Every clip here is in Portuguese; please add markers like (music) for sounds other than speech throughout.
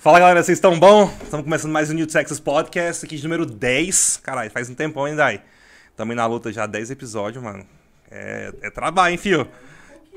Fala galera, vocês estão bom? Estamos começando mais um New Texas Podcast, aqui de número 10. Caralho, faz um tempão ainda aí. Estamos na luta já 10 episódios, mano. É, é trabalho, hein, fio?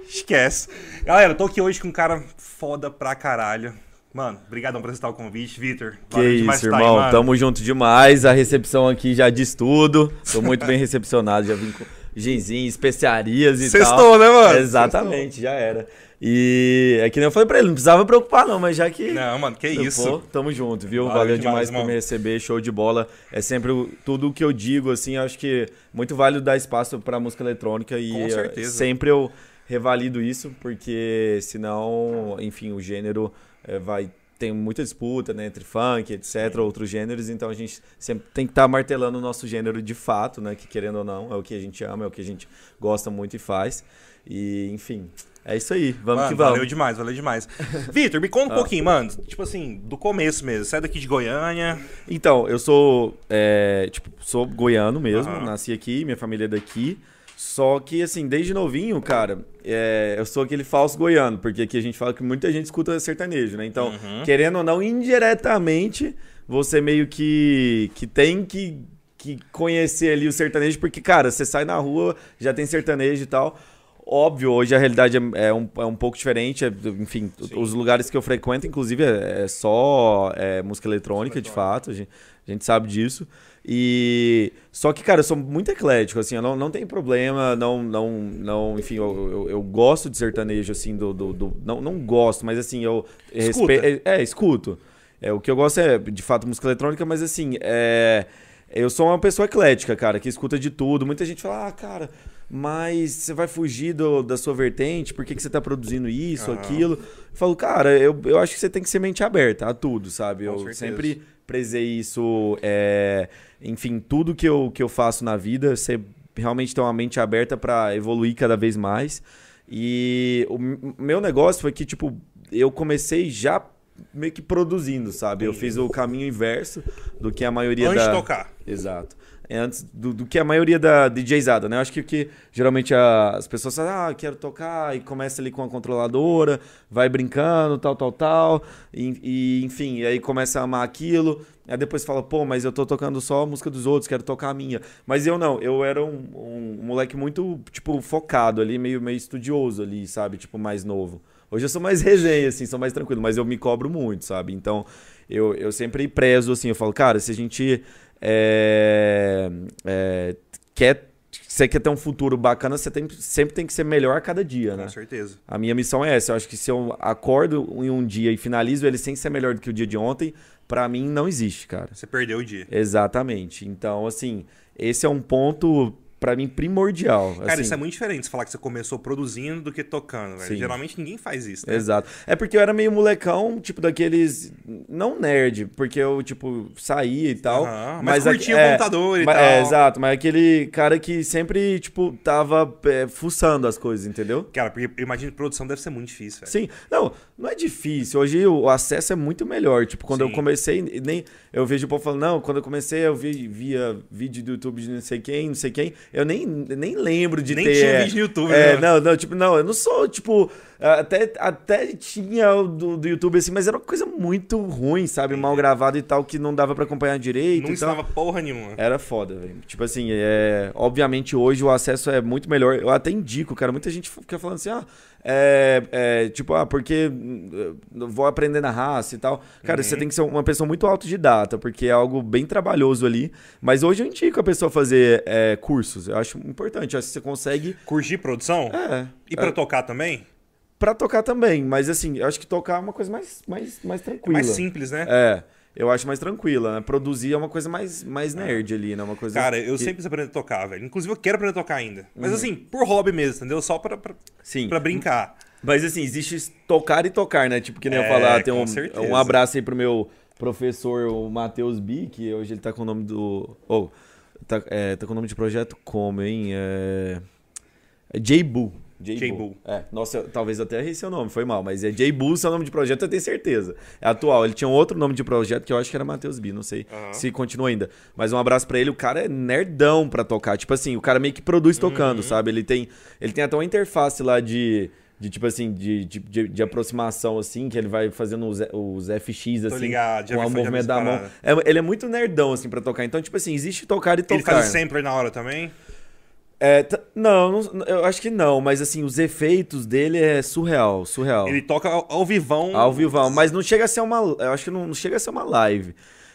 Esquece. Galera, eu tô aqui hoje com um cara foda pra caralho. Mano, obrigadão por aceitar o convite, Vitor. Que isso, irmão. Aí, Tamo junto demais. A recepção aqui já diz tudo. Tô muito bem (laughs) recepcionado. Já vim com ginzinho, especiarias e Sextou, tal. Sextou, né, mano? Exatamente, Sextou. já era. E é que nem eu falei pra ele, não precisava preocupar não, mas já que... Não, mano, que isso. Pô, tamo junto, viu? Valeu, Valeu demais, demais por me receber, show de bola. É sempre tudo o que eu digo, assim, acho que muito válido dar espaço pra música eletrônica e Com certeza. sempre eu revalido isso, porque senão, enfim, o gênero é, vai tem muita disputa né, entre funk, etc., outros gêneros, então a gente sempre tem que estar tá martelando o nosso gênero de fato, né? Que querendo ou não, é o que a gente ama, é o que a gente gosta muito e faz. E, enfim, é isso aí, vamos mano, que vamos. Valeu demais, valeu demais. (laughs) Vitor, me conta um ah. pouquinho, mano. Tipo assim, do começo mesmo. Você é daqui de Goiânia? Então, eu sou, é, tipo, sou goiano mesmo, uhum. nasci aqui, minha família é daqui. Só que, assim, desde novinho, cara, é, eu sou aquele falso goiano, porque aqui a gente fala que muita gente escuta sertanejo, né? Então, uhum. querendo ou não, indiretamente, você meio que, que tem que, que conhecer ali o sertanejo, porque, cara, você sai na rua, já tem sertanejo e tal. Óbvio, hoje a realidade é, é, um, é um pouco diferente. É, enfim, Sim. os lugares que eu frequento, inclusive, é, é só música eletrônica, de fato. A gente, a gente, sabe disso. E só que, cara, eu sou muito eclético, assim, eu não, não tem problema, não, não, não, enfim, eu, eu, eu gosto de sertanejo, assim, do, do, do, não, não gosto, mas assim, eu respeito, é, é, escuto. É, o que eu gosto é, de fato, música eletrônica, mas assim, é, eu sou uma pessoa eclética, cara, que escuta de tudo. Muita gente fala, ah, cara, mas você vai fugir do, da sua vertente, por que, que você está produzindo isso, ah. aquilo? Eu falo, cara, eu, eu acho que você tem que ser mente aberta a tudo, sabe? Com eu certeza. sempre prezei isso, é, enfim, tudo que eu, que eu faço na vida, você realmente ter uma mente aberta para evoluir cada vez mais. E o meu negócio foi que, tipo, eu comecei já meio que produzindo, sabe? Eu fiz o caminho inverso do que a maioria Antes da... de tocar. Exato. É antes do, do, que a maioria da DJzada, né? Eu acho que, que geralmente a, as pessoas falam, ah, quero tocar, e começa ali com a controladora, vai brincando, tal, tal, tal, e, e enfim, e aí começa a amar aquilo, aí depois fala, pô, mas eu tô tocando só a música dos outros, quero tocar a minha. Mas eu não, eu era um, um, um moleque muito, tipo, focado ali, meio, meio estudioso ali, sabe? Tipo, mais novo. Hoje eu sou mais (laughs) resenha, assim, sou mais tranquilo, mas eu me cobro muito, sabe? Então, eu, eu sempre prezo, assim, eu falo, cara, se a gente é, é, quer você quer ter um futuro bacana, você tem, sempre tem que ser melhor a cada dia, né? Com certeza. A minha missão é essa. Eu acho que se eu acordo em um dia e finalizo ele sem ser melhor do que o dia de ontem, para mim não existe, cara. Você perdeu o dia. Exatamente. Então, assim, esse é um ponto para mim, primordial. Cara, assim. isso é muito diferente, você falar que você começou produzindo do que tocando, velho. Geralmente ninguém faz isso, né? Exato. É porque eu era meio molecão, tipo, daqueles. Não nerd, porque eu, tipo, saía e tal. mas, mas curtia é, o computador e mas, tal. É, exato. Mas aquele cara que sempre, tipo, tava é, fuçando as coisas, entendeu? Cara, porque eu imagino que produção deve ser muito difícil, velho. Sim. Não, não é difícil. Hoje o acesso é muito melhor. Tipo, quando Sim. eu comecei, nem. Eu vejo o povo falando, não, quando eu comecei, eu vi, via vídeo do YouTube de não sei quem, não sei quem. Eu nem, nem lembro de nem ter. Nem tinha vídeo no YouTube, é, né? Não, não, tipo, não, eu não sou, tipo. Até, até tinha o do, do YouTube, assim, mas era uma coisa muito ruim, sabe? Mal gravado e tal, que não dava para acompanhar direito. Não ensinava porra nenhuma. Era foda, velho. Tipo assim, é, obviamente hoje o acesso é muito melhor. Eu até indico, cara. Muita gente fica falando assim, ah, é, é, tipo, ah, porque vou aprender na raça e tal. Cara, uhum. você tem que ser uma pessoa muito autodidata, porque é algo bem trabalhoso ali. Mas hoje eu indico a pessoa fazer é, cursos. Eu acho importante. Eu acho que você consegue. Curtir produção? É. E para é. tocar também? Para tocar também, mas assim, eu acho que tocar é uma coisa mais, mais, mais tranquila. mais simples, né? É eu acho mais tranquila, né? Produzir é uma coisa mais, mais nerd ali, né? Uma coisa Cara, eu que... sempre quis aprender a tocar, velho. Inclusive, eu quero aprender a tocar ainda. Mas uhum. assim, por hobby mesmo, entendeu? Só pra, pra, Sim. pra brincar. Mas assim, existe tocar e tocar, né? Tipo, que nem é, eu falar, tem um, um abraço aí pro meu professor, o Matheus B, que hoje ele tá com o nome do. Oh, tá, é, tá com o nome de projeto como, hein? É. é J-Boo. J-Bull. É, nossa, talvez até errei seu nome, foi mal, mas é J-Bull, seu nome de projeto, eu tenho certeza. É atual. Ele tinha um outro nome de projeto que eu acho que era Matheus B, não sei uhum. se continua ainda. Mas um abraço para ele, o cara é nerdão pra tocar. Tipo assim, o cara meio que produz tocando, uhum. sabe? Ele tem, ele tem até uma interface lá de de tipo assim, de, de, de, aproximação, assim, que ele vai fazendo os, os FX, assim, ligado, com o movimento da mão. É, ele é muito nerdão, assim, pra tocar. Então, tipo assim, existe tocar e tocar. Ele faz o sampler na hora também? É, não, não- eu acho que não, mas assim, os efeitos dele é surreal, surreal. Ele toca ao, ao vivão. Ao vivão, mas não chega a ser uma. Eu acho que não, não chega a ser uma live.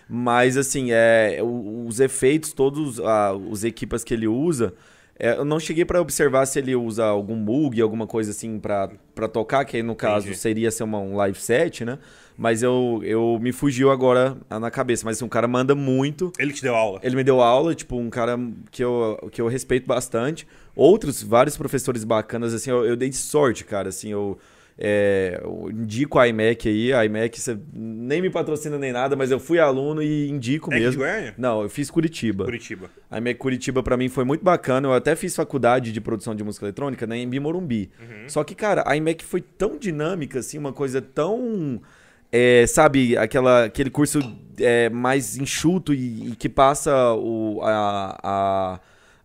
Mas assim, é, os efeitos, todos ah, os equipas que ele usa. É, eu não cheguei pra observar se ele usa algum Moog, alguma coisa assim pra pra tocar, que aí no caso Entendi. seria ser uma, um live set, né? Mas eu, eu me fugiu agora na cabeça. Mas assim, o cara manda muito. Ele te deu aula. Ele me deu aula, tipo, um cara que eu, que eu respeito bastante. Outros, vários professores bacanas, assim, eu, eu dei sorte, cara, assim, eu, é, eu indico a iMac aí, a iMac você nem me patrocina nem nada, mas eu fui aluno e indico É de mesmo. Goiânia? Não, eu fiz Curitiba. Curitiba. A iMac Curitiba pra mim foi muito bacana, eu até fiz faculdade de produção de música eletrônica na Embi Morumbi. Uhum. Só que, cara, a iMac foi tão dinâmica, assim, uma coisa tão... é, sabe, aquela, aquele curso é, mais enxuto e, e que passa o, a, a,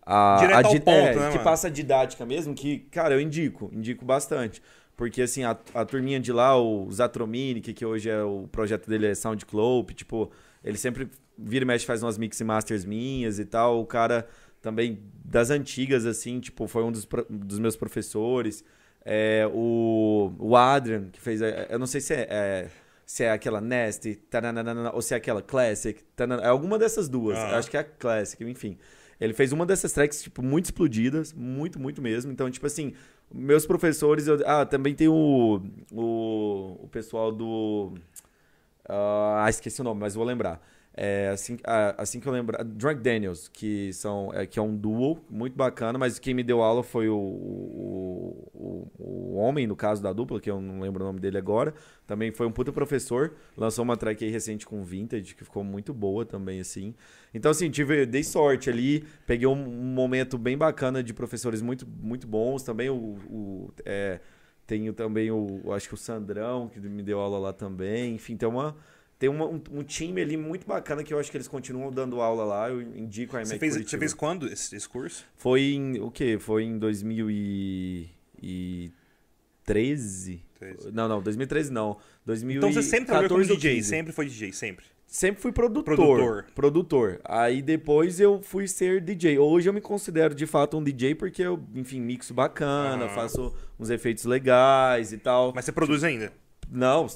a, Direto a ao ponto, é, né, que mano? passa a didática mesmo, que, cara, eu indico, indico bastante. Porque, assim, a, a turminha de lá, o Zatromini, que, que hoje é o projeto dele é SoundCloud, tipo, ele sempre vira e mexe, faz umas mix e masters minhas e tal. O cara também das antigas, assim, tipo, foi um dos, dos meus professores. É, o, o Adrian, que fez. Eu não sei se é, é- se é aquela Nasty, ou se é aquela Classic. tanana, é alguma dessas duas. Ah. Acho que é a Classic, enfim. Ele fez uma dessas tracks, tipo, muito explodidas, muito, muito mesmo. Então, tipo assim, meus professores. Eu, ah, também tem o, o, o pessoal do. Ah, esqueci o nome, mas vou lembrar. É, assim, ah, assim que eu lembrar. Drunk Daniels, que, são, é, que é um duo muito bacana, mas quem me deu aula foi o, o, o, o homem, no caso da dupla, que eu não lembro o nome dele agora. Também foi um puta professor. Lançou uma track aí recente com Vintage, que ficou muito boa também, assim. Então, assim, tive, dei sorte ali. Peguei um, momento bem bacana de professores muito, muito bons. Também o. o é, tenho também o. Acho que o Sandrão, que me deu aula lá também. Enfim, tem uma. Tem uma- um, um time ali muito bacana que eu acho que eles continuam dando aula lá. Eu indico a Você IMEC fez, você fez quando esse, esse curso? Foi em. O quê? Foi em 2013? Treze. Não, não, 2013 não. 2014 Então você sempre trabalhou como DJ, 15. sempre foi DJ, sempre. Sempre fui produtor, Produtor. produtor. Aí depois eu fui ser DJ. Hoje eu me considero de fato um DJ porque eu, enfim, mixo bacana, Ah. faço uns efeitos legais e tal. Mas você produz ainda? Não,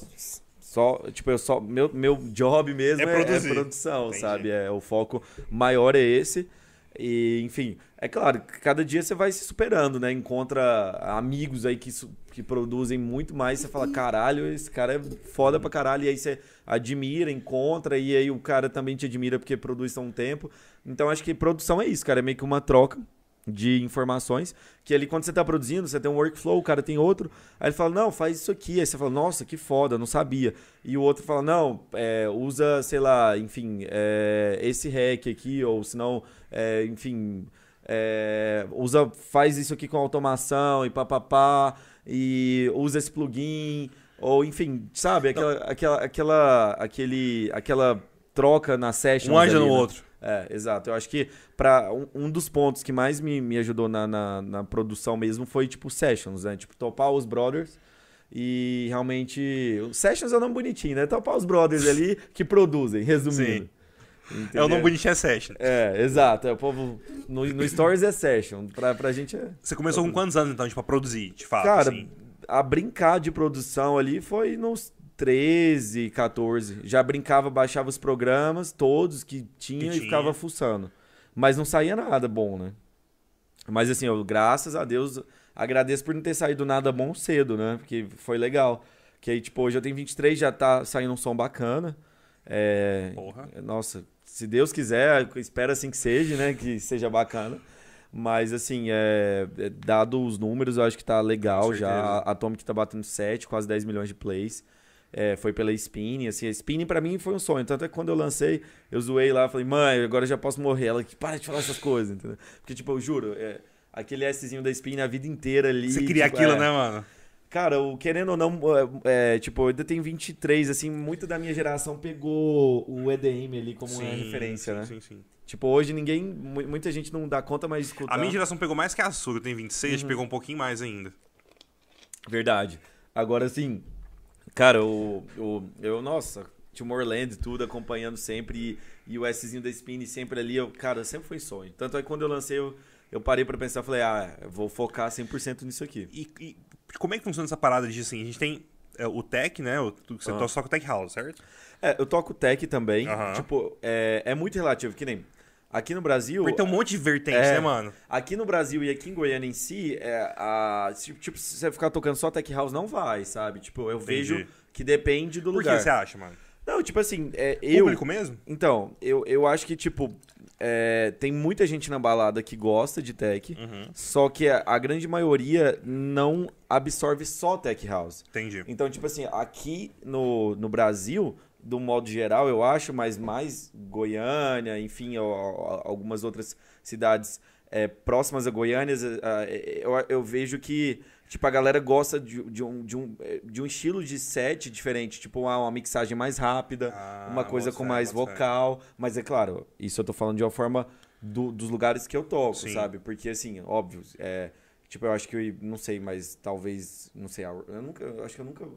só, tipo, eu só meu, meu job mesmo É é, é produção, Entendi. sabe? É o foco maior é esse. E, enfim, é claro, cada dia você vai se superando, né? Encontra amigos aí que, que produzem muito mais, você fala, caralho, esse cara é foda pra caralho, e aí você admira, encontra, e aí o cara também te admira porque produz há um tempo. Então acho que produção é isso, cara, é meio que uma troca de informações, que ali quando você tá produzindo, você tem um workflow, o cara tem outro, aí ele fala, não, faz isso aqui, aí você fala, nossa, que foda, não sabia. E o outro fala, não, é, usa, sei lá, enfim, é, esse hack aqui, ou senão, é, enfim, é, usa, faz isso aqui com automação e papapá, e usa esse plugin, ou enfim, sabe, aquela, aquela, aquela, aquele, aquela troca na session. Um anja no outro. É, exato. Eu acho que para um, um dos pontos que mais me, me ajudou na, na, na produção mesmo foi, tipo, sessions, né? Tipo, topar os brothers e realmente... o Sessions é um nome bonitinho, né? Topar os brothers ali que produzem, resumindo. É o Entendeu? nome bonitinho é Session. É, exato. É, o povo... No, no Stories é session. Pra, pra gente é... Você começou com quantos anos, então, tipo, a produzir, de fato? Cara, assim? a brincar de produção ali foi nos 13, 14. Já brincava, baixava os programas, todos que tinha, Que e tinha. ficava fuçando. Mas não saía nada bom, né? Mas assim, eu, graças a Deus, agradeço por não ter saído nada bom cedo, né? Porque foi legal. Que aí, tipo, hoje eu tenho 23, já tá saindo um som bacana. É, Porra. nossa, se Deus quiser, espero assim que seja, né? Que seja bacana. Mas, assim, é, é, dado os números, eu acho que tá legal já. A Atomic tá batendo 7, quase 10 milhões de plays. É, foi pela Spinning, assim, a Spinning pra mim foi um sonho. Tanto é que quando eu lancei, eu zoei lá, falei, mãe, agora eu já posso morrer. Ela, que para de falar essas coisas, entendeu? Porque, tipo, eu juro, é, aquele Szinho da Spinning a vida inteira ali. Você queria tipo, aquilo, é, né, mano? Cara, o, querendo ou não, é, é, tipo, eu ainda tenho 23, assim, muito da minha geração pegou o EDM ali como uma referência, sim, né? Sim, sim. Tipo, hoje ninguém, mu- muita gente não dá conta mais de escutar. A minha geração pegou mais que a sua, eu tenho 26, Uhum. pegou um pouquinho mais ainda. Verdade. Agora, assim, cara, eu, eu, eu nossa, Tomorrowland tudo, acompanhando sempre, e, e o Szinho da Spin sempre ali, eu, cara, sempre foi sonho. Tanto é que quando eu lancei, eu, eu parei para pensar, falei, ah, vou focar 100% nisso aqui. E, e, como é que funciona essa parada de, assim, a gente tem é, o tech, né, o, você uhum. toca o tech house, certo? É, eu toco tech também, uhum. tipo, é, é muito relativo, que nem... Aqui no Brasil. Porque tem um monte de vertentes, é, né, mano? Aqui no Brasil e aqui em Goiânia em si, é, a, tipo, se você ficar tocando só Tech House, não vai, sabe? Tipo, eu Entendi. vejo que depende do Por lugar. Por que você acha, mano? Não, tipo assim, é, eu. Público mesmo? Então, eu, eu acho que, tipo, é, tem muita gente na balada que gosta de tech, uhum. só que a, a, grande maioria não absorve só tech house. Entendi. Então, tipo assim, aqui no, no Brasil, do modo geral, eu acho, mas mais Goiânia, enfim, algumas outras cidades é, próximas a Goiânia, é, eu, eu vejo que tipo, a galera gosta de, de, um, de, um, é, de um estilo de set diferente, tipo uma, uma mixagem mais rápida, ah, uma coisa com mais vocal, mas é claro, isso eu tô falando de uma forma do, dos lugares que eu toco, Sim. sabe? Porque assim, óbvio, é, Tipo, eu acho que eu não sei, mas talvez. Não sei. Eu nunca. Eu acho que eu nunca.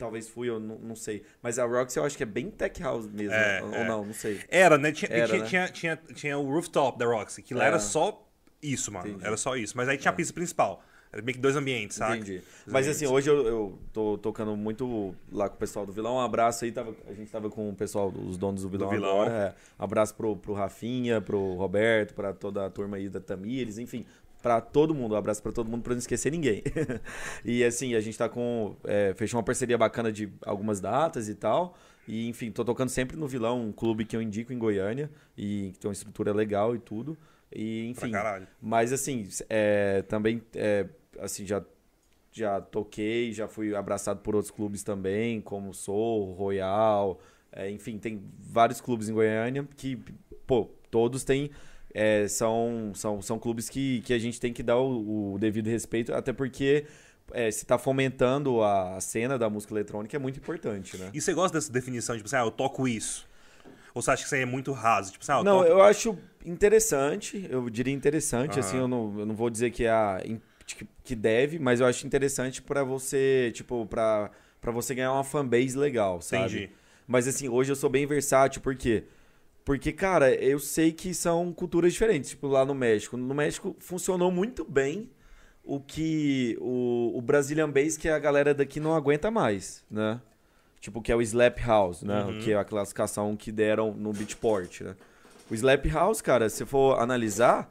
Talvez fui, eu não, não sei. Mas a Roxy eu acho que é bem tech house mesmo. É, ou é. não, não sei. Era, né? Tinha, era, tinha, né? Tinha, tinha, tinha, o rooftop da Roxy, que lá era é. só isso, mano. Entendi. Era só isso. Mas aí tinha a é. pista principal. Era meio que dois ambientes, sabe? Entendi. Dois Mas ambientes. assim, hoje eu, eu tô tocando muito lá com o pessoal do Vilão. Um abraço aí, tava, a gente tava com o pessoal, os donos do Vilão, do Vilão. agora. É. Abraço pro, pro Rafinha, pro Roberto, pra toda a turma aí da Tamires, enfim para todo mundo. Um abraço para todo mundo para não esquecer ninguém. (laughs) e assim, a gente tá com. É, fechou uma parceria bacana de algumas datas e tal. E enfim, tô tocando sempre no Vilão, um clube que eu indico em Goiânia. E que tem uma estrutura legal e tudo. E enfim. Mas assim, é, também é, assim, já, já toquei, já fui abraçado por outros clubes também, como Sou, Royal. É, enfim, tem vários clubes em Goiânia que, pô, todos têm é, são, são, são clubes que, que a gente tem que dar o, o devido respeito, até porque é, se está fomentando a cena da música eletrônica é muito importante, né? E você gosta dessa definição, tipo assim, ah, eu toco isso? Ou você acha que isso aí é muito raso? Tipo assim, ah, eu não, toco... eu acho interessante, eu diria interessante, uhum. assim, eu não, eu não vou dizer que, é que deve, mas eu acho interessante para você, tipo, para você ganhar uma fanbase legal, sabe? Entendi. Mas assim, hoje eu sou bem versátil, porque quê? Porque, cara, eu sei que são culturas diferentes. Tipo, lá no México. No México funcionou muito bem o que o, o Brazilian Bass que a galera daqui não aguenta mais, né? Tipo, que é o Slap House, né? Uhum. Que é a classificação que deram no Beatport, né? O Slap House, cara, se for analisar,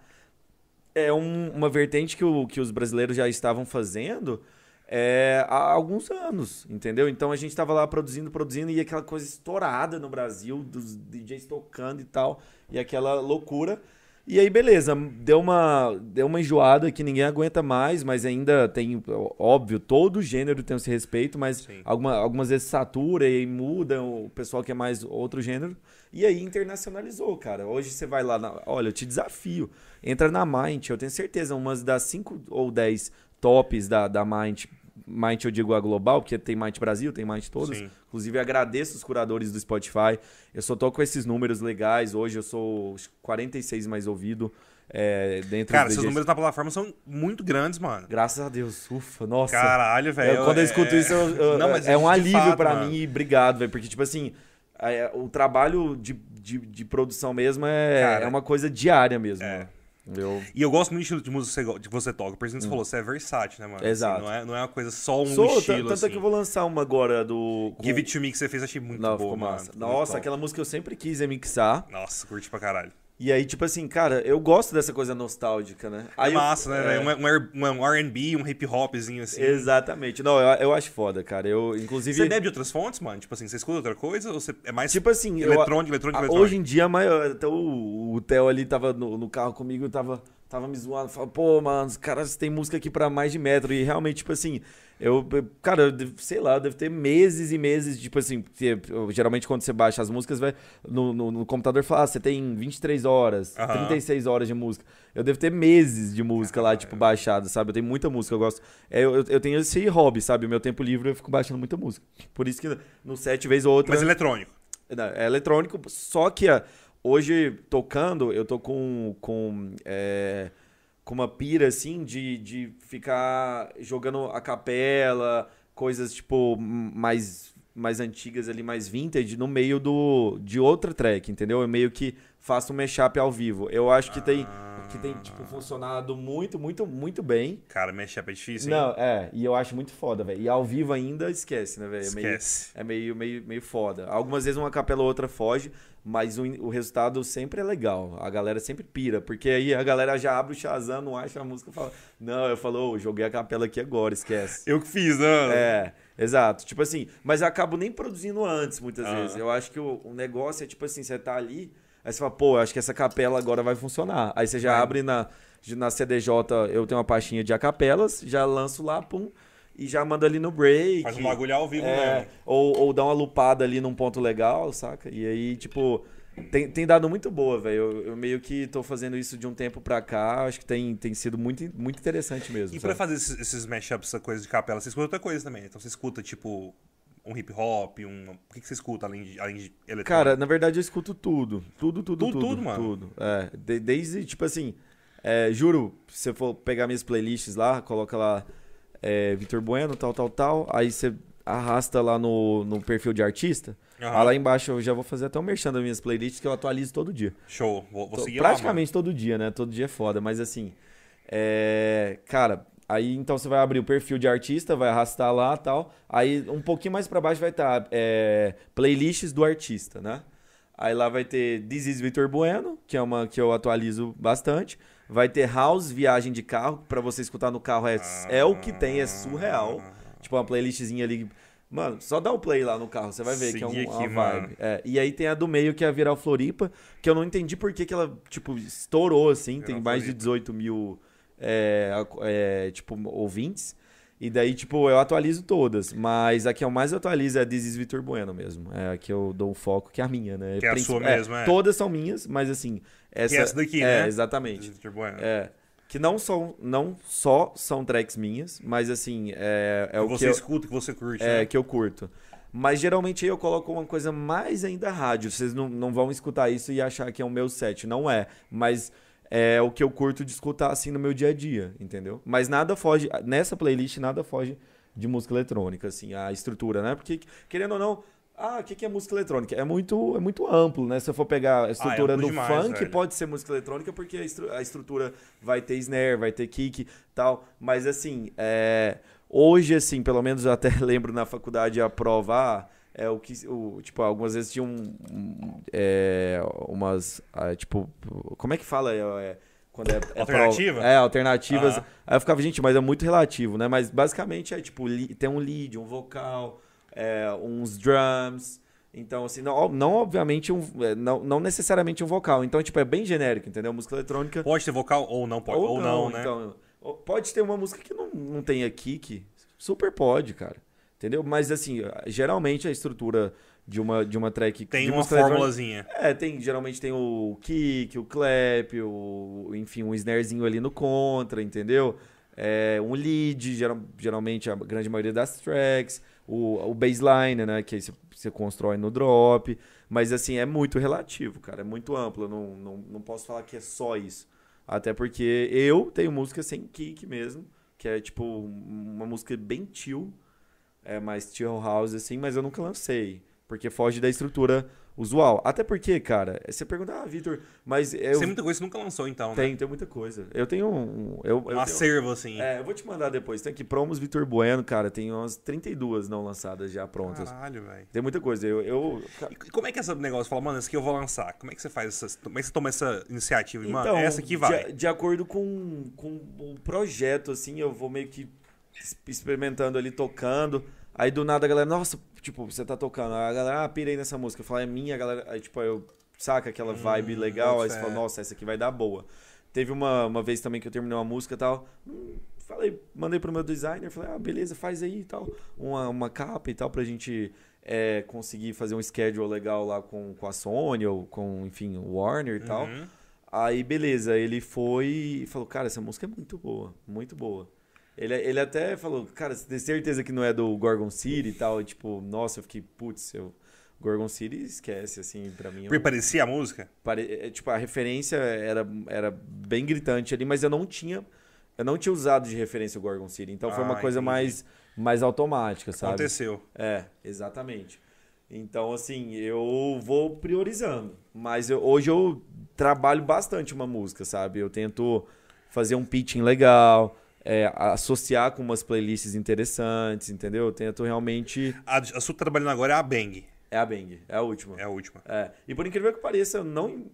é um, uma vertente que, o, que os brasileiros já estavam fazendo é, há alguns anos, entendeu? Então a gente tava lá produzindo, produzindo, e aquela coisa estourada no Brasil, dos DJs tocando e tal, e aquela loucura. E aí, beleza, deu uma, deu uma enjoada que ninguém aguenta mais, mas ainda tem, óbvio, todo gênero tem esse respeito, mas alguma, algumas vezes satura e muda, o pessoal quer mais outro gênero. E aí internacionalizou, cara. Hoje você vai lá, na, olha, eu te desafio, entra na Mind, eu tenho certeza, umas das 5 ou 10 tops da, da Mind Mind eu digo a global, porque tem Mind Brasil, tem Mind todas. Sim. Inclusive, agradeço os curadores do Spotify. Eu só tô com esses números legais. Hoje eu sou 46 mais ouvido. É, dentro Cara, esses números na plataforma são muito grandes, mano. Graças a Deus. Ufa, nossa. Caralho, velho. Quando eu escuto é... isso, eu, eu, Não, é um alívio para mim. Obrigado, velho. Porque, tipo assim, é, o trabalho de, de, de produção mesmo é, Cara, é uma coisa diária mesmo. É. Mano. Eu... E eu gosto muito do estilo de música que você toca. Por exemplo, você hum. falou, você é versátil, né, mano? Assim, Exato. Assim, não, é, não é uma coisa só um Sou, estilo, Tanto assim. é que eu vou lançar uma agora do... Com... Give It To Me que você fez, achei muito não, boa, mano. Nossa, aquela música que eu sempre quis é mixar. Nossa, curti pra caralho. E aí, tipo assim, cara, eu gosto dessa coisa nostálgica, né? É aí massa, eu, né, é... Um, um, um R&B, um hip hopzinho, assim. Exatamente. Não, eu, eu acho foda, cara. Eu, inclusive... Você bebe de outras fontes, mano? Tipo assim, você escuta outra coisa? Ou você é mais tipo assim, eletrônico, eu, eletrônico, eletrônico? Hoje em dia, maior, até o, o Theo ali tava no, no carro comigo, tava tava me zoando, falava, pô, mano, os caras têm música aqui para mais de metro. E realmente, tipo assim, eu, cara, eu, sei lá, deve ter meses e meses, tipo assim, geralmente quando você baixa as músicas, vai no, no, no computador fala, ah, você tem 23 horas, uhum. 36 horas de música. Eu devo ter meses de música lá, tipo, baixada, sabe? Eu tenho muita música, eu gosto. É, eu, eu tenho esse hobby, sabe? O meu tempo livre eu fico baixando muita música. Por isso que no sete vezes ou outra. Mas eletrônico. É eletrônico, só que. A, Hoje, tocando, eu tô com, com, é, com uma pira, assim, de, de ficar jogando a capela, coisas, tipo, mais, mais antigas ali, mais vintage, no meio do, de outra track, entendeu? Eu meio que faço um mashup ao vivo. Eu acho que tem que tem, tipo, funcionado muito, muito, muito bem. Cara, mashup é difícil, hein? Não, é, e eu acho muito foda, velho. E ao vivo ainda esquece, né, velho? É meio, Esquece. é meio, meio, meio foda. Algumas vezes uma capela ou outra foge, mas o, o resultado sempre é legal. A galera sempre pira, porque aí a galera já abre o Shazam, não acha a música fala: Não, eu falo, "Ô, joguei a capela aqui agora, esquece. Eu que fiz, né? É, exato. Tipo assim, mas eu acabo nem produzindo antes, muitas Ah. vezes. Eu acho que o, o negócio é tipo assim, você tá ali, aí você fala, pô, eu acho que essa capela agora vai funcionar. Aí você já Vai. abre na, na CDJ, eu tenho uma pastinha de acapelas, já lanço lá, pum, e já mando ali no break. Faz um bagulho ao vivo É, mesmo. ou, ou dá uma lupada ali num ponto legal, saca? E aí, tipo, tem, tem dado muito boa, velho. Eu, eu meio que tô fazendo isso de um tempo pra cá, acho que tem, tem sido muito, muito interessante mesmo. E pra sabe? fazer esses, esses mashups, essa coisa de capela, você escuta outra coisa também. Então você escuta, tipo, um hip hop, um. O que, que você escuta além de, além de eletrônico? Cara, na verdade eu escuto tudo. Tudo, tudo, Tudo, tudo. tudo, mano? Tudo. É, de- desde, tipo assim, é, juro, se você for pegar minhas playlists lá, coloca lá é, Vitor Bueno, tal, tal, tal, aí você arrasta lá no, no perfil de artista, aí lá embaixo eu já vou fazer até um merchan das minhas playlists que eu atualizo todo dia. Show. Vou, vou seguir lá. praticamente todo dia, né? Todo dia é foda, mas assim, é, cara, aí então você vai abrir o perfil de artista, vai arrastar lá tal. Aí um pouquinho mais pra baixo vai estar playlists do artista, né? Aí lá vai ter This is Vitor Bueno, que é uma que eu atualizo bastante. Vai ter House, viagem de carro, pra você escutar no carro é, é o que tem, é surreal. Tipo uma playlistzinha ali. Mano, só dá o play lá no carro, você vai ver que é um- Segui uma aqui, vibe. É, e aí tem a do meio que é a Viral Floripa, que eu não entendi por que, que ela, tipo, estourou assim. tem Viral mais de Floripa. 18 mil, é, é, tipo, ouvintes. E daí, tipo, eu atualizo todas. Mas a que eu mais atualizo é a This is Vitor Bueno mesmo. É a que eu dou um foco, que é a minha, né? Que é a sua mesmo, é. Todas são minhas, mas assim. Essa, essa daqui, é, né? Exatamente. É. Que não, são, não só são tracks minhas, mas assim, é, é que o você que eu, escuta, que você curte, é, né? que eu curto. Mas geralmente eu coloco uma coisa mais ainda rádio. Vocês não, não vão escutar isso e achar que é o meu set. Não é. Mas é o que eu curto de escutar assim no meu dia a dia, entendeu? Mas nada foge. Nessa playlist, nada foge de música eletrônica, assim, a estrutura, né? Porque, querendo ou não. Ah, o que que é música eletrônica? É muito, é muito amplo, né? Se eu for pegar a estrutura amplo do demais, funk, velho. pode ser música eletrônica, porque a, estru- a estrutura vai ter snare, vai ter kick tal. Mas assim, é, hoje, assim, pelo menos eu até (laughs) lembro na faculdade a prova. ah, É o que. O, tipo, algumas vezes tinha um, um, é, umas. ah, tipo, como é que fala? É, é, quando é, é Alternativa? é, alternativas. Aham. Aí eu ficava, gente, mas é muito relativo, né? Mas basicamente é tipo, li- tem um lead, um vocal, é, uns drums. Então, assim, não, não obviamente, um, é, não, não necessariamente um vocal. Então, tipo, é bem genérico, entendeu? Música eletrônica. Pode ter vocal ou não pode. Ou, não, né? Então, ou- pode ter uma música que não, não tenha kick. Super pode, cara. Entendeu? Mas, assim, geralmente a estrutura de uma, de uma track. Tem uma formulazinha. é, tem, geralmente tem o kick, o clap, o, enfim, um snarezinho ali no contra, entendeu? É, um lead, geral- geralmente a grande maioria das tracks, o, o baseline, né, que aí você, você constrói no drop, mas assim, é muito relativo, cara, é muito amplo, eu não, não, não posso falar que é só isso. Até porque eu tenho música sem kick mesmo, que é tipo uma música bem chill, é mais chill house assim, mas eu nunca lancei, porque foge da estrutura usual. Até porque, cara, você pergunta, ah, Vitor, mas eu Tem muita coisa que você nunca lançou, então, né? tem, tem muita coisa. Eu tenho um, eu, eu Um tenho- acervo, assim. é, eu vou te mandar depois. Tem aqui promos Vitor Bueno, cara, tem umas 32 não lançadas já prontas. Caralho, velho. Tem muita coisa. Eu, eu E como é que é esse negócio? Fala, mano, esse aqui eu vou lançar. Como é que você faz essas. Como é que você toma essa iniciativa? Mano, Então, essa aqui vai. De, de acordo com, com o projeto, assim, eu vou meio que experimentando ali, tocando. Aí do nada a galera, nossa, tipo, você tá tocando. Aí A galera, ah, pirei nessa música. Eu falo, é minha, a galera. Aí, tipo, eu saca aquela vibe legal. boto Aí você fala, nossa, essa aqui vai dar boa. Teve uma, uma vez também que eu terminei uma música e tal. hum, Falei, mandei pro meu designer, falei, ah, beleza, faz aí e tal. Uma, uma capa e tal pra gente é, conseguir fazer um schedule legal lá com, com a Sony ou com, enfim, o Warner e tal. Uhum. Aí, beleza, ele foi e falou, cara, essa música é muito boa, muito boa. Ele, ele até falou, cara, você tem certeza que não é do Gorgon City e tal? E, tipo, nossa, eu fiquei, putz, eu Gorgon City esquece, assim, pra mim. Porque parecia a música? Pare... é, Tipo, a referência era, era bem gritante ali, mas eu não tinha. Eu não tinha usado de referência o Gorgon City. Então foi uma Ah, coisa entendi. mais, mais automática, sabe? Aconteceu. É, exatamente. Então, assim, eu vou priorizando. Mas eu- hoje eu trabalho bastante uma música, sabe? Eu tento fazer um pitching legal, é, associar com umas playlists interessantes, entendeu? Eu tento realmente. A, a sua tá trabalhando agora é a Bang. É a Bang, é a última. É a última. É. E por incrível que pareça, não,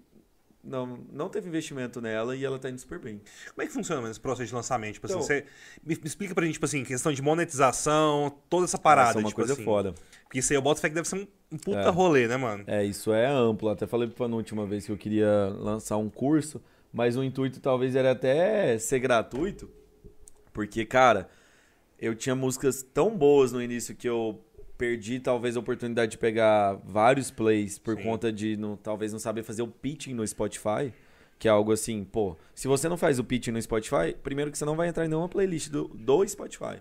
não, não teve investimento nela e ela tá indo super bem. Como é que funciona esse processo de lançamento? Tipo assim, Então- você me, me explica pra gente, tipo assim, questão de monetização, toda essa parada. Nossa, é uma tipo coisa assim. foda. Porque isso aí eu boto fé que deve ser um, um puta É. rolê, né, mano? É, isso é amplo. Até falei pra na última vez que eu queria lançar um curso, mas o intuito talvez era até ser gratuito, porque, cara, eu tinha músicas tão boas no início que eu perdi talvez a oportunidade de pegar vários plays por Sim. conta de não, talvez não saber fazer o pitching no Spotify. Que é algo assim, pô, se você não faz o pitching no Spotify, primeiro que você não vai entrar em nenhuma playlist do, do Spotify.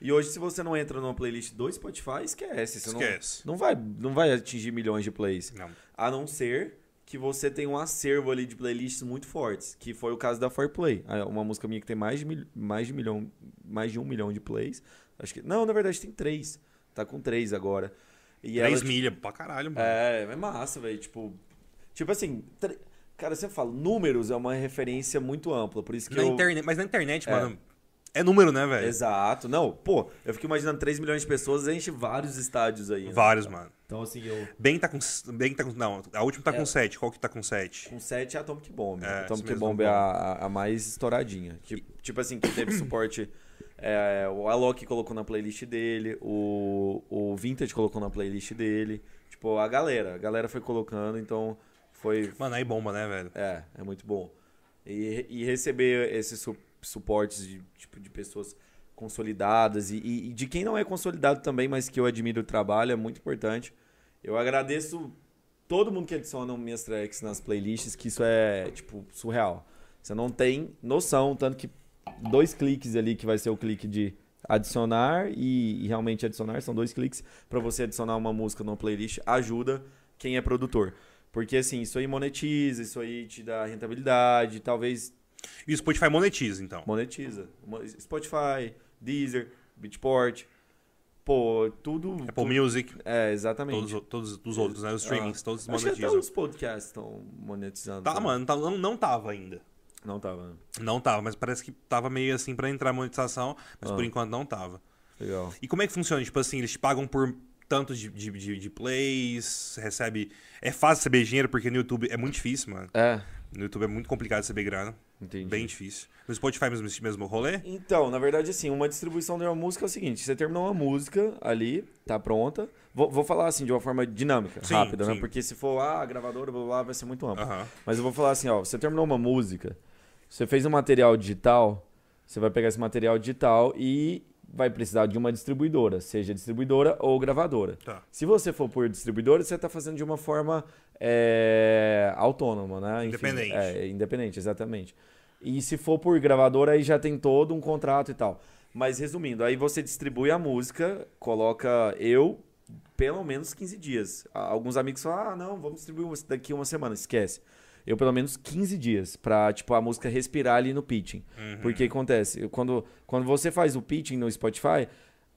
E hoje, se você não entra numa playlist do Spotify, esquece. Você não- Esquece. não vai, não vai atingir milhões de plays. Não. A não ser que você tenha um acervo ali de playlists muito fortes, que foi o caso da Foreplay. Ah, Uma música minha que tem mais de, mil, mais de milhão, mais de um milhão de plays. Acho que não, na verdade tem três. Tá com três agora. E Três ela, milhas pra caralho, mano. é, é massa, velho. Tipo, tipo assim, tre- cara, você fala, números é uma referência muito ampla, por isso que Na eu internet, mas na internet, É. mano, é número, né, velho? Exato. Não, pô, eu fico imaginando 3 milhões de pessoas, enche vários estádios aí. né? Vários, mano. Então assim, eu Bem tá com. Bem tá com. Não, a última tá É. com 7. Qual que tá com 7? Com 7 é Atomic Bomb. É, a Atomic Bomb é a, a- a mais estouradinha. Que, tipo assim, que teve suporte. é, o Alok colocou na playlist dele, o, o Vintage colocou na playlist dele. Tipo, a galera. A galera foi colocando, então foi. Mano, aí bomba, né, velho? É, é muito bom. E, e receber esses su- suportes de, tipo, de pessoas consolidadas e, e- de quem não é consolidado também, mas que eu admiro o trabalho, é muito importante. Eu agradeço todo mundo que adiciona minhas tracks nas playlists, que isso é, tipo, surreal. Você não tem noção, tanto que dois cliques ali, que vai ser o clique de adicionar e, e realmente adicionar, são dois cliques para você adicionar uma música numa playlist, ajuda quem é produtor. Porque assim, isso aí monetiza, isso aí te dá rentabilidade, talvez E o Spotify monetiza, então. monetiza. Mo- Spotify, Deezer, Beatport, pô, tudo... Apple tudo- Music, É, exatamente. todos, todos os outros, né? Os streamings, Ah, todos Acho que até monetizam. os podcasts estão monetizando. Tá, também. mano, tá- não, não tava ainda. Não tava, né? Não tava, mas parece que tava meio assim pra entrar a monetização, mas Ah. por enquanto não tava. Legal. E como é que funciona? Tipo assim, eles te pagam por tanto de, de, de, de plays, recebe. É fácil receber dinheiro, porque no YouTube é muito difícil, mano. É, No YouTube é muito complicado receber grana. Entendi. Bem difícil. No Spotify mesmo, esse mesmo rolê? Então, na verdade, assim, uma distribuição de uma música é o seguinte: você terminou uma música ali, tá pronta. Vou, vou falar assim de uma forma dinâmica, Sim, rápida, né? sim. Porque se for, ah, gravadora, blá, blá, blá, vai ser muito amplo. Aham. Mas eu vou falar assim, ó, você terminou uma música, você fez um material digital, você vai pegar esse material digital e vai precisar de uma distribuidora, seja distribuidora ou gravadora. Tá. Se você for por distribuidora, você está fazendo de uma forma é, autônoma, né? Enfim, Independente. É, independente, exatamente. E se for por gravadora, aí já tem todo um contrato e tal. Mas resumindo, aí você distribui a música, coloca eu pelo menos 15 dias. Alguns amigos falam, ah, não, vamos distribuir daqui uma semana, esquece. Eu pelo menos 15 dias pra, tipo, a música respirar ali no pitching. Uhum. Porque acontece, quando, quando você faz o pitching no Spotify,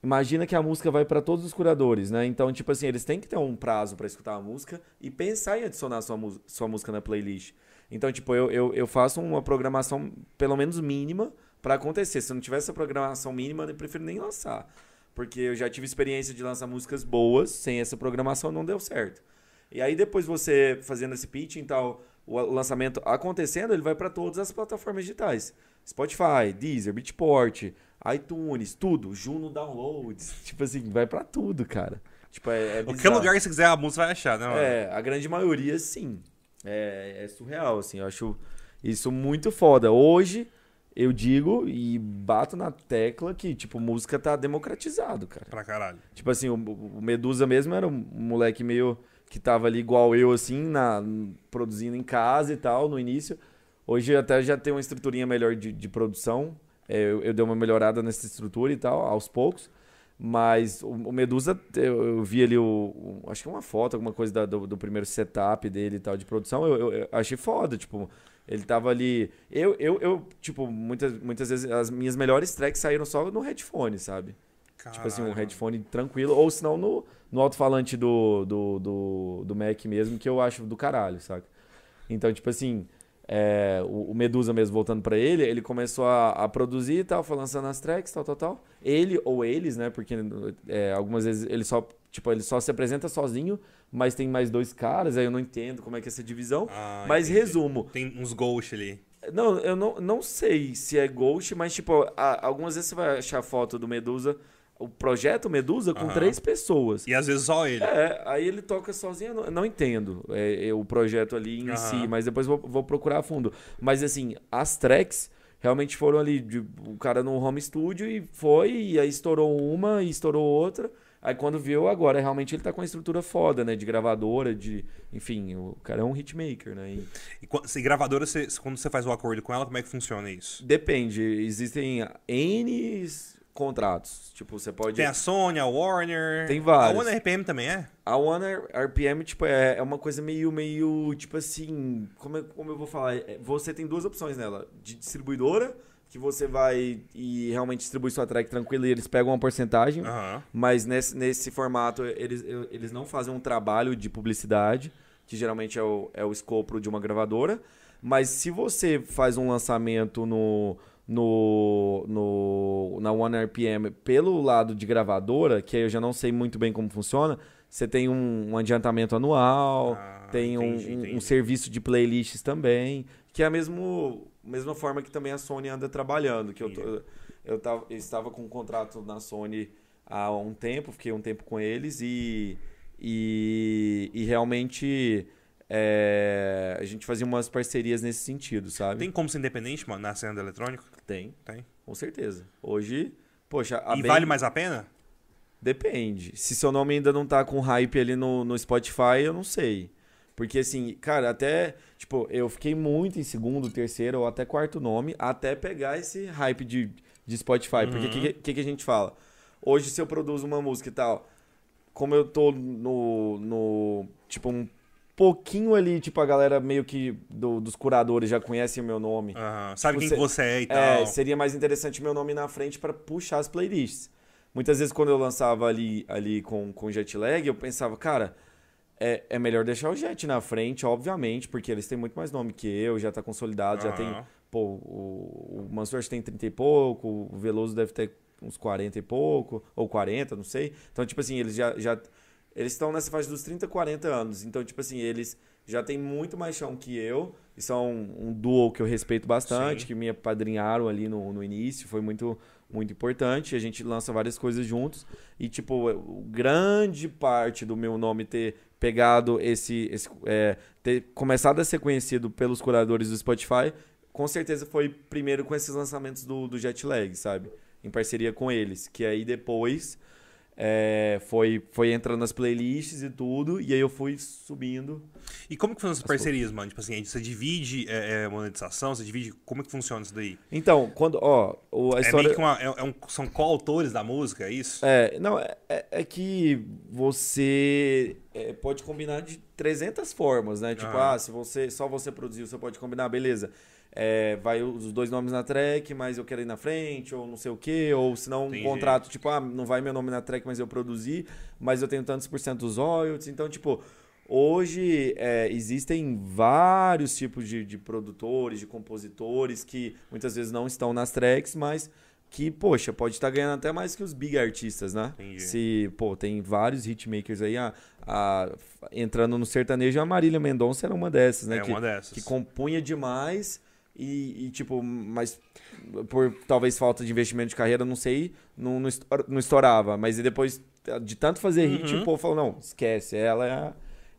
imagina que a música vai pra todos os curadores, né? Então, tipo assim, eles têm que ter um prazo pra escutar a música e pensar em adicionar sua, sua música na playlist. Então, tipo, eu, eu, eu faço uma programação pelo menos mínima pra acontecer. Se eu não tiver essa programação mínima, eu prefiro nem lançar. Porque eu já tive experiência de lançar músicas boas sem essa programação, não deu certo. E aí depois você fazendo esse pitching e tal, o lançamento acontecendo, ele vai para todas as plataformas digitais. Spotify, Deezer, Beatport, iTunes, tudo, Juno Downloads, (laughs) tipo assim, vai para tudo, cara. Tipo, é, é Qualquer lugar que você quiser, a música vai achar, né, mano? É, a grande maioria sim. É, é surreal, assim. Eu acho isso muito foda. Hoje, eu digo e bato na tecla que, tipo, música tá democratizado, cara. Pra caralho. Tipo assim, o, o Medusa mesmo era um moleque meio que tava ali igual eu, assim, na, produzindo em casa e tal, no início. Hoje até já tem uma estruturinha melhor de, de produção. É, eu, eu dei uma melhorada nessa estrutura e tal, aos poucos. Mas o, o Medusa, eu, eu, vi ali o, o, Acho que uma foto, alguma coisa da, do, do, primeiro setup dele e tal, de produção. Eu, eu, achei foda, tipo. Ele tava ali. Eu, eu, eu, tipo, muitas, muitas vezes as minhas melhores tracks saíram só no headphone, sabe? Caralho. Tipo assim, um headphone tranquilo. Ou senão no, no alto-falante do, do, do, do Mac mesmo, que eu acho do caralho, saca? Então, tipo assim é, o, o, Medusa mesmo voltando para ele, ele começou a, a, produzir e tal, foi lançando as tracks, tal, tal, tal. Ele ou eles, né? Porque é, algumas vezes ele só, tipo, ele só se apresenta sozinho, mas tem mais dois caras, aí eu não entendo como é que é essa divisão. Ah, mas entendi. resumo. Tem uns ghost ali. Não, eu não, não sei se é ghost, mas tipo, a, algumas vezes você vai achar foto do Medusa o projeto Medusa com uhum. três pessoas. E às vezes só ele. É, aí ele toca sozinho, não, não entendo é, é, o projeto ali em uhum. si, mas depois vou, vou, procurar a fundo. Mas assim, as tracks realmente foram ali, de, o cara no home studio e foi, e aí estourou uma e estourou outra. Aí quando viu, agora realmente ele tá com uma estrutura foda, né? De gravadora, de. Enfim, o cara é um hitmaker, né? E, e se gravadora, você, quando você faz o acordo com ela, como é que funciona isso? Depende. Existem N contratos. Tipo, você pode. Tem a Sony, a Warner. Tem vários. A Warner RPM também é? A Warner RPM, tipo, é, é uma coisa meio, meio, tipo assim. Como, é, como eu vou falar? É, você tem duas opções nela: de distribuidora, que você vai e realmente distribui sua track tranquilo e eles pegam uma porcentagem. Uhum. Mas nesse, nesse formato, eles, eles não fazem um trabalho de publicidade, que geralmente é o, é o escopo de uma gravadora. Mas se você faz um lançamento no no, no, na One RPM pelo lado de gravadora, que eu já não sei muito bem como funciona, você tem um, um adiantamento anual, ah, tem entendi, um, entendi. um, serviço de playlists também, que é a mesmo, mesma forma que também a Sony anda trabalhando. Que eu, eu, eu, tava, eu estava com um contrato na Sony há um tempo, fiquei um tempo com eles e, e, e realmente é, a gente fazia umas parcerias nesse sentido, sabe? Tem como ser independente, mano, na cena do eletrônico? Tem. Tem. Com certeza. Hoje, poxa... e vale mais a pena? Depende. Se seu nome ainda não tá com hype ali no, no Spotify, eu não sei. Porque assim, cara, até, tipo, eu fiquei muito em segundo, terceiro ou até quarto nome, até pegar esse hype de, de Spotify. Uhum. Porque o que, que, que a gente fala? Hoje, se eu produzo uma música e tal, como eu tô no, no tipo, um pouquinho ali, tipo, a galera meio que do, dos curadores já conhecem o meu nome. Uhum. Sabe tipo, quem que você é e tal. É, seria mais interessante meu nome na frente para puxar as playlists. Muitas vezes quando eu lançava ali, ali com, com Jetlag, eu pensava, cara, é, é melhor deixar o Jet na frente, obviamente, porque eles têm muito mais nome que eu, já tá consolidado, uhum. já tem. Pô, o, o Mansur tem 30 e pouco, o Veloso deve ter uns 40 e pouco, ou 40, não sei. Então, tipo assim, eles já, já eles estão nessa faixa dos 30, 40 anos. Então, tipo assim, eles já têm muito mais chão que eu. E são um, duo que eu respeito bastante, Sim. que me apadrinharam ali no, no início. Foi muito, muito importante. A gente lança várias coisas juntos. E, tipo, grande parte do meu nome ter pegado esse. esse é, ter começado a ser conhecido pelos curadores do Spotify, com certeza foi primeiro com esses lançamentos do, do Jetlag, sabe? Em parceria com eles. Que aí depois é, foi, foi entrando nas playlists e tudo, e aí eu fui subindo. E como que funcionam as parcerias, mano? Tipo assim, você divide é, é, monetização, você divide. Como que funciona isso daí? Então, quando. Ó, a história. É meio que uma, é, é um, são coautores da música, é isso? É, não, é, é, é que você pode combinar de 300 formas, né? Tipo, ah. ah, se você só você produziu, você pode combinar, beleza é, vai os dois nomes na track, mas eu quero ir na frente, ou não sei o quê, ou se não um contrato, tipo, ah, não vai meu nome na track, mas eu produzi, mas eu tenho tantos por cento dos royalties. Então, tipo, hoje é, existem vários tipos de, de produtores, de compositores que muitas vezes não estão nas tracks, mas que, poxa, pode estar ganhando até mais que os big artistas, né? Entendi. Se, pô, tem vários hitmakers aí, a, a, entrando no sertanejo, a Marília Mendonça era uma dessas, né? É que, uma dessas. Que compunha demais e, e, tipo, mas por talvez falta de investimento de carreira, não sei, não, não estourava. Mas depois de tanto fazer uhum. hit, o povo falou, não, esquece, ela é a,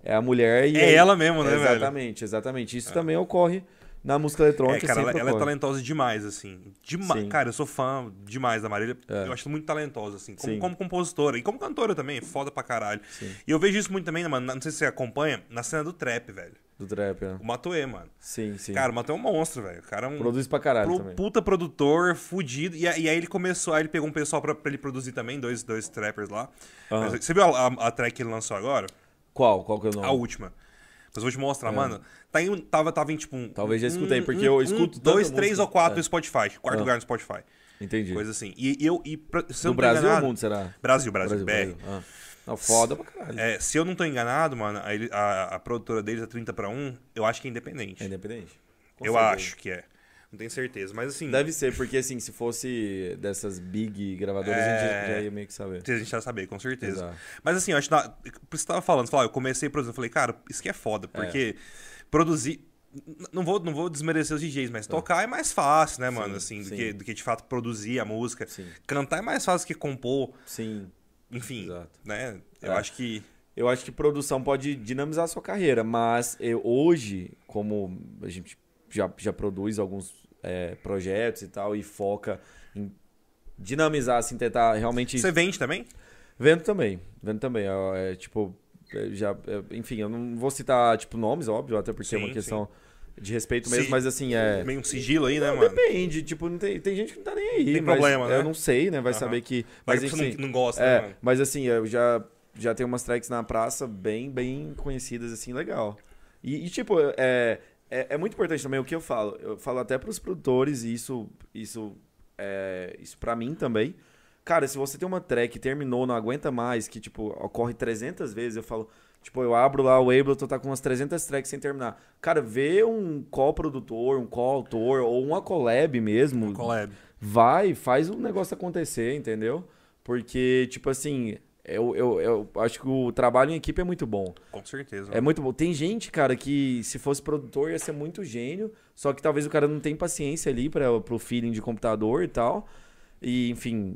é a mulher. É aí, ela mesmo, né, exatamente, velho? Exatamente, exatamente. Isso é. também ocorre na música eletrônica. É, cara, ela, ela, é talentosa demais, assim. Dema cara, eu sou fã demais da Marília. É. Eu acho muito talentosa, assim. Como, como, compositora. E como cantora também, foda pra caralho. Sim. E eu vejo isso muito também, mano. Não sei se você acompanha, na cena do trap, velho. Do trap, é. O Matoê, mano. Sim, sim. Cara, o Matoê é um monstro, velho. O cara é um Produz pra caralho pro- também. puta produtor, fudido. E, aí ele começou, aí ele pegou um pessoal pra, pra ele produzir também, dois, dois trappers lá. Aham. Mas você viu a, a- a track que ele lançou agora? Qual? Qual que é o nome? A última. Mas eu vou te mostrar, mano. Tá em, tava, tava em tipo um. É. Talvez já um- escutei, porque um- eu um, escuto tanta Dois, três música. ou quatro É. no Spotify. Quarto Ah. lugar no Spotify. Entendi. Coisa assim. E e eu. E, pra- se eu tô Brasil ou enganado- mundo, será? Brasil, Brasil, BR. Brasil. Ah. Não, foda pra caralho. É, se eu não tô enganado, mano, a, a, a produtora deles é 30 pra 1, eu acho que é independente. É independente? Com eu certeza. acho que é. Não tenho certeza. Mas assim, Deve ser, porque assim, se fosse dessas big gravadoras, a gente É. já- ia meio que saber. a gente já saber, com certeza. Exato. Mas assim, eu acho que. Por isso que você tava falando, você falou, ah, eu comecei a produzir. Eu falei, cara, isso que é foda, porque produzir. Não vou, não vou desmerecer os DJs, mas tocar é mais fácil, né, mano? Assim, do sim. que, do que de fato produzir a música. Sim. Cantar é mais fácil que compor. Sim. Enfim, Exato. né? Eu É. acho que. Eu acho que produção pode dinamizar a sua carreira, mas eu, hoje, como a gente já, já produz alguns é, projetos e tal, e foca em dinamizar, assim, tentar realmente. Você vende também? Vendo também, vendo também. É, é, tipo, é, já, é, enfim, eu não vou citar tipo nomes, óbvio, até porque é Sim, uma questão de respeito mesmo, mas assim é. Meio um sigilo aí, né, Não, mano? Depende, tipo, não tem, tem gente que não tá nem aí. Tem problema, né? Eu não sei, né? Vai Aham. saber que. Mas Mas, enfim, não, não gosta, é, né, mas assim, eu já, já tenho umas tracks na praça bem, bem conhecidas, assim, legal. E, e, tipo, é, é, é muito importante também o que eu falo. Eu falo até pros produtores, e isso, isso, é, isso pra mim também. Cara, se você tem uma track que terminou, não aguenta mais, que, tipo, ocorre 300 vezes, eu falo... Tipo, eu abro lá o Ableton, tá com umas 300 tracks sem terminar. Cara, vê um co-produtor, um co-autor, ou uma collab mesmo. Collab. Vai, faz o negócio acontecer, entendeu? Porque, tipo assim, eu, eu, eu acho que o trabalho em equipe é muito bom. Com certeza. É muito bom. Tem gente, cara, que se fosse produtor ia ser muito gênio, só que talvez o cara não tem paciência ali para pro feeling de computador e tal. E, enfim,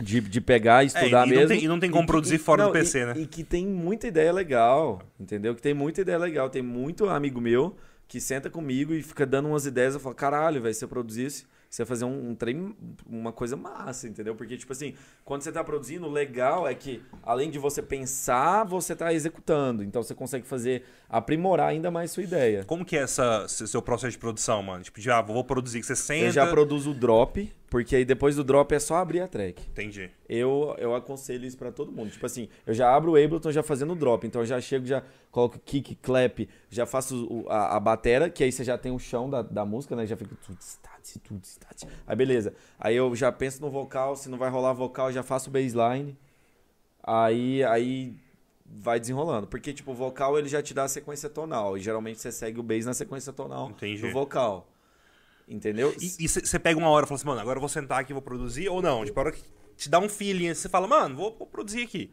de, de pegar e estudar e não mesmo. tem- e não tem como que- produzir fora do e- PC, né? E que tem muita ideia legal, entendeu? Que tem muita ideia legal. Tem muito amigo meu que senta comigo e fica dando umas ideias. Eu falo, caralho, velho, se eu produzisse, você ia fazer um, um trem, uma coisa massa, entendeu? Porque, tipo assim, quando você tá produzindo, o legal é que, além de você pensar, você tá executando. Então você consegue fazer, aprimorar ainda mais sua ideia. Como que é essa, seu processo de produção, mano? Tipo, de, ah, vou produzir, que você senta... Eu já produzo o drop, porque aí depois do drop é só abrir a track. Entendi. Eu, eu aconselho isso pra todo mundo. Tipo assim, eu já abro o Ableton já fazendo o drop. Então eu já chego, já coloco kick, clap, já faço o- a, a batera, que aí você já tem o chão da, da música, né? Já fica tudo stat, tudo stat. Aí beleza. Aí eu já penso no vocal, se não vai rolar vocal, já faço o baseline. Aí, aí vai desenrolando. Porque, tipo, o vocal ele já te dá a sequência tonal. E geralmente você segue o bass na sequência tonal Entendi. do vocal. Entendeu? E você pega uma hora e fala assim, mano, agora eu vou sentar aqui e vou produzir, ou não? Tipo, a hora que te dá um feeling, você fala, mano, vou, vou produzir aqui.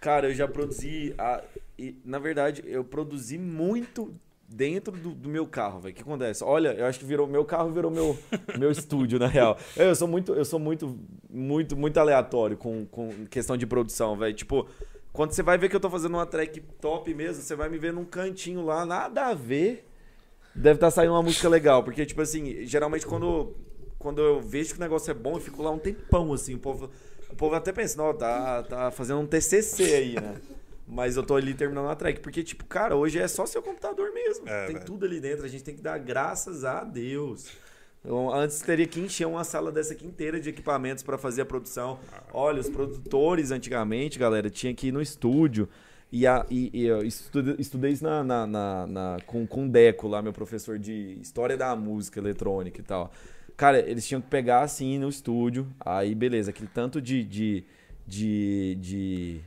Cara, eu já produzi. A, e, na verdade, eu produzi muito dentro do, do meu carro, velho. O que acontece? Olha, eu acho que virou meu carro virou meu, (laughs) meu estúdio, na real. Eu, sou muito, eu sou muito, muito, muito aleatório com, com questão de produção, velho. Tipo, quando você vai ver que eu tô fazendo uma track top mesmo, você vai me ver num cantinho lá, nada a ver. Deve estar saindo uma música legal, porque, tipo assim, geralmente quando, quando eu vejo que o negócio é bom, eu fico lá um tempão, assim, o povo, o povo até pensa, não, tá, tá fazendo um TCC aí, né? Mas eu tô ali terminando a track, porque, tipo, cara, hoje é só seu computador mesmo, É, tem velho. tudo ali dentro, a gente tem que dar graças a Deus. Então, antes teria que encher uma sala dessa aqui inteira de equipamentos para fazer a produção. Olha, os produtores antigamente, galera, tinha que ir no estúdio. E, a, e, e eu estude- estudei isso na, na, na- na- com, com o Deco lá, meu professor de História da Música Eletrônica e tal. Cara, eles tinham que pegar assim no estúdio, aí beleza, aquele tanto de. de, de, de,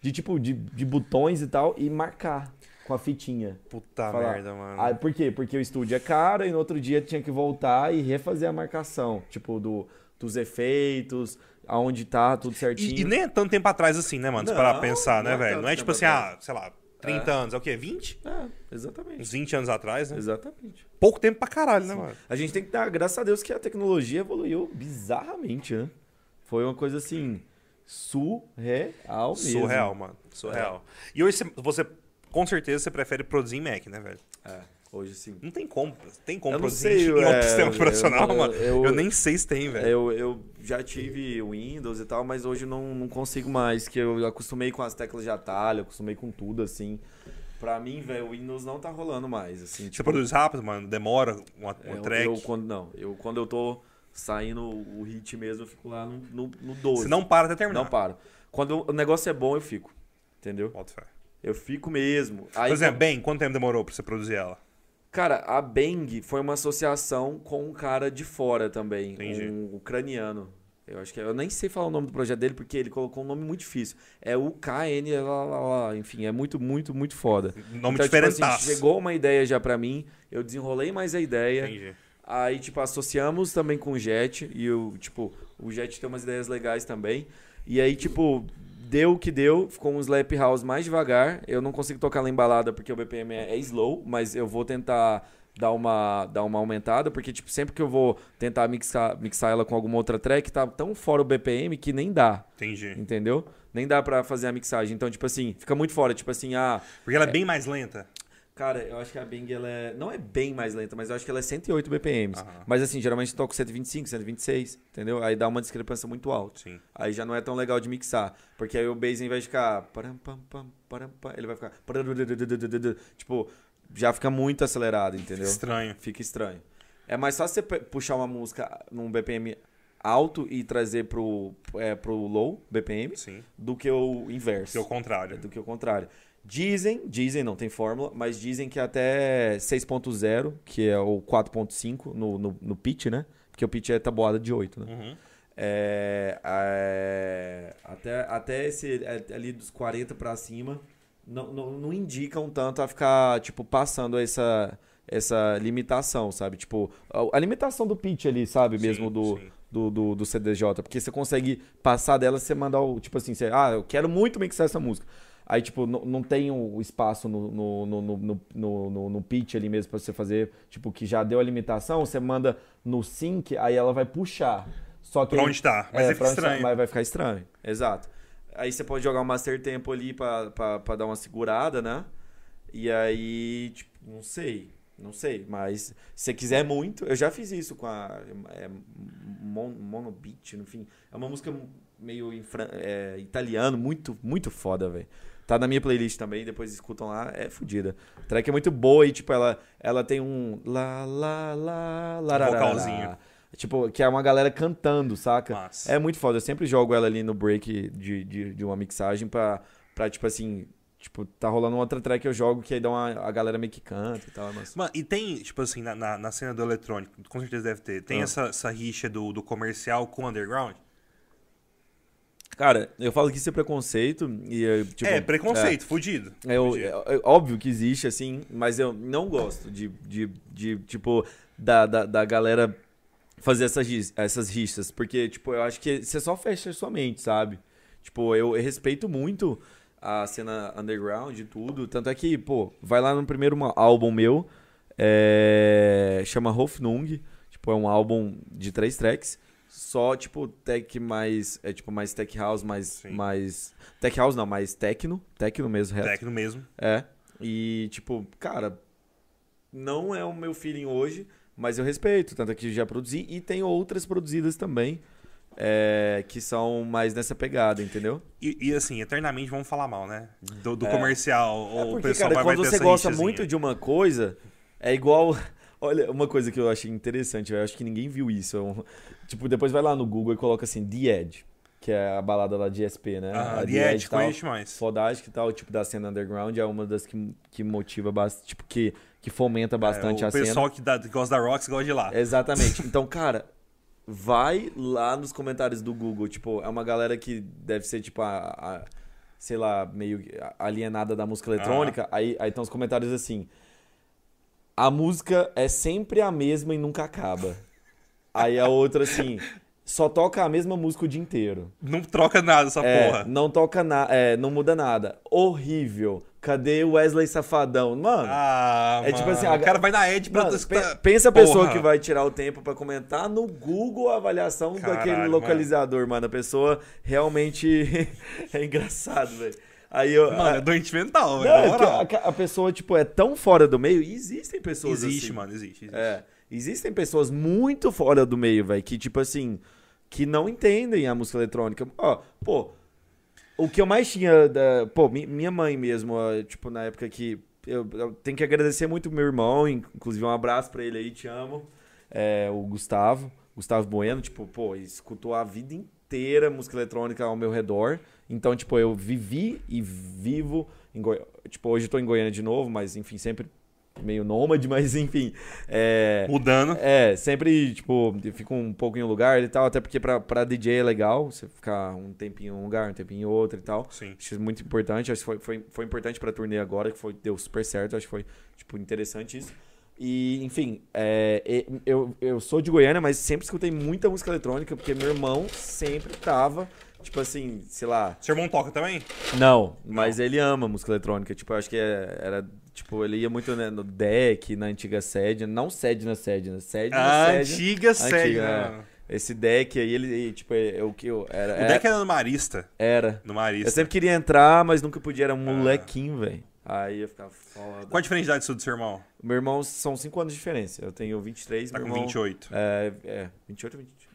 de tipo, de, de botões e tal, e marcar com a fitinha. Puta Falar. merda, mano. Ah, por quê? Porque o estúdio é caro e no outro dia tinha que voltar e refazer a marcação. Tipo, do, dos efeitos, aonde tá, tudo certinho. E, e nem é tanto tempo atrás assim, né, mano? Se Não, parar pra pensar, né, não é velho? Não é tipo assim, atrás. ah, sei lá, 30 anos, é o quê? 20? É, exatamente. Uns 20 anos atrás, né? Exatamente. Pouco tempo pra caralho, né, mano? A gente tem que dar graças a Deus que a tecnologia evoluiu bizarramente, né? Foi uma coisa assim, surreal mesmo. Surreal, mano. Surreal. E hoje você, você, com certeza, você prefere produzir em Mac, né, velho? É, hoje sim. Não tem como. Tem como Eu não produzir sei, em outro é, sistema eu- operacional, eu- mano. Eu, eu- nem sei se tem, velho. Eu, eu já tive Windows e tal, mas hoje não, não consigo mais, que eu acostumei com as teclas de atalho, acostumei com tudo, assim. Pra mim, velho, o Windows não tá rolando mais, assim. Você tipo, produz rápido, mano? Demora uma, uma eu- track? Eu, quando, não, eu quando eu tô saindo o hit mesmo, eu fico lá no, no, no 12. Você não para até terminar. Não paro. Quando o negócio é bom, eu fico. Entendeu? Bota fé. Eu fico mesmo. Aí, Por exemplo, bem, quanto tempo demorou pra você produzir ela? Cara, a Bang foi uma associação com um cara de fora também, Entendi. um ucraniano. Eu acho que eu nem sei falar o nome do projeto dele porque ele colocou um nome muito difícil. É o KN, lá, lá, lá, enfim, é muito, muito, muito foda. Nome então, tipo diferentaço. assim, chegou uma ideia já pra mim, eu desenrolei mais a ideia. Entendi. Aí, tipo, associamos também com o Jet. E o, tipo, o Jet tem umas ideias legais também. E aí, tipo, deu o que deu. Ficou um slap house mais devagar. Eu não consigo tocar lá em balada porque o BPM é, é slow, mas eu vou tentar dar uma, dar uma aumentada. Porque, tipo, sempre que eu vou tentar mixar, mixar ela com alguma outra track, tá tão fora o BPM que nem dá. Entendi. Entendeu? Nem dá pra fazer a mixagem. Então, tipo assim, fica muito fora. Tipo assim, ah, Porque ela é bem mais lenta. Cara, eu acho que a Bang ela é. Não é bem mais lenta, mas eu acho que ela é 108 BPMs. Aham. Mas assim, geralmente eu toco 125, 126, entendeu? Aí dá uma discrepância muito alta. Sim. Aí já não é tão legal de mixar. Porque aí o bass, ao invés de ficar. param, pam, pam, param, pam, Ele vai ficar. Tipo, já fica muito acelerado, entendeu? Estranho. Fica estranho. É mais fácil você puxar uma música num BPM alto e trazer pro, é, pro low BPM Sim. do que o inverso Que é o contrário. do que o contrário. Dizem, dizem, não tem fórmula, mas dizem que até 6.0, que é o 4.5 no, no, no pitch, né? Porque o pitch é tabuada de 8, né? Uhum. É, é, até, até esse é, ali dos 40 pra cima não, não, não indicam tanto a ficar, tipo, passando essa, essa limitação, sabe? Tipo, a, a limitação do pitch ali, sabe? Sim, Mesmo do, sim. do, do, do CDJ. Porque você consegue passar dela, você mandar o. Tipo assim, você, ah, eu quero muito mixar essa música. Aí, tipo, não, não tem o espaço no, no, no, no, no, no, no- pitch ali mesmo pra você fazer, tipo, que já deu a limitação, você manda no sync, aí ela vai puxar. Só que Pra onde tá? Mas é, fica tá, estranho. Mas vai ficar estranho, exato. Aí você pode jogar um Master Tempo ali pra, pra, pra dar uma segurada, né? E aí, tipo, não sei, não sei. Mas se você quiser muito, eu já fiz isso com a é, Mon, Monobeat, enfim. É uma música meio é, italiano, muito, muito foda, velho. Tá na minha playlist também, depois escutam lá, é fodida. A track é muito boa e, tipo, ela, ela tem um lá, lá, lá, lá, vocalzinho. Tipo, que é uma galera cantando, saca? Massa. É muito foda. Eu sempre jogo ela ali no break de, de, de uma mixagem pra, pra, tipo assim, tipo, tá rolando outra track que eu jogo que aí dá uma, a galera meio que canta e tal. Mas... Mano, e tem, tipo assim, na, na, na cena do eletrônico, com certeza deve ter, tem Ah. essa, essa rixa do, do comercial com o underground? Cara, eu falo que isso é preconceito e, eu, tipo... é, preconceito, fudido. É, Fudido. é- é óbvio que existe, assim, mas eu não gosto de, de, de tipo, da, da, da galera fazer essas, essas rixas, porque, tipo, eu acho que você só fecha sua mente, sabe? Tipo, eu, eu respeito muito a cena underground e tudo, tanto é que, pô, vai lá no primeiro álbum meu, é, chama Hoffnung, tipo, é um álbum de três tracks, só, tipo, tech mais, é tipo, mais tech house, mais, Sim. mais, tech house não, mais techno, techno mesmo, reto. Técnico mesmo. É. E, tipo, cara, não é o meu feeling hoje, mas eu respeito. Tanto é que já produzi e tem outras produzidas também é, que são mais nessa pegada, entendeu? E, e, assim, eternamente vamos falar mal, né? Do, do É. comercial. É ou o porque, pessoal cara, vai, vai quando ter você gosta muito de uma coisa, é igual. Olha, uma coisa que eu achei interessante, eu acho que ninguém viu isso. é um- tipo, depois vai lá no Google e coloca assim, The Edge, que é a balada lá de SP, né? Ah, A The Edge, e tal. conheço mais. Fodástica e tal, tipo, da cena underground é uma das que, que motiva bastante, tipo, que, que fomenta bastante É, a o cena. pessoal que, dá- que gosta da Rocks gosta de lá. Exatamente. Então, (laughs) cara, vai lá nos comentários do Google. Tipo, é uma galera que deve ser, tipo, a, a- sei lá, meio alienada da música eletrônica. Aí, aí estão os comentários assim. A música é sempre a mesma e nunca acaba. Aí a outra assim. Só toca a mesma música o dia inteiro. Não troca nada essa É, porra. não toca nada, é, não muda nada. Horrível. Cadê o Wesley Safadão? Mano, Ah, É tipo mano, assim, a- o cara vai na Edge pra Mano, pe- pensa a pessoa Porra. que vai tirar o tempo pra comentar no Google a avaliação Caralho, daquele localizador, mano. A pessoa realmente (laughs) é engraçado, velho. Aí eu. Mano, é doente mental, velho. é a, a pessoa, tipo, é tão fora do meio. E existem pessoas Existe, assim. mano, existe. existe. É. Existem pessoas muito fora do meio, velho, que, tipo assim, que não entendem a música eletrônica. Ó, pô, o que eu mais tinha da. Pô, mi- minha mãe mesmo, tipo, na época que eu, eu tenho que agradecer muito meu irmão, inclusive um abraço para ele aí, te amo. É, o Gustavo, Gustavo Bueno, tipo, pô, escutou a vida inteira música eletrônica ao meu redor. Então, tipo, eu vivi e vivo em Goi... Tipo, hoje eu tô em Goiânia de novo, mas enfim, sempre meio nômade, (laughs) mas enfim. É, Mudando. É, sempre, tipo, eu fico um pouco em um lugar e tal, até porque pra, pra DJ é legal você ficar um tempinho em um lugar, um tempinho em outro e tal. Sim. Acho isso muito importante. Acho que foi, foi, foi importante pra turnê agora, que foi, deu super certo. Acho que foi, tipo, interessante isso. E, enfim, é, eu, eu sou de Goiânia, mas sempre escutei muita música eletrônica, porque meu irmão sempre tava Tipo assim, sei lá. Seu irmão toca também? Não, mas Não. ele ama música eletrônica. Tipo, eu acho que é, era. Tipo, ele ia muito né, no deck, na antiga sede. Não sede na sede, né? Sede na ah, Antiga sede, né? É. Esse deck aí, ele, tipo, é, o que eu. Era, o deck era no Marista. Era. No Marista. Eu sempre queria entrar, mas nunca podia, era um ah. molequinho, velho. Aí eu ficava foda. Qual a diferença de idade do seu irmão? Meu irmão são 5 anos de diferença. Eu tenho 23, tá meu com irmão, 28. É, é 28 ou 28.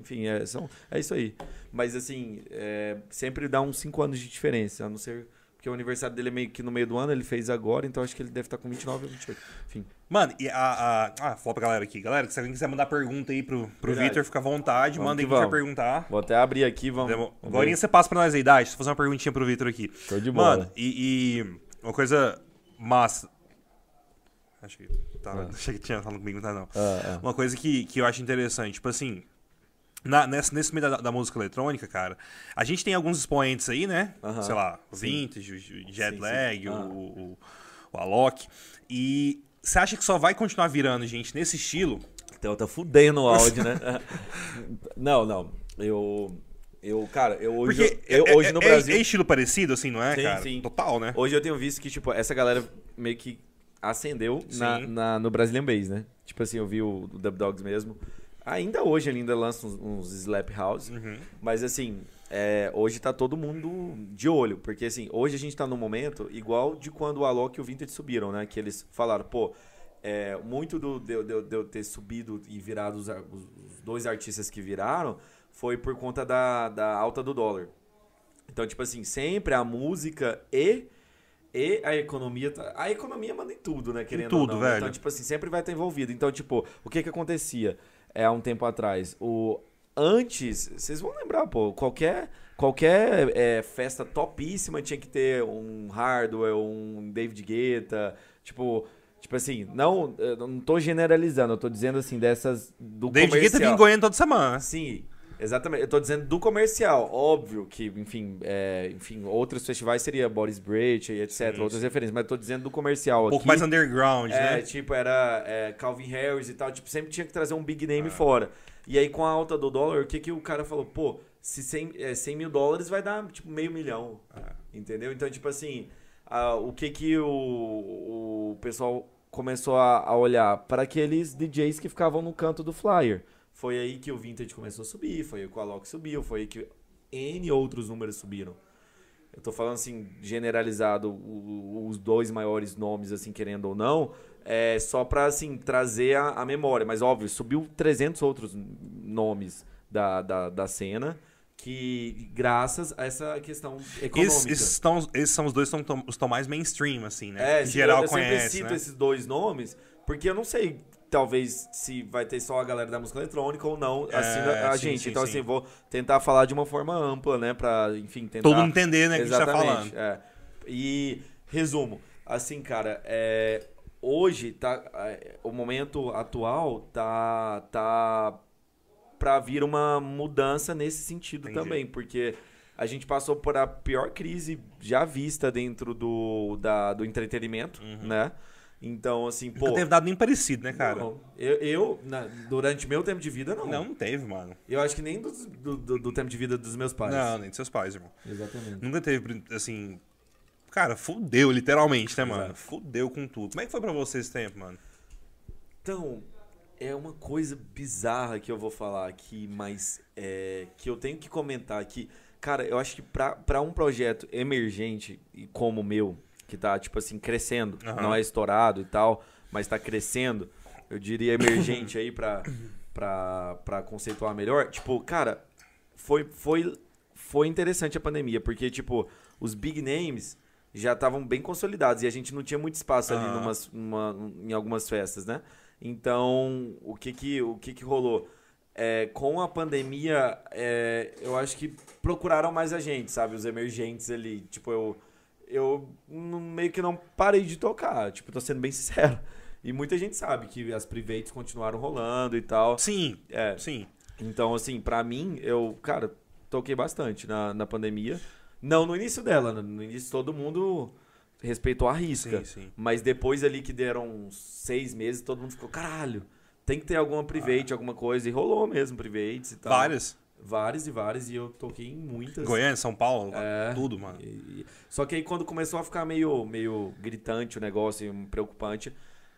Enfim, é, são, é isso aí. Mas assim, é, sempre dá uns 5 anos de diferença, a não ser. Porque o aniversário dele é meio que no meio do ano, ele fez agora, então acho que ele deve estar com 29 ou 28. Enfim. Mano, e a. a ah, fala pra galera aqui. Galera, se alguém quiser mandar pergunta aí pro, pro Vitor, fica à vontade, manda aí quem quer perguntar. Vou até abrir aqui, vamos. vamos Agora você passa pra nós a idade, deixa eu fazer uma perguntinha pro Vitor aqui. Show de bola. Mano, e, e uma coisa massa. Acho que. Tá, ah. Achei que tinha falado comigo, não tá não. Ah, ah. Uma coisa que, que eu acho interessante, tipo assim, na, nesse, nesse meio da, da, música eletrônica, cara, a gente tem alguns expoentes aí, né? Sei lá, o Vintage, o Jet Lag, o, o, o Alok. E você acha que só vai continuar virando, gente, nesse estilo? Então tá fudendo o (laughs) áudio, né? não, não. Eu. Eu, cara, eu hoje. Porque eu, é, hoje no é, Brasil. É estilo parecido, assim, não é, sim, cara? Sim. Total, né? Hoje eu tenho visto que, tipo, essa galera meio que acendeu na, na, no Brazilian Bass, né? Tipo assim, eu vi o, o Dub Dogs mesmo. Ainda hoje ele ainda lança uns, uns slap house, uhum. mas assim, é, hoje tá todo mundo de olho, porque assim, hoje a gente tá num momento igual de quando o Alok e o Vintage subiram, né? Que eles falaram, pô, é, muito do, de, de, de eu ter subido e virado os, os, dois artistas que viraram foi por conta da, da alta do dólar. Então, tipo assim, sempre a música e e a economia. Tá, a economia manda em tudo, né? Querendo em tudo, ou não. velho. Então, tipo assim, sempre vai estar envolvido. Então, tipo, o que que acontecia? É, há um tempo atrás. O antes, vocês vão lembrar, pô, qualquer qualquer é, festa topíssima tinha que ter um Hardware, um David Guetta, tipo, tipo assim, não, eu não tô generalizando, eu tô dizendo assim dessas do David comercial. Guetta vem em Goiânia toda semana. Sim. Exatamente, eu tô dizendo do comercial. Óbvio que, enfim, é, enfim outros festivais seria Boris Bridge e etc, sim, outras referências, mas eu tô dizendo do comercial. Um pouco aqui, mais underground, é, né? Tipo, era é, Calvin Harris e tal, tipo, sempre tinha que trazer um big name ah. fora. E aí, com a alta do dólar, o que, que o cara falou? Pô, se 100, é, 100 mil dólares vai dar, tipo, meio milhão. Ah. Entendeu? Então, tipo assim, a, o que que o, o pessoal começou a, a olhar? Para aqueles DJs que ficavam no canto do flyer. Foi aí que o Vintage começou a subir, foi aí que o Alok subiu, foi aí que N outros números subiram. Eu tô falando assim, generalizado, os dois maiores nomes, assim, querendo ou não, é só pra, assim, trazer a, a memória. Mas, óbvio, subiu 300 outros nomes da, da, da cena que graças a essa questão econômica. Esses, esses, tão, esses são os dois que estão mais mainstream, assim, né? É, em geral eu, eu conhece, sempre cito né? esses dois nomes, porque eu não sei talvez se vai ter só a galera da música eletrônica ou não, assim é, a sim, gente. Sim, então, sim. assim, vou tentar falar de uma forma ampla, né? Pra, enfim, tentar. Todo mundo entender, né? O que a gente tá falando. É. E, resumo, assim, cara, é, hoje, tá, é, o momento atual tá, tá pra vir uma mudança nesse sentido Entendi. também, porque a gente passou por a pior crise já vista dentro do, da, do entretenimento, uhum. né? Então, assim, pô. Não teve dado nem parecido, né, cara? Não, eu, eu na, durante meu tempo de vida, não. Não, não teve, mano. Eu acho que nem do, do, do, do tempo de vida dos meus pais. Não, nem dos seus pais, irmão. Exatamente. Nunca teve, assim. Cara, fudeu, literalmente, né, mano? Exato. Fudeu com tudo. Como é que foi pra você esse tempo, mano? Então, é uma coisa bizarra que eu vou falar aqui, mas é, que eu tenho que comentar aqui. Cara, eu acho que pra, pra um projeto emergente como o meu, que tá, tipo assim, crescendo. Uhum. Não é estourado e tal, mas tá crescendo. Eu diria emergente aí pra, pra, pra conceituar melhor. Tipo, cara, foi, foi, foi interessante a pandemia, porque, tipo, os big names já estavam bem consolidados e a gente não tinha muito espaço ali numas, numa, em algumas festas, né? Então, o que que, o que, que rolou? É, com a pandemia, é, eu acho que procuraram mais a gente, sabe? Os emergentes ali. Tipo, eu, eu meio que não parei de tocar. Tipo, tô sendo bem (laughs) sincero. E muita gente sabe que as privates continuaram rolando e tal. Sim, é. sim. Então, assim, para mim, eu, cara, toquei bastante na, na pandemia. Não no início dela, né? no início todo mundo respeitou a risca. Sim, sim. Mas depois ali que deram seis meses, todo mundo ficou, caralho, tem que ter alguma private, ah. alguma coisa. E rolou mesmo privates e tal. Várias. Várias e várias, e eu toquei em muitas. Goiânia, São Paulo, é, tudo, mano. E, só que aí quando começou a ficar meio, meio gritante o negócio, preocupante,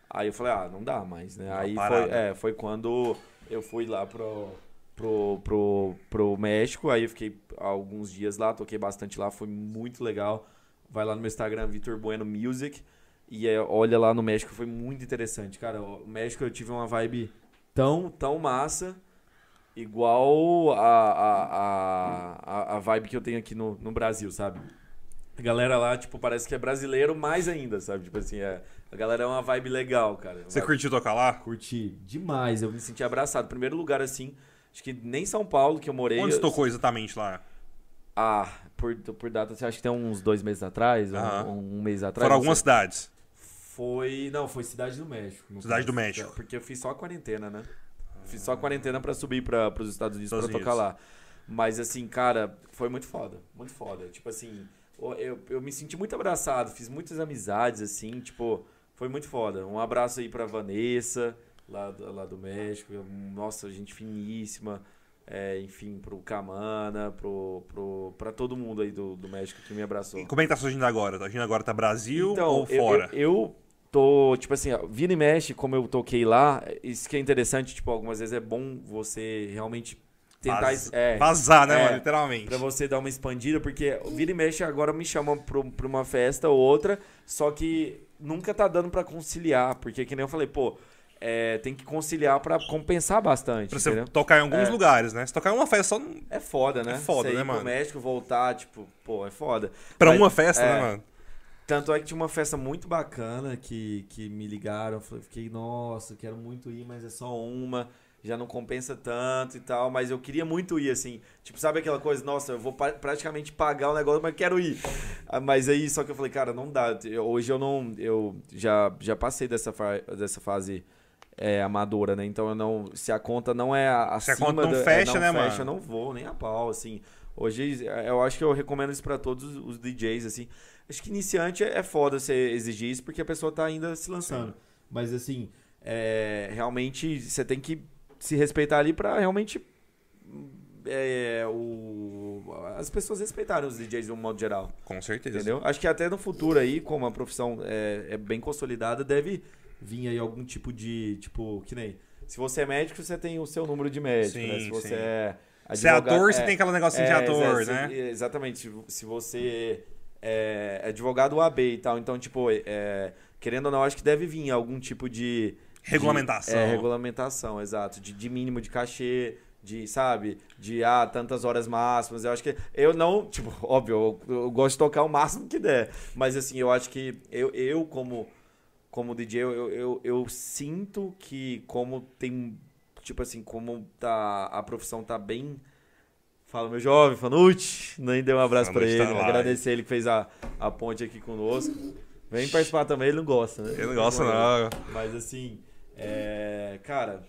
aí eu falei, ah, não dá mais, né? aí foi, é, foi quando eu fui lá pro, pro, pro, pro México, aí eu fiquei alguns dias lá, toquei bastante lá, foi muito legal. Vai lá no meu Instagram, Vitor Bueno Music. E é, olha lá no México, foi muito interessante, cara. O México eu tive uma vibe tão, tão massa igual a, a, a, a vibe que eu tenho aqui no, no Brasil, sabe? A galera lá, tipo, parece que é brasileiro mais ainda, sabe? Tipo assim, é, a galera é uma vibe legal, cara. Você curtiu tocar lá? Curti demais, eu me senti abraçado. Primeiro lugar, assim, acho que nem São Paulo que eu morei. Onde você tocou exatamente lá? Ah, por, por data, você acha que tem uns dois meses atrás? Um, um, mês atrás? Foram algumas cidades? Foi. Não, foi Cidade do México. Cidade do México. Porque eu fiz só a quarentena, né? Fiz só a quarentena para subir para os Estados Unidos para tocar lá. Mas assim, cara, foi muito foda. Muito foda. Tipo assim, eu, eu me senti muito abraçado, fiz muitas amizades, assim, tipo, foi muito foda. Um abraço aí pra Vanessa, lá, lá do México. Nossa, gente finíssima. É, enfim, pro Camana, pro, pro, pra todo mundo aí do, do México que me abraçou. E como é que tá surgindo agora? Tá surgindo agora tá Brasil então, ou fora? Eu, eu, tô, tipo assim, vira e mexe, como eu toquei lá, isso que é interessante, tipo, algumas vezes é bom você realmente tentar Vaz, é, vazar, né, é, mano, literalmente. Pra você dar uma expandida, porque vira e mexe agora me chama pra, pra uma festa ou outra, só que nunca tá dando para conciliar, porque que nem eu falei, pô, é, tem que conciliar para compensar bastante. Pra você entendeu? tocar em alguns é. lugares, né? Se tocar em uma festa só. É foda, né? É foda, você né, mano? Pro México, voltar, tipo, pô, é foda. Pra Mas, uma festa, né, é, mano? Tanto é que tinha uma festa muito bacana que, que me ligaram. Eu fiquei, nossa, quero muito ir, mas é só uma. Já não compensa tanto e tal. Mas eu queria muito ir, assim. Tipo, sabe aquela coisa, nossa, eu vou praticamente pagar o negócio, mas quero ir. Ah, mas aí, só que eu falei, cara, não dá. Hoje eu não. Eu já, já passei dessa, fa dessa fase. É, amadora, né? Então eu não. Se a conta não é acima Se a conta não da, fecha, é, não né, fecha, mano? Eu não vou, nem a pau, assim. Hoje eu acho que eu recomendo isso para todos os DJs, assim. Acho que iniciante é foda você exigir isso porque a pessoa tá ainda se lançando. Sim. Mas assim, é, realmente você tem que se respeitar ali para realmente é, o, as pessoas respeitarem os DJs de um modo geral. Com certeza. Entendeu? Acho que até no futuro aí, como a profissão é, é bem consolidada, deve vir aí algum tipo de. Tipo, que nem. Se você é médico, você tem o seu número de médico, né? sim, né? Se você sim. é. Advogado, se é ator, é, você tem aquele negocinho de é, ator, né? Exatamente. Se você é, é advogado UAB e tal. Então, tipo, é, querendo ou não, acho que deve vir algum tipo de. Regulamentação. De, é, regulamentação, exato. De, de mínimo de cachê, de, sabe, de ah, tantas horas máximas. Eu acho que. Eu não, tipo, (laughs) óbvio, eu, eu, gosto de tocar o máximo que der. Mas assim, eu acho que eu, eu como, como DJ, eu, eu, eu sinto que como tem. Tipo assim, como tá, a profissão tá bem Fala, meu jovem, Fanucci. Nem deu um abraço para ele. Tá agradecer ele que fez a, a ponte aqui conosco. Vem participar também, ele não gosta, né? Ele não gosta, não. Mas assim, é, cara,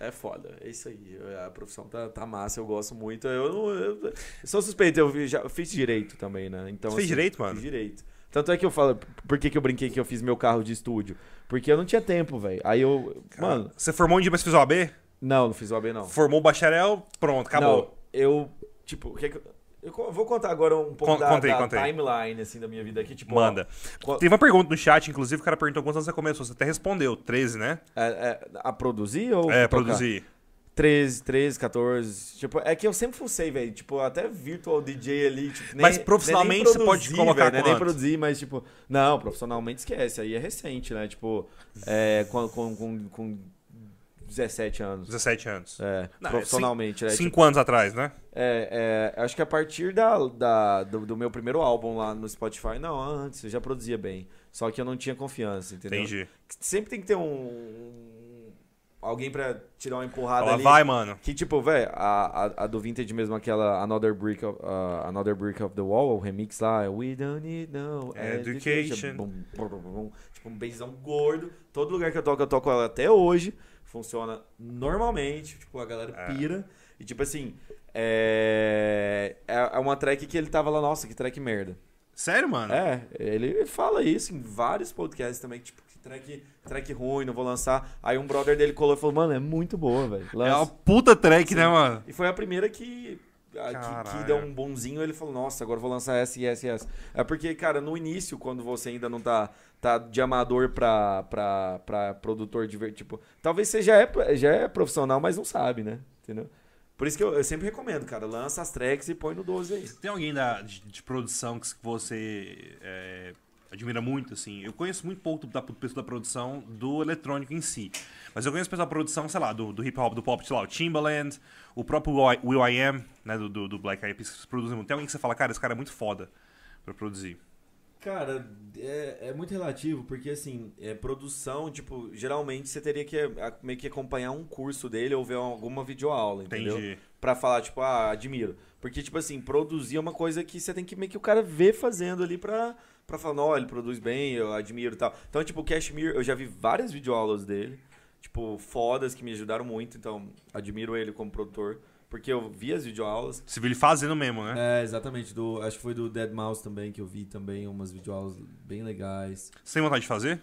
é foda. É isso aí. A profissão tá, tá massa, eu gosto muito. Eu não. Eu, eu sou suspeito, eu já eu fiz direito também, né? Então, Você fez assim, direito, mano? Fiz direito. Tanto é que eu falo, por que, que eu brinquei que eu fiz meu carro de estúdio? Porque eu não tinha tempo, velho. Aí eu. Cara, mano. Você formou um dia, mas fez o AB? Não, não fiz o AB, não. Formou o bacharel, pronto, acabou. Não, eu, tipo, o que, que eu vou contar agora um pouco Con da, contei, da contei. timeline, assim, da minha vida aqui. Tipo, Manda. Ó, Teve uma pergunta no chat, inclusive, o cara perguntou quantos anos você começou. Você até respondeu, 13, né? É, é, a produzir ou É, tocar? produzir. 13, 13, 14. Tipo, é que eu sempre fucei, velho. Tipo, até virtual DJ ali. Tipo, nem, mas profissionalmente produzir, você pode colocar véio, Nem produzir, mas tipo. Não, profissionalmente esquece. Aí é recente, né? Tipo, é, com, com, com, com 17 anos. 17 anos. É, Não, é profissionalmente. né? Cinco anos atrás, né? É, é, acho que a partir da, da- do, do meu primeiro álbum lá no Spotify, não, antes eu já produzia bem. Só que eu não tinha confiança, entendeu? Entendi. Sempre tem que ter um. um- alguém pra tirar uma empurrada Ela ali. vai, mano. Que tipo, velho, a, a, a do Vintage mesmo, aquela Another Brick of, uh, Another Brick of the Wall, o remix lá, é We don't need no Education. Bum, bum, bum. tipo, um beijão gordo. Todo lugar que eu toco, eu toco ela até hoje. Funciona normalmente, tipo, a galera É. pira. E tipo assim, é... é uma track que ele tava lá, nossa, que track merda. Sério, mano? É, ele fala isso em vários podcasts também, tipo, que track, track ruim, não vou lançar. Aí um brother dele colou e falou, mano, é muito boa, velho. É lança." uma puta track, né, mano? E foi a primeira que, a- que, que deu um bonzinho. Ele falou, nossa, agora vou lançar essa e essa e essa. É porque, cara, no início, quando você ainda não tá, tá de amador pra, pra, pra produtor de... Tipo, talvez você já é, já é profissional, mas não sabe, né? Entendeu? Por isso que eu, eu sempre recomendo, cara, lança as tracks e põe no 12 aí. Tem alguém da, de, de produção que você é, admira muito, assim? Eu conheço muito pouco da pessoa da produção do eletrônico em si. Mas eu conheço pessoal da produção, sei lá, do, do hip hop, do pop, sei lá, o Timbaland, o próprio Will I Am, né, do, do, do Black Eyed Peas, que produzem muito. Tem alguém que você fala, cara, esse cara é muito foda pra produzir. Cara, é, é muito relativo, porque assim, é produção, tipo, geralmente você teria que a- meio que acompanhar um curso dele ou ver alguma videoaula, entendeu? Entendi. Pra falar, tipo, ah, admiro. Porque, tipo assim, produzir é uma coisa que você tem que meio que o cara ver fazendo ali pra, pra falar, não, ele produz bem, eu admiro e tal. Então, tipo, o Cashmere, eu já vi várias videoaulas dele, tipo, fodas que me ajudaram muito, então admiro ele como produtor, porque eu vi as videoaulas. Você viu ele fazendo mesmo, né? É, exatamente. Do, acho que foi do Dead Mouse também, que eu vi também umas videoaulas bem legais. Você tem vontade de fazer?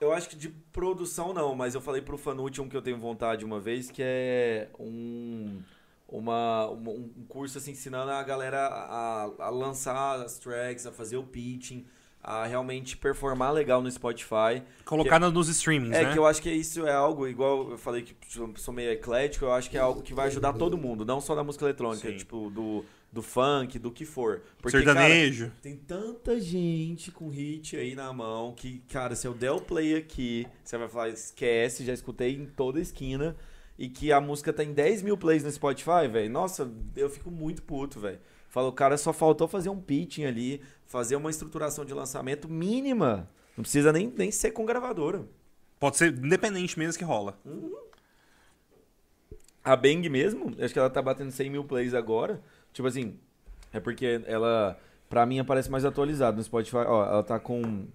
Eu acho que de produção não, mas eu falei pro Fanute um que eu tenho vontade uma vez, que é um, uma, uma- um curso assim, ensinando a galera a, a lançar as tracks, a fazer o pitching, a realmente performar legal no Spotify. Colocar no- nos streamings, É né? que eu acho que isso é algo, igual eu falei que sou- meio eclético, eu acho que é algo que vai ajudar todo mundo, não só na música eletrônica, Sim. tipo, do, do funk, do que for. Porque, cara, Sertanejo. tem tanta gente com hit aí na mão que, cara, se eu der o play aqui, você vai falar, esquece, já escutei em toda esquina. E que a música tá em 10 mil plays no Spotify, velho. Nossa, eu fico muito puto, velho. Falo, o cara só faltou fazer um pitching ali, fazer uma estruturação de lançamento mínima. Não precisa nem, nem ser com gravadora. Pode ser independente mesmo que rola. A Bang mesmo, acho que ela tá batendo 100 mil plays agora. Tipo assim, é porque ela, pra mim, aparece mais atualizado no Spotify. Ó, ela tá com.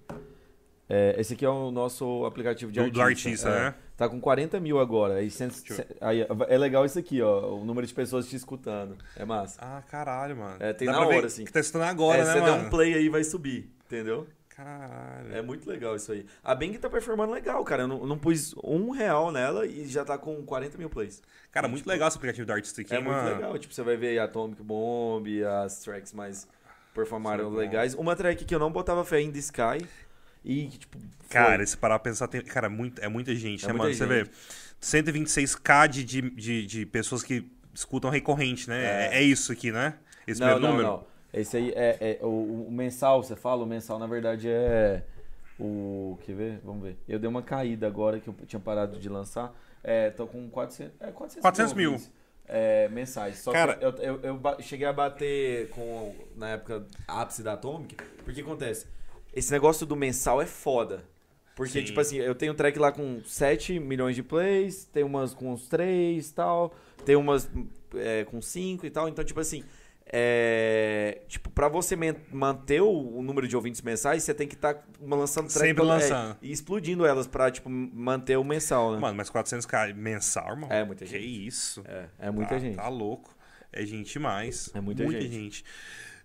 é, esse aqui é o nosso aplicativo de Do, do artista. artista, é. né? Tá com 40 mil agora. Aí, cento- aí, é legal isso aqui, ó. O número de pessoas te escutando. É massa. Ah, caralho, mano. É, tem Dá na hora, assim. Que tá testando agora, é, né, você mano? um play aí vai subir, entendeu? Caralho. É muito legal isso aí. A Bang tá performando legal, cara. Eu não, não pus um real nela e já tá com 40 mil plays. Cara, muito legal esse aplicativo do artista aqui. É muito mano. legal. Tipo, você vai ver Atomic Bomb, as tracks mais performaram bom. legais. Uma track que eu não botava fé em The Sky. E tipo. foi. Cara, se parar pra pensar, tem... cara, muito, é muita gente, É né, muita mano? Você vê, 126k de, de, de, pessoas que escutam recorrente, né? É, É. é isso aqui, né? Esse não, não, número. não. Esse aí é, é o, o mensal, você fala? O mensal, na verdade, é. O. Quer ver? Vamos ver. Eu dei uma caída agora que eu tinha parado de lançar. É, tô com 400. É, 400, 400 mil. ouvintes, É, mensais. Só Cara- que eu, eu, eu cheguei a bater com. Na época ápice da Atomic. Porque acontece? Esse negócio do mensal é foda. Porque, Sim. tipo assim, eu tenho track lá com 7 milhões de plays, tem umas com uns 3 e tal, tem umas é, com 5 e tal. Então, tipo assim, é, tipo, pra você manter o, o número de ouvintes mensais, você tem que estar lançando track Sempre é, lançando. e explodindo elas pra, tipo, manter o mensal, né? Mano, mas 400k mensal, irmão? É muita que gente. isso? É, é muita Tá- gente. Tá louco. É gente demais. É muita gente. gente.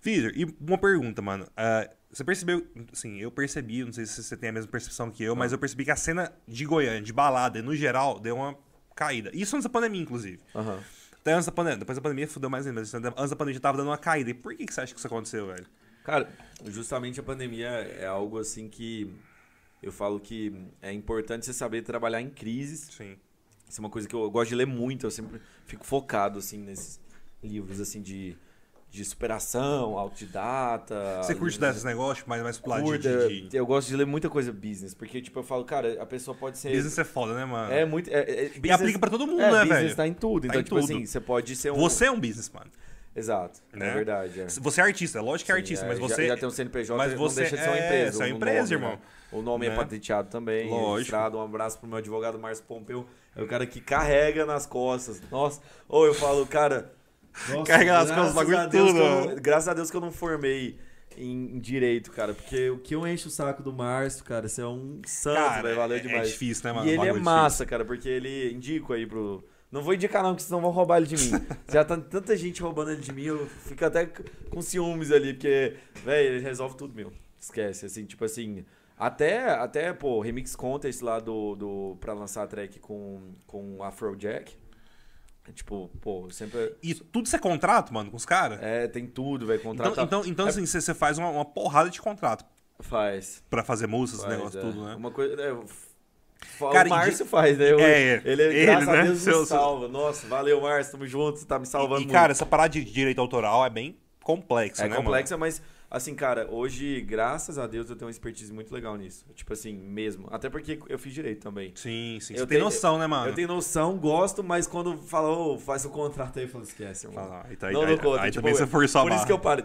Vitor, e uma pergunta, mano. Ah, você percebeu, assim, eu percebi, não sei se você tem a mesma percepção que eu, mas eu percebi que a cena de Goiânia, de balada, no geral, deu uma caída. Isso antes da pandemia, inclusive. Aham. Até antes da pandemia. Depois da pandemia fudeu mais ainda, mas antes da pandemia já tava dando uma caída. E por que, que você acha que isso aconteceu, velho? Cara, justamente a pandemia é algo assim que eu falo que é importante você saber trabalhar em crises. Sim. Isso é uma coisa que eu gosto de ler muito, eu sempre fico focado assim nesses livros assim de, de superação, autodidata. Você curte desses negócios, mas mais pro lado Curta, de, de... Eu gosto de ler muita coisa business, porque, tipo, eu falo, cara, a pessoa pode ser. Business é foda, né, mano? É muito. É, é, E business- aplica pra todo mundo, é, né, business velho? tá em tudo. Tá Então, em tipo tudo. assim, você pode ser um. Você é um business, mano. Exato. Né? É verdade. É. Você é artista, é lógico que é Sim, artista, é, mas já- você. Já, tem um CNPJ, mas não você deixa de ser uma é- empresa. você é uma empresa, nome, irmão. né? O nome Né? é patenteado também, Lógico. Um abraço pro meu advogado Márcio Pompeu. É o cara que carrega nas costas. Nossa, ou eu falo, cara. Nossa, Carrega nas graças costas bagulho a Deus tudo, que eu não-? Graças a Deus que eu não formei em, direito, cara. Porque o que eu encho o saco do Márcio, cara, você é um santo, Cara, velho. Valeu é- demais. É difícil, né, mano? E ele é massa, cara, porque ele indico aí pro. Não vou indicar, não, porque senão vão roubar ele de mim. (laughs) Já tá tanta gente roubando ele de mim, eu fico até com ciúmes ali, porque, velho, ele resolve tudo, meu. Esquece, assim, tipo assim. Até, até pô, Remix Contest lá do, do. pra lançar a track com, com o Afrojack. Tipo, pô, sempre. E tudo isso é contrato, mano, com os caras? É, tem tudo, velho. Então, Contrata. então, então assim, você você faz uma, uma porrada de contrato Faz. pra fazer música, esse negócio é. tudo, né? Uma coisa. É, o- Cara, o e Márcio faz, né? Eu- É, é. Ele, Ele, graças né? a Deus, Seu- me salva. Nossa, valeu, Márcio. Tamo junto, você tá me salvando E, muito. cara, essa parada de direito autoral é bem complexa, É né, complexa, mas assim, cara, hoje, graças a Deus, eu tenho uma expertise muito legal nisso. Tipo assim, mesmo. Até porque eu fiz direito também. mano? Sim, sim. Eu Você tem tenho- noção, né, mano? Eu tenho noção, gosto, mas quando falou, faz o contrato aí, eu falo, esquece, irmão. Ah, aí, tá- não aí, dou conta. aí tipo, também você forçou a Por isso que eu parei,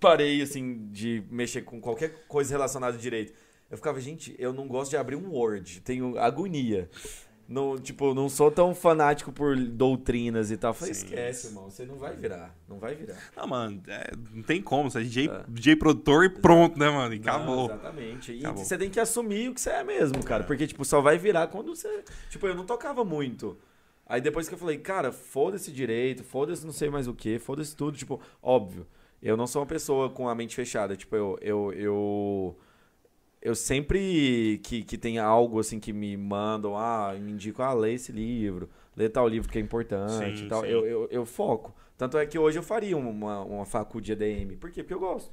parei, assim, de mexer com qualquer coisa relacionada a direito. Eu ficava, gente, eu não gosto de abrir um Word, tenho agonia. Não, tipo, não sou tão fanático por doutrinas e tal. Eu falei, Sim. esquece, irmão, você não vai virar, não vai virar. Não, mano, é, não tem como. Você é DJ, É. DJ produtor e pronto, né, mano? E Não, acabou. exatamente. E Acabou. você tem que assumir o que você é mesmo, cara. Porque, tipo, só vai virar quando você. Tipo, eu não tocava muito. Aí depois que eu falei, cara, foda-se direito, foda-se não sei mais o que, foda-se tudo. Tipo, óbvio, eu não sou uma pessoa com a mente fechada. Tipo, eu. Eu, eu, eu sempre que, que tem algo assim que me mandam, ah, me indicam, ah, lê esse livro, lê tal livro que é importante Sim, e tal. Eu, eu, eu foco. Tanto é que hoje eu faria uma, uma facu de ADM. Por quê? Porque eu gosto.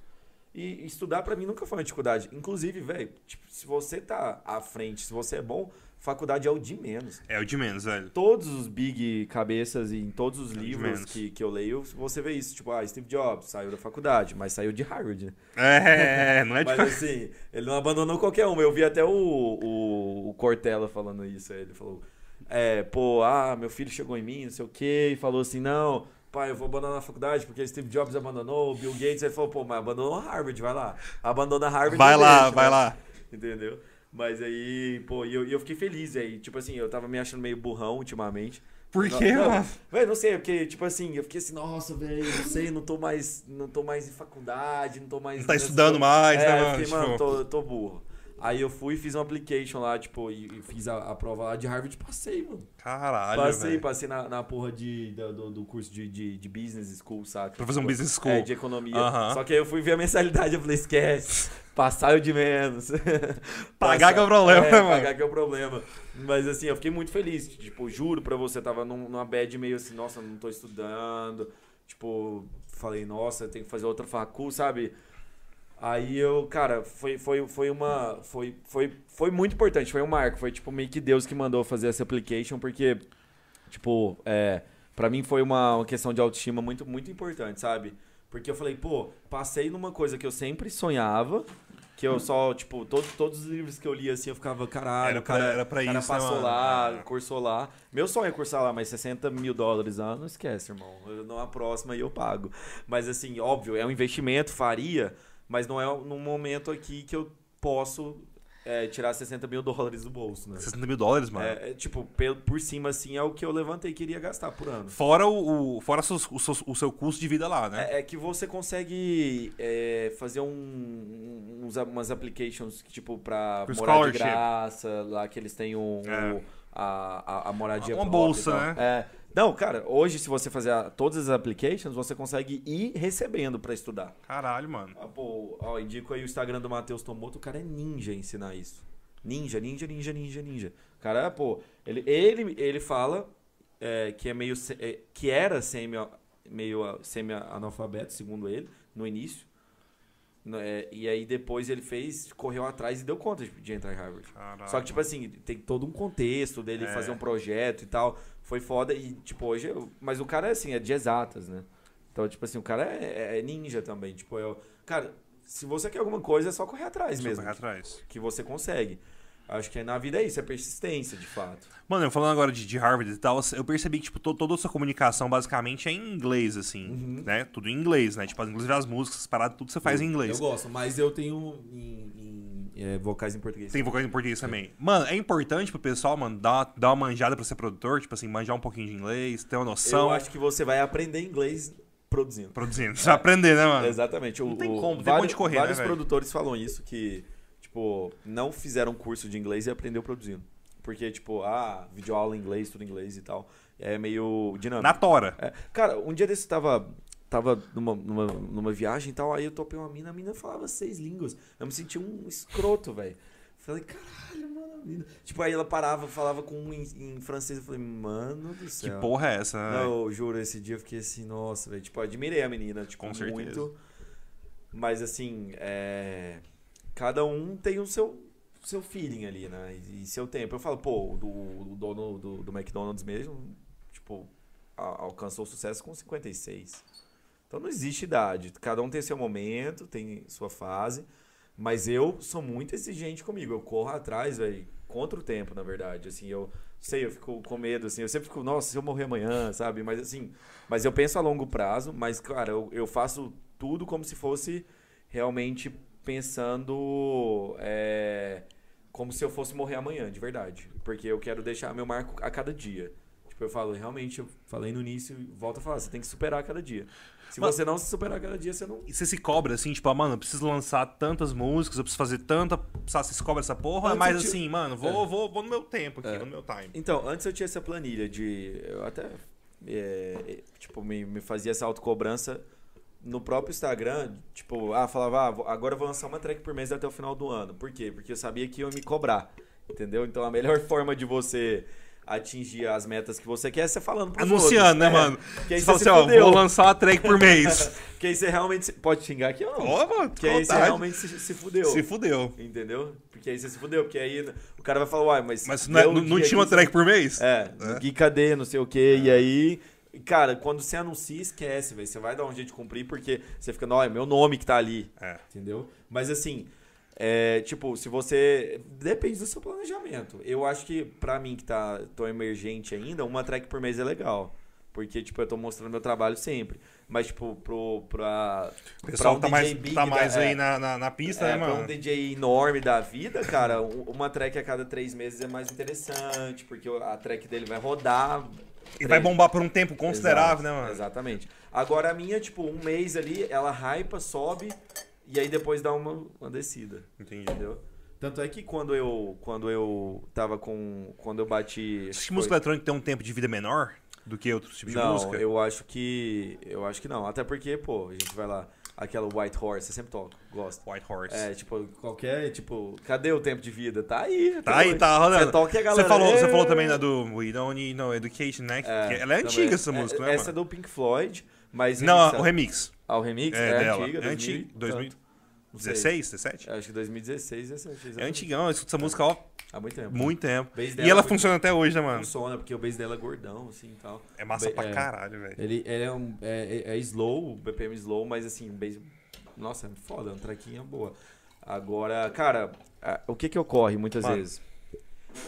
E estudar pra mim nunca foi uma dificuldade. Inclusive, velho, tipo, se você tá à frente, se você é bom, faculdade é o de menos. É o de menos, velho. Todos os big cabeças e em todos os É de livros que, que eu leio, você vê isso. Tipo, ah, Steve Jobs saiu da faculdade, mas saiu de Harvard, né? É, não é Mas difícil. assim, ele não abandonou qualquer uma. Eu vi até o, o, o Cortella falando isso. Ele falou: é, pô, ah, meu filho chegou em mim, não sei o quê, e falou assim: não, pai, eu vou abandonar a faculdade porque Steve Jobs abandonou, o Bill Gates. Ele falou: pô, mas abandonou Harvard, vai lá. Abandona Harvard. Vai lá, deixa, vai né? lá. Entendeu? Mas aí, pô, e eu, eu fiquei feliz aí. Tipo assim, eu tava me achando meio burrão ultimamente. Por quê, não, mano? Velho, não sei, porque, tipo assim, eu fiquei assim, nossa, velho, não sei, não tô mais. Não tô mais em faculdade, não tô mais. Não tá estudando mais, é, né, eu mano? fiquei, mano, Tipo- tô, tô burro. Aí eu fui e fiz um application lá, tipo, e, e fiz a, a prova lá de Harvard e passei, mano. Caralho, passei, velho. passei na, na porra de, da- do, do curso de, de, de business school, saca? Pra fazer um Tipo, business school. É, de economia. Aham. Só que aí eu fui ver a mensalidade, eu falei, esquece. Passar é o de menos. (laughs) Pagar que é o problema, é, né, mano? Pagar que é o problema. Mas assim, eu fiquei muito feliz. Tipo, juro pra você, tava num- numa bad meio assim, nossa, não tô estudando. Tipo, falei, nossa, tem que fazer outra facul, sabe? Aí eu, cara, foi, foi, foi uma. Foi, foi, foi muito importante, foi um marco. Foi tipo meio que Deus que mandou fazer essa application, porque, tipo, é, pra mim foi uma, uma questão de autoestima muito, muito importante, sabe? Porque eu falei, pô, passei numa coisa que eu sempre sonhava, que eu só, tipo, todo, todos os livros que eu li assim, eu ficava, caralho, Era pra- cara, era pra cara isso, né, passou mano? lá, É. cursou lá. Meu sonho é cursar lá, mas 60 mil dólares ano, não esquece, irmão. Eu, numa próxima aí eu pago. Mas assim, óbvio, é um investimento, faria, mas não é num momento aqui que eu posso é, tirar 60 mil dólares do bolso, né? 60 mil dólares, mano. É, é, tipo, por cima, assim, é o que eu levantei e queria gastar por ano. Fora, o, o- fora seus- o, seu, o seu custo de vida lá, né? É, é que você consegue é, fazer um, uns, umas applications que, tipo, pra Com morar de graça, lá que eles têm um, É. o- a, a, a moradia Uma própria bolsa, né? É. Não, cara, hoje se você fazer a- todas as applications, você consegue ir recebendo pra estudar. Caralho, mano. Ah, pô, ó, indico aí o Instagram do Matheus Tomoto, o cara é ninja em ensinar isso. Ninja, ninja, ninja, ninja, ninja. O cara, pô, ele, ele, ele fala é, que é meio é, que era semi meio ah, semi-analfabeto, segundo ele, no início. No- é, e aí depois ele fez, correu atrás e deu conta de, de entrar em Harvard. Caralho. Só que, tipo assim, tem todo um contexto dele É. fazer um projeto e tal. Foi foda. E, tipo, hoje. eu- mas o cara, assim, é de exatas, né? Então, tipo assim, o cara é, é ninja também. Tipo, eu, cara, se você quer alguma coisa, é só correr atrás Só mesmo. correr atrás. Que você consegue. Acho que na vida é isso, é persistência, de fato. Mano, eu falando agora de, de Harvard e tal, eu percebi que, tipo, to- toda a sua comunicação basicamente é em inglês, assim, Uhum. né? Tudo em inglês, né? Tipo, inclusive as músicas, as paradas, tudo você faz em inglês. Eu gosto, mas eu tenho em, em, é, vocais em português. Tem vocal em português também. Mano, é importante pro pessoal, mano, dar, dar uma manjada pra ser produtor, tipo assim, manjar um pouquinho de inglês, ter uma noção, Eu acho que você vai aprender inglês produzindo. produzindo. Você vai aprender, né, mano? Exatamente. O, Não tem o- como, não tem vários, correr, né, vários velho? produtores falam isso, que, tipo, não fizeram curso de inglês e aprendeu produzindo. Porque, tipo, ah, videoaula em inglês, tudo em inglês e tal. É meio dinâmico. Na tora. É. Cara, um dia desse eu tava, tava numa, numa, numa viagem e tal, aí eu topei uma mina, a mina falava seis línguas. Eu me senti um escroto, velho. Falei, caralho, mano, a mina. Tipo, aí ela parava, falava com um em, em francês. Eu falei, mano do Que céu. porra é essa? né? Não, eu juro, esse dia eu fiquei assim, nossa, velho. Tipo, admirei a menina, tipo, Com certeza. muito. Mas assim, é... cada um tem o seu, seu feeling ali, né? E, e seu tempo. Eu falo, pô, o, do, o dono do, do McDonald's mesmo, tipo, a- alcançou sucesso com 56. Então não existe idade. Cada um tem seu momento, tem sua fase. Mas eu sou muito exigente comigo. Eu corro atrás, velho, contra o tempo, na verdade. Assim, eu sei, eu fico com medo, assim. Eu sempre fico, nossa, se eu morrer amanhã, sabe? Mas assim, mas eu penso a longo prazo. Mas, cara, eu, eu faço tudo como se fosse realmente pensando é, como se eu fosse morrer amanhã, de verdade. Porque eu quero deixar meu marco a cada dia. Eu falo, realmente, eu falei no início e volto a falar, você tem que superar cada dia. Se Mas- você não se superar cada dia, você não. E você se cobra assim, tipo, ah, mano, eu preciso lançar tantas músicas, eu preciso fazer tanta. Sabe, você se cobra essa porra? Antes Mas eu tinha- assim, mano, vou, vou, vou no meu tempo aqui, É. no meu time. Então, antes eu tinha essa planilha de. Eu até. é, tipo, me, me fazia essa autocobrança no próprio Instagram. Tipo, ah, falava, ah, agora eu vou lançar uma track por mês até o final do ano. Por quê? Porque eu sabia que ia me cobrar. Entendeu? Então a melhor (laughs) forma de você atingir as metas que você quer é você falando pros Anunciando, outros. né, É. mano? Que aí Você você fala assim, ó, vou lançar uma track por mês. (laughs) Que aí você realmente. se- Pode xingar aqui ou não? Ó, mano, Que aí você vontade. realmente se, se fudeu. Se fudeu. Entendeu? Porque aí você se fudeu. Porque aí o cara vai falar, uai, mas. Mas não, é- não, tinha uma que você- track por mês? É, É. Gui, cadê, não sei o quê. E aí, cara, quando você anuncia, esquece, velho. Você vai dar um jeito de cumprir porque você fica, não, é meu nome que tá ali. É. Entendeu? Mas assim, é, tipo, se você. Depende do seu planejamento. Eu acho que, pra mim que tá, tô emergente ainda, uma track por mês é legal. Porque, tipo, eu tô mostrando meu trabalho sempre. Mas, tipo, pro, pra. O pessoal pra tá um mais, DJ big tá da- mais aí é, na, na, na pista, é, né, pra mano? um DJ enorme da vida, cara, uma track a cada três meses é mais interessante, porque a track dele vai rodar. E vai bombar por um tempo considerável, Exato, né, mano? Exatamente. Agora a minha, tipo, um mês ali, ela hypa, sobe, e aí depois dá uma, uma descida. Entendi. Entendeu? Tanto é que quando eu quando eu tava com quando eu bati Acho que música eletrônica tem um tempo de vida menor do que outros tipos não, de música. Não, eu acho que eu acho que não, até porque, pô, a gente vai lá aquela White Horse, eu sempre toco, gosto. White Horse. É, tipo, qualquer, tipo, cadê o tempo de vida? Tá aí. Tá aí, tá rolando. Você toca e a galera... Você falou, você falou também da do We Don't Need No Education, né? É, ela é antiga essa é, música, é, né, Essa mano? é do Pink Floyd, mas... Não, o é remix. Ah, o remix? É, é antiga, é 2000, antiga, 2000 16, 17? Acho que 2016, 17. É antigão, eu escuto essa música ó, Há muito tempo. muito tempo. E ela é funciona até hoje, né, mano? Funciona, porque o bass dela é gordão, assim, e tal. É massa Be- pra é. caralho, velho. Ele, ele é, um, é, é- é slow, BPM slow, mas assim, o bass... Nossa, é foda, é uma traquinha boa. Agora, cara, a- o que que ocorre muitas Mano. vezes?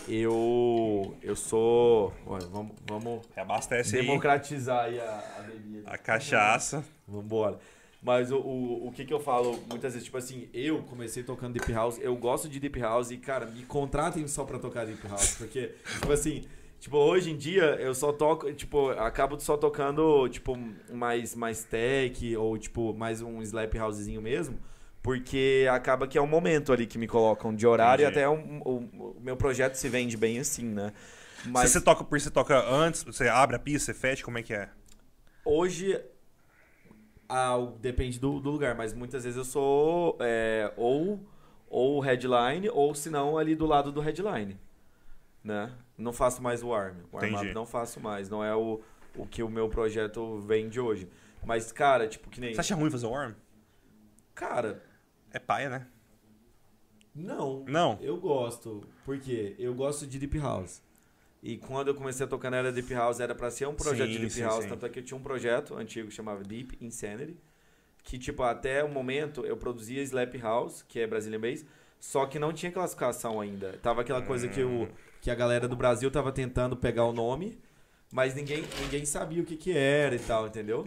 Eu... Eu sou... Olha, vamos... vamos Reabastece aí democratizar aí a, a bebida. a cachaça. Vambora. Mas o, o, o que que eu falo muitas vezes, tipo assim, eu comecei tocando Deep House, eu gosto de Deep House e, cara, me contratem só pra tocar Deep House, porque, tipo assim, tipo, hoje em dia eu só toco, tipo, acabo só tocando, tipo, mais, mais tech ou, tipo, mais um slap housezinho mesmo, porque acaba que é um momento ali que me colocam de horário Entendi. e até um, o, o meu projeto se vende bem assim, né? Se você toca, por você toca antes, você abre a pista, você fecha, como é que é? Hoje, ah, o- depende do, do lugar, mas muitas vezes eu sou é, ou, ou headline, ou se não ali do lado do headline. Né? Não faço mais o arm. O Entendi. arm não faço mais. Não é o, o que o meu projeto vende hoje. Mas, cara, tipo, que nem. Você acha ruim fazer warm? Cara, É paia, né? não. Não. Eu gosto. Por quê? Eu gosto de Deep House. E quando eu comecei a tocar na era Deep House, era pra ser um projeto Sim, de Deep sim, House. sim. Tanto é que eu tinha um projeto antigo que chamava Deep Insanity. Que, tipo, até o momento eu produzia Slap House, que é Brazilian Bass, só que não tinha classificação ainda. Tava aquela coisa que, o, que a galera do Brasil tava tentando pegar o nome, mas ninguém, ninguém sabia o que que era e tal, entendeu?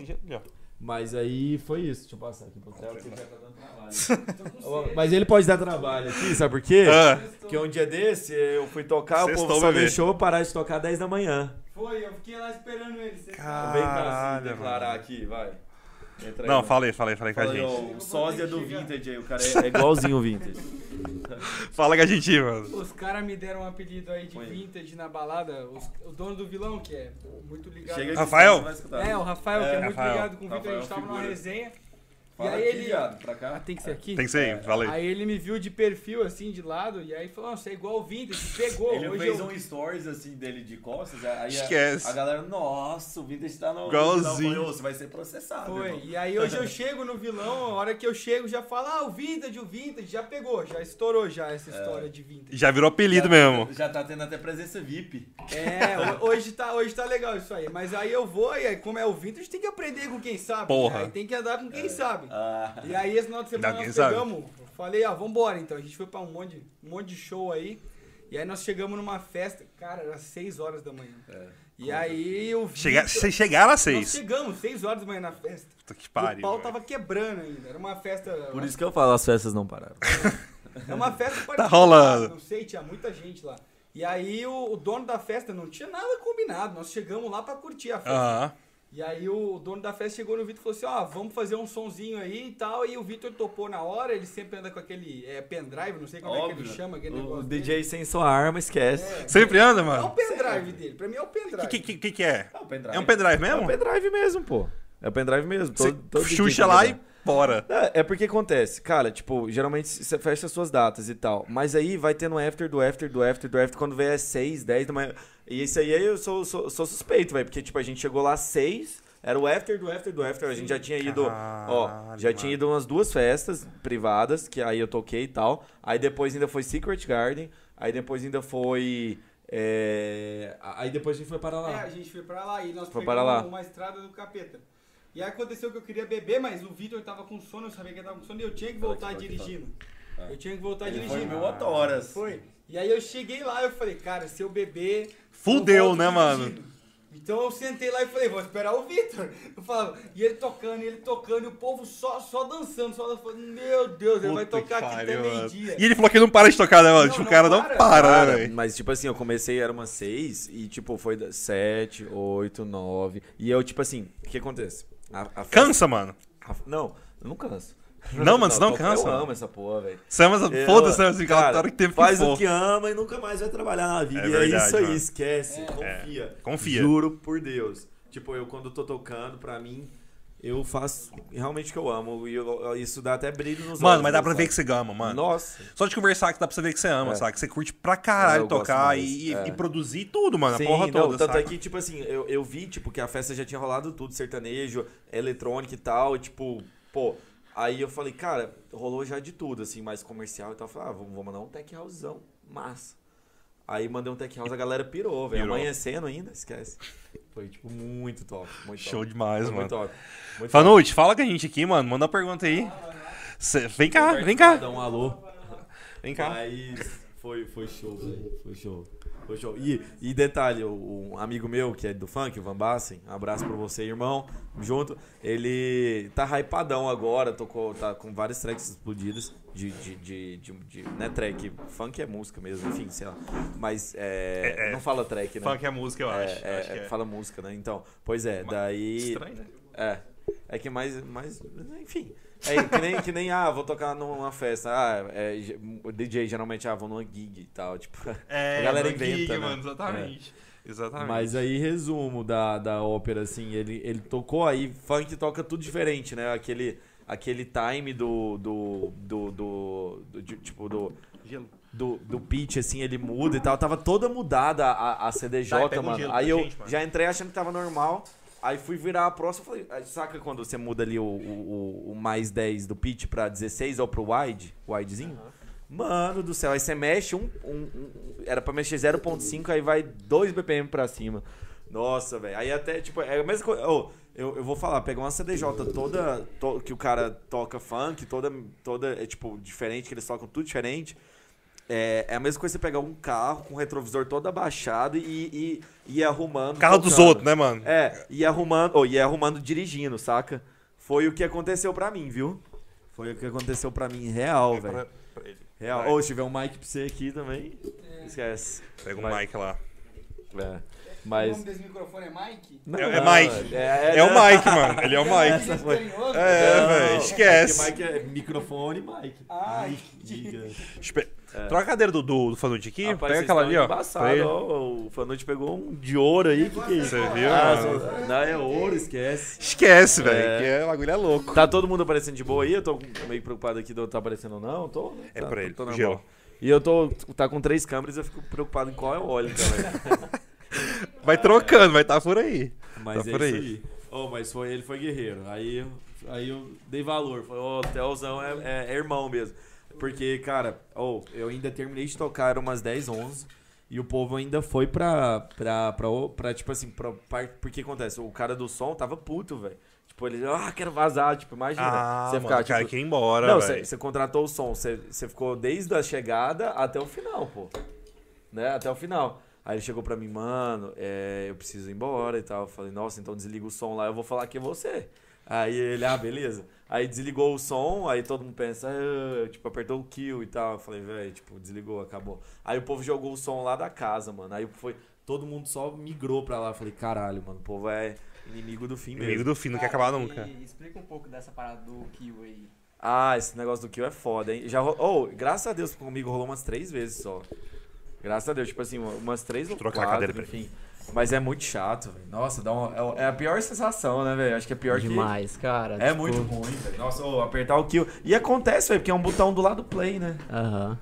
Mas aí foi isso. Deixa eu passar aqui pro Theo, que ele já tá dando trabalho. (laughs) Mas ele pode dar trabalho aqui, sabe por quê? Ah, Porque um dia desse eu fui tocar, o Sextou, povo só bebê. deixou eu parar de tocar 10 da manhã. Foi, eu fiquei lá esperando ele. Você Cara. Vem cá Caralho, assim, declarar aqui, vai. Entra aí, não, mano. falei, falei, falei com a Fala aí, gente. ó, o sósia do Vintage aí, o cara é, é igualzinho o Vintage. (laughs) Fala com a gente, mano. Os caras me deram um apelido aí de aí. vintage na balada. Os- o dono do vilão, que é muito ligado. Chega Rafael? escutar. É, o Rafael, que É, é muito Rafael. ligado com o Vitor. A gente Rafael tava numa resenha. Fala e aí aqui, ele. viado, pra Ah, cá. tem que ser aqui? Tem que ser aí, falei. Aí ele me viu de perfil, assim, de lado, e aí falou, nossa, é igual o Vintage, pegou. Ele Hoje fez eu... um stories assim dele de costas, aí a- Esquece. A, galera, nossa, o Vintage tá no. Igualzinho. Eu falei, "Ô, Você vai ser processado. Foi, irmão." e aí hoje eu (laughs) chego no vilão, a hora que eu chego já fala, ah, o Vintage, o Vintage, já pegou, já estourou já essa história de Vintage. Já virou apelido Já- mesmo. Já tá tendo até presença VIP. É, ho- hoje tá, hoje tá legal isso aí, mas aí eu vou, e aí como é o Vintage, tem que aprender com quem sabe, Porra. né? aí tem que andar com quem sabe. Ah, E aí esse final de semana quem nós sabe. pegamos, eu falei, ah, vambora então, a gente foi pra um monte, um monte de show aí, e aí nós chegamos numa festa, cara, era 6 horas da manhã. é. E aí eu vi... Chega, vocês chegaram Nós seis. chegamos, 6 horas da manhã na festa. Puta que pariu. o pau velho. tava quebrando ainda. Era uma festa. Por isso que eu falo, as festas não pararam. (laughs) É uma festa particular, Tá rolando. Não sei, tinha muita gente lá. E aí o, o dono da festa não tinha nada combinado. Nós chegamos lá pra curtir a festa. Aham. E aí o dono da festa chegou no Vitor e falou assim: ó, vamos fazer um sonzinho aí e tal. E o Vitor topou na hora. Ele sempre anda com aquele é, pendrive, não sei como é que ele chama aquele o negócio. DJ sem sua arma, esquece. dele. Sempre anda, É, é o mano? pendrive dele. Pra mim é o O pendrive. que, que, que, que é? É um pendrive. É um pendrive É mesmo? um pendrive mesmo, pô. É o pendrive mesmo. Todo, todo xuxa lá e bora. É, é porque acontece, cara, tipo, geralmente você fecha as suas datas e tal, mas aí vai tendo after do after do after do after, quando vem é 6, 10 da manhã. E isso aí eu sou, sou, sou suspeito, velho, porque tipo, a gente chegou lá às 6, era o after do after do after, a gente já tinha ido, ó, Caralho, já mano. tinha ido umas duas festas privadas, que aí eu toquei e tal, aí depois ainda foi Secret Garden, aí depois ainda foi, é, aí depois a gente foi para É, lá. a gente foi pra lá e nós Foi pegamos para lá. uma estrada do capeta. E aí aconteceu que eu queria beber, mas o Vitor tava com sono, eu sabia que ele tava com sono e eu tinha que voltar Fala aqui, dirigindo. Eu tinha que voltar Ele foi dirigindo. meu horas. Foi. E aí eu cheguei lá e eu falei, cara, se eu beber. Fudeu, eu né, mano? dirigindo. Então eu sentei lá e falei, vou esperar o Vitor. Eu falava, e ele tocando, e ele tocando, e o povo só, só dançando, só dançando. Meu Deus, ele vai Puta que tocar aqui até pariu, mano. meio-dia. E ele falou que não para de tocar, né, mano? Não, tipo, o cara não para. para, né, velho? mas tipo assim, eu comecei, era umas 6 e tipo, foi 7, 8, 9. E eu, tipo assim, o que acontece? A, a Cansa, mano. a- não, eu não canso. Não, mano, você não eu- cansa, Eu mano. amo essa porra, velho. Você ama, Eu- foda-se, né? Assim, cara, hora que tempo faz que o que ama e nunca mais vai trabalhar na vida. É e é verdade, isso aí, mano. esquece, É. confia. confia. Juro por Deus. Tipo, eu quando tô tocando, pra mim, eu faço realmente o que eu amo. E eu- isso dá até brilho nos olhos. Mano, mas dá pra ver sabe? que você ama, mano. Nossa. Só de conversar que dá pra você ver que você ama, É. sabe? Que você curte pra caralho gosto tocar e, é. e produzir tudo, mano. Sim, a porra não, toda, tanto sabe? é que, tipo assim, eu, eu vi, tipo, que a festa já tinha rolado tudo, sertanejo, eletrônica e tal, e, tipo, pô, aí eu falei, cara, rolou já de tudo, assim, mais comercial e tal, eu falei, ah, vamos, vamos mandar um tech housezão, massa. Aí mandei um tech house, a galera pirou, velho, amanhecendo ainda, esquece. Foi, tipo, muito top, muito Show top. demais, Foi mano. muito top. Muito top. Fala com a gente aqui, mano. Manda uma pergunta aí. Cê- vem cá, vem cá. Dá um alô. Vem cá. Mas foi, foi show, velho. Foi show. Foi show. E, e detalhe, o- um amigo meu que é do funk, o Van Bassen, um abraço pra você, irmão. Junto. Ele tá hypadão agora, tocou, tá com várias tracks explodidas. De, de, de, de, de- né, track. Funk é música mesmo, enfim, sei lá. Mas é, É, é. não fala track, né? Funk é música, eu É, acho. é, acho que é. fala música, né? Então, pois é, Mas daí. Estranho, né? É. É que mais. mais enfim. É que nem, que nem, ah, vou tocar numa festa. Ah, é, o DJ geralmente, ah, vou numa gig e tal. Tipo, (laughs) É, a galera inventa. gig, né? mano, exatamente. Exatamente. Mas aí, resumo da, da ópera, assim, ele, ele tocou aí, funk toca tudo diferente, né? Aquele, aquele time do. do. do. do, do- de- tipo, do. Gelo. Do, do pitch, assim, ele muda e tal. Tava toda mudada a, a CDJ, Tá, um mano. gelo aí eu gente, mano. já entrei achando que tava normal. Aí fui virar a próxima e falei, saca quando você muda ali o, o, o- mais 10 do pitch pra 16 ou pro wide, widezinho? Mano do céu, aí você mexe um. um- um- era pra mexer 0.5, aí vai 2 BPM pra cima. Nossa, velho. Aí até, tipo, é a mesma coisa. ô, eu, eu vou falar, pegar uma CDJ toda. to- que o cara toca funk, toda. toda é, tipo, diferente, que eles tocam tudo diferente. É, é a mesma coisa você pegar um carro com o retrovisor todo abaixado e, e, e ir arrumando. Carro dos tocando. outros, né, mano? É, e arrumando, ou e arrumando dirigindo, saca? Foi o que aconteceu pra mim, viu? Foi o que aconteceu pra mim real, velho. Pra ele. Real. Ou se tiver um mic pra você aqui também, esquece. Pega o Vai. Mike lá. É. O Mas. nome desse microfone é Mike? Não, É- é Mike. É, É o Mike, mano. Ele é o Mike. Essa foi- Carinhoso? É, velho, esquece. é que Mic é microfone Mike. Ah, Diga. Espe- Troca a cadeira do, do, do Fanute aqui. Rapaz, pega vocês aquela ali, ó. embaçado, ó. O Fanute pegou um de ouro aí. Que que é isso? Você viu, Ah, não, é ouro, esquece. Esquece, velho. É. Que é, o bagulho é louco. Tá todo mundo aparecendo de boa aí? Eu tô meio preocupado aqui de eu tá aparecendo ou não. Tô, né? É Tá, pra ele, tô boa. E eu tô tá com três câmeras, eu fico preocupado em qual é o óleo também. (laughs) Vai trocando, vai estar por aí. Mas Tá é por aí. aí. Oh, mas foi ele foi guerreiro. Aí, eu- aí eu dei valor. Falei, ô, o Telzão é, é- é irmão mesmo. Porque, cara, oh, eu ainda terminei de tocar, era umas 10, 11. E o povo ainda foi pra, pra, pra, pra, tipo assim, pra, par- porque acontece, o cara do som tava puto, velho. Tipo, ele, ah, quero vazar, tipo, imagina. Ah, você mano, ficar, o cara tipo, quer ir embora, não, você contratou o som, você ficou desde a chegada até o final, pô. Né? Até o final. Aí ele chegou pra mim, mano, é, eu preciso ir embora e tal. Eu falei, nossa, então desliga o som lá, eu vou falar que é você. Aí ele, ah, beleza. Aí desligou o som, aí todo mundo pensa, ah, tipo, apertou o kill e tal. Eu falei, velho, tipo, desligou, acabou. Aí o povo jogou o som lá da casa, mano. Aí foi, todo mundo só migrou pra lá. Eu falei, caralho, mano, o povo é inimigo do fim mesmo. Inimigo do fim, não quer acabar nunca. Explica um pouco dessa parada do Kill aí. Ah, esse negócio do kill é foda, hein? Já ro... oh, graças a Deus comigo rolou umas três vezes só. Graças a Deus, tipo assim, umas três ou Trocar a quatro, cadeira pra enfim. Mas é muito chato, velho. Nossa, dá um... é- é a pior sensação, né, velho? Acho que é pior Demais, cara. que... É tipo, muito ruim, velho. Nossa, ô, apertar o kill... E acontece, velho, porque é um botão do lado do play, né? Aham.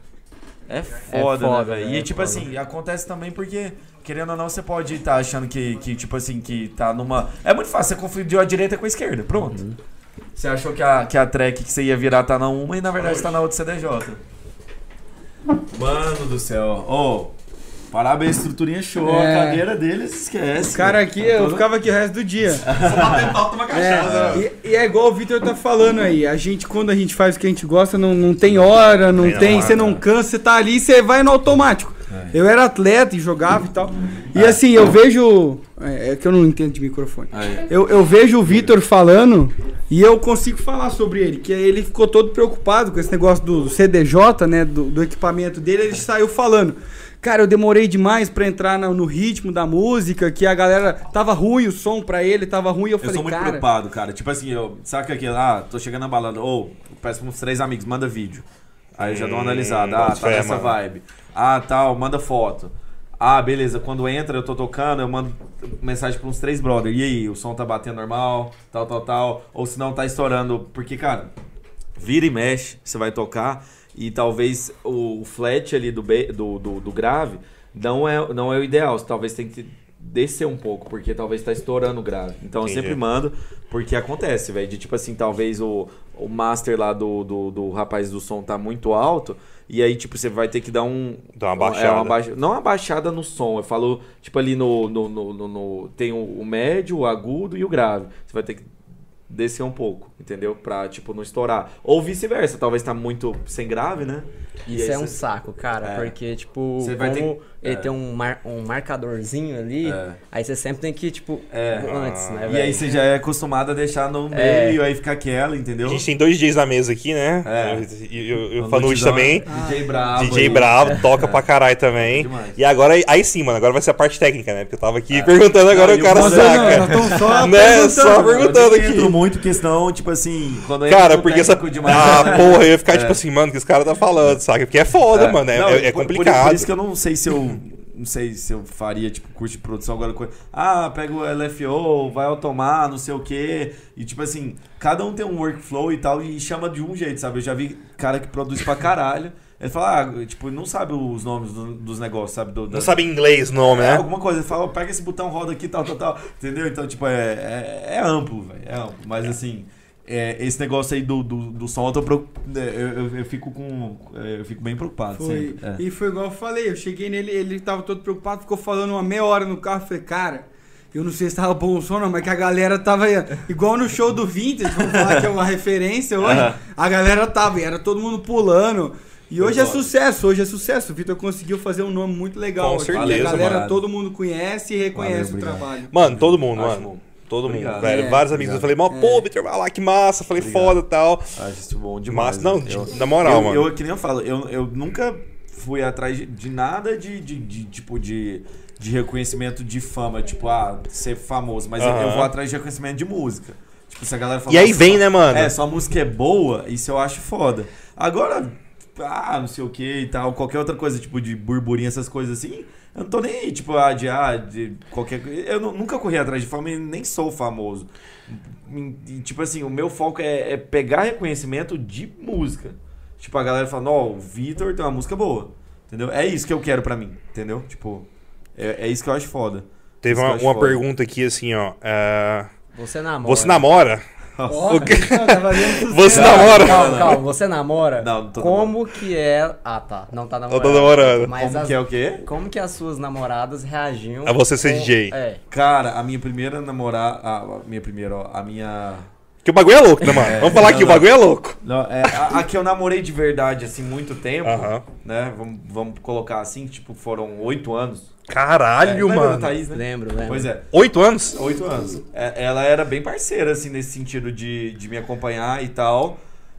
É foda, foda, né, velho? né? E É tipo foda. assim, acontece também porque, querendo ou não, você pode estar achando que, que, tipo assim, que tá numa. É muito fácil, você confundiu a direita com a esquerda, pronto. Uhum. Você achou que a, que a track que você ia virar tá na uma e na verdade tá na outra CDJ. Mano do céu. Ô, parabéns, estruturinha show. É. A cadeira deles, esquece. O cara aqui, eu Todo- ficava aqui o resto do dia. (laughs) toma É, e, e é igual o Vitor tá falando aí. A gente, quando a gente faz o que a gente gosta, não, não tem hora, não Tem tem. hora, Você não cansa, você tá ali, você vai no automático. É. Eu era atleta e jogava e tal. E assim, eu vejo. É, é que eu não entendo de microfone. Eu, eu vejo o Vitor falando e eu consigo falar sobre ele, que ele ficou todo preocupado com esse negócio do CDJ, né, do, do equipamento dele, ele saiu falando. Cara, eu demorei demais pra entrar no, no ritmo da música, que a galera tava ruim o som pra ele, tava ruim, eu, Eu falei, sou muito cara, preocupado, cara. Tipo assim, eu, saca aquilo, ah, tô chegando na balada, ou peço pra uns três amigos, manda vídeo. Aí eu já dou uma Hum, analisada, ah, bota tá nessa vibe. Ah, tal, manda foto. Ah, beleza, quando entra eu tô tocando, eu mando mensagem pra uns três brothers. E aí, o som tá batendo normal, tal, tal, tal. Ou se não, tá estourando. Porque, cara, vira e mexe, você vai tocar e talvez o, flat ali do, do, do, do grave não é, não é o ideal. Você talvez tem que descer um pouco, porque talvez tá estourando o grave. Então eu Entendi. sempre mando, porque acontece, velho. De tipo assim, talvez o, o master lá do, do, do rapaz do som tá muito alto. E aí, tipo, você vai ter que dar um. Dá uma É, baixada. uma baixa- não uma baixada no som. Eu falo, tipo, ali no. no, no, no- tem o médio, o agudo e o grave. Você vai ter que descer um pouco, entendeu? Pra, tipo, não estourar. Ou vice-versa, talvez tá muito sem grave, né? Isso é um você- saco, cara, É. porque, tipo, Você vai como ter- ele é. tem um, mar- um marcadorzinho ali, É. aí você sempre tem que, tipo, É. antes, né, E aí você já é acostumado a deixar no É. meio, aí fica aquela, entendeu? A gente tem dois dias na mesa aqui, né? É. E, e- e o Uma Fanucci também. DJ Bravo. DJ aí. Bravo, toca pra caralho também. Demais. E agora, aí sim, mano, agora vai ser a parte técnica, né? Porque eu tava aqui perguntando, agora Não, e o cara Nossa, não, saca. estamos só Né? perguntando. Só perguntando Eu aqui. Muito, porque senão, tipo assim, quando Cara, porque essa. demais, Ah, né? porra, eu ia ficar tipo assim, mano, o que esse cara tá falando, saca? Porque é foda, mano. É, Não, é- é por- complicado. Por, isso que eu não sei se eu. Não sei se eu faria, tipo, curso de produção agora. Ah, pega o LFO, vai automar, não sei o quê. E, tipo assim, cada um tem um workflow e tal, e chama de um jeito, sabe? Eu já vi cara que produz pra caralho. Ele fala, ah, tipo, não sabe os nomes do- dos negócios, sabe? Do, Não sabe inglês o nome, é, né? alguma coisa, ele fala, pega esse botão, roda aqui, tal, tal, tal. Entendeu? Então, tipo, é, é, é amplo, velho. É amplo. Mas assim, é, esse negócio aí do, do, do som, eu, tô preocup- é, eu, eu- eu fico com. é, Eu fico bem preocupado Foi. sempre. É. E foi igual eu falei, eu cheguei nele, ele tava todo preocupado, ficou falando uma meia hora no carro, eu falei, cara, eu não sei se tava bom o som não, mas que a galera tava igual no show do Vintage, vamos falar que é uma referência hoje, Aham. a galera tava, e era todo mundo pulando. E hoje é sucesso, hoje é sucesso. O Vitor conseguiu fazer um nome muito legal. Com certeza, a galera, mano. todo mundo conhece e reconhece Valeu, o trabalho. Mano, todo mundo, Acho mano. bom. Todo mundo, Obrigado. velho. É, Vários amigos eu falei, mó, pô, Vitor, vai lá, que massa. Falei, Obrigado. foda e tal. Acho isso bom demais. Massa, não, de- Eu- na moral, eu, mano. Eu, que nem eu falo, eu, eu nunca fui atrás de, de nada de, de, de, tipo, de, de reconhecimento de fama, tipo, ah, ser famoso. Mas eu, eu vou atrás de reconhecimento de música. Tipo, se a galera fala, E aí "Nossa, vem, né, mano? É, sua música é boa, isso eu acho foda. Agora, ah, não sei o que e tal, qualquer outra coisa, tipo, de burburinho, essas coisas assim, eu não tô nem aí, tipo, ah, de, ah, de qualquer coisa. Eu nu- nunca corri atrás de fama e nem sou famoso. E, tipo assim, o meu foco é, é pegar reconhecimento de música. Tipo, a galera falando, ó, o Vitor tem uma música boa. Entendeu? É isso que eu quero pra mim, entendeu? Tipo, é, é isso que eu acho foda. Teve uma, uma foda. pergunta aqui assim, ó. é, Você namora. Você namora? Ó, O quê? não, tá. Você Não, namora? Calma, Não, calma, você namora? Não, não tô Como que é. Ah, tá. Não tá namorando. tô namorando. Mas Como as- que é o quê? Como que as suas namoradas reagiam A você ser com- DJ. É. Cara, a minha primeira namorada. A minha primeira, ó, a minha. Que o bagulho é louco, né, mano? É, Vamos falar não, que o não. bagulho é louco. Não, é, a, a que eu namorei de verdade, assim, muito tempo, Aham. né? Vamos, vamos colocar assim, tipo, foram oito anos. Caralho, É, mano. Thaís, né? Lembro, lembro. Pois é. Oito anos? Oito anos. É, Ela era bem parceira, assim, nesse sentido de, de me acompanhar e tal.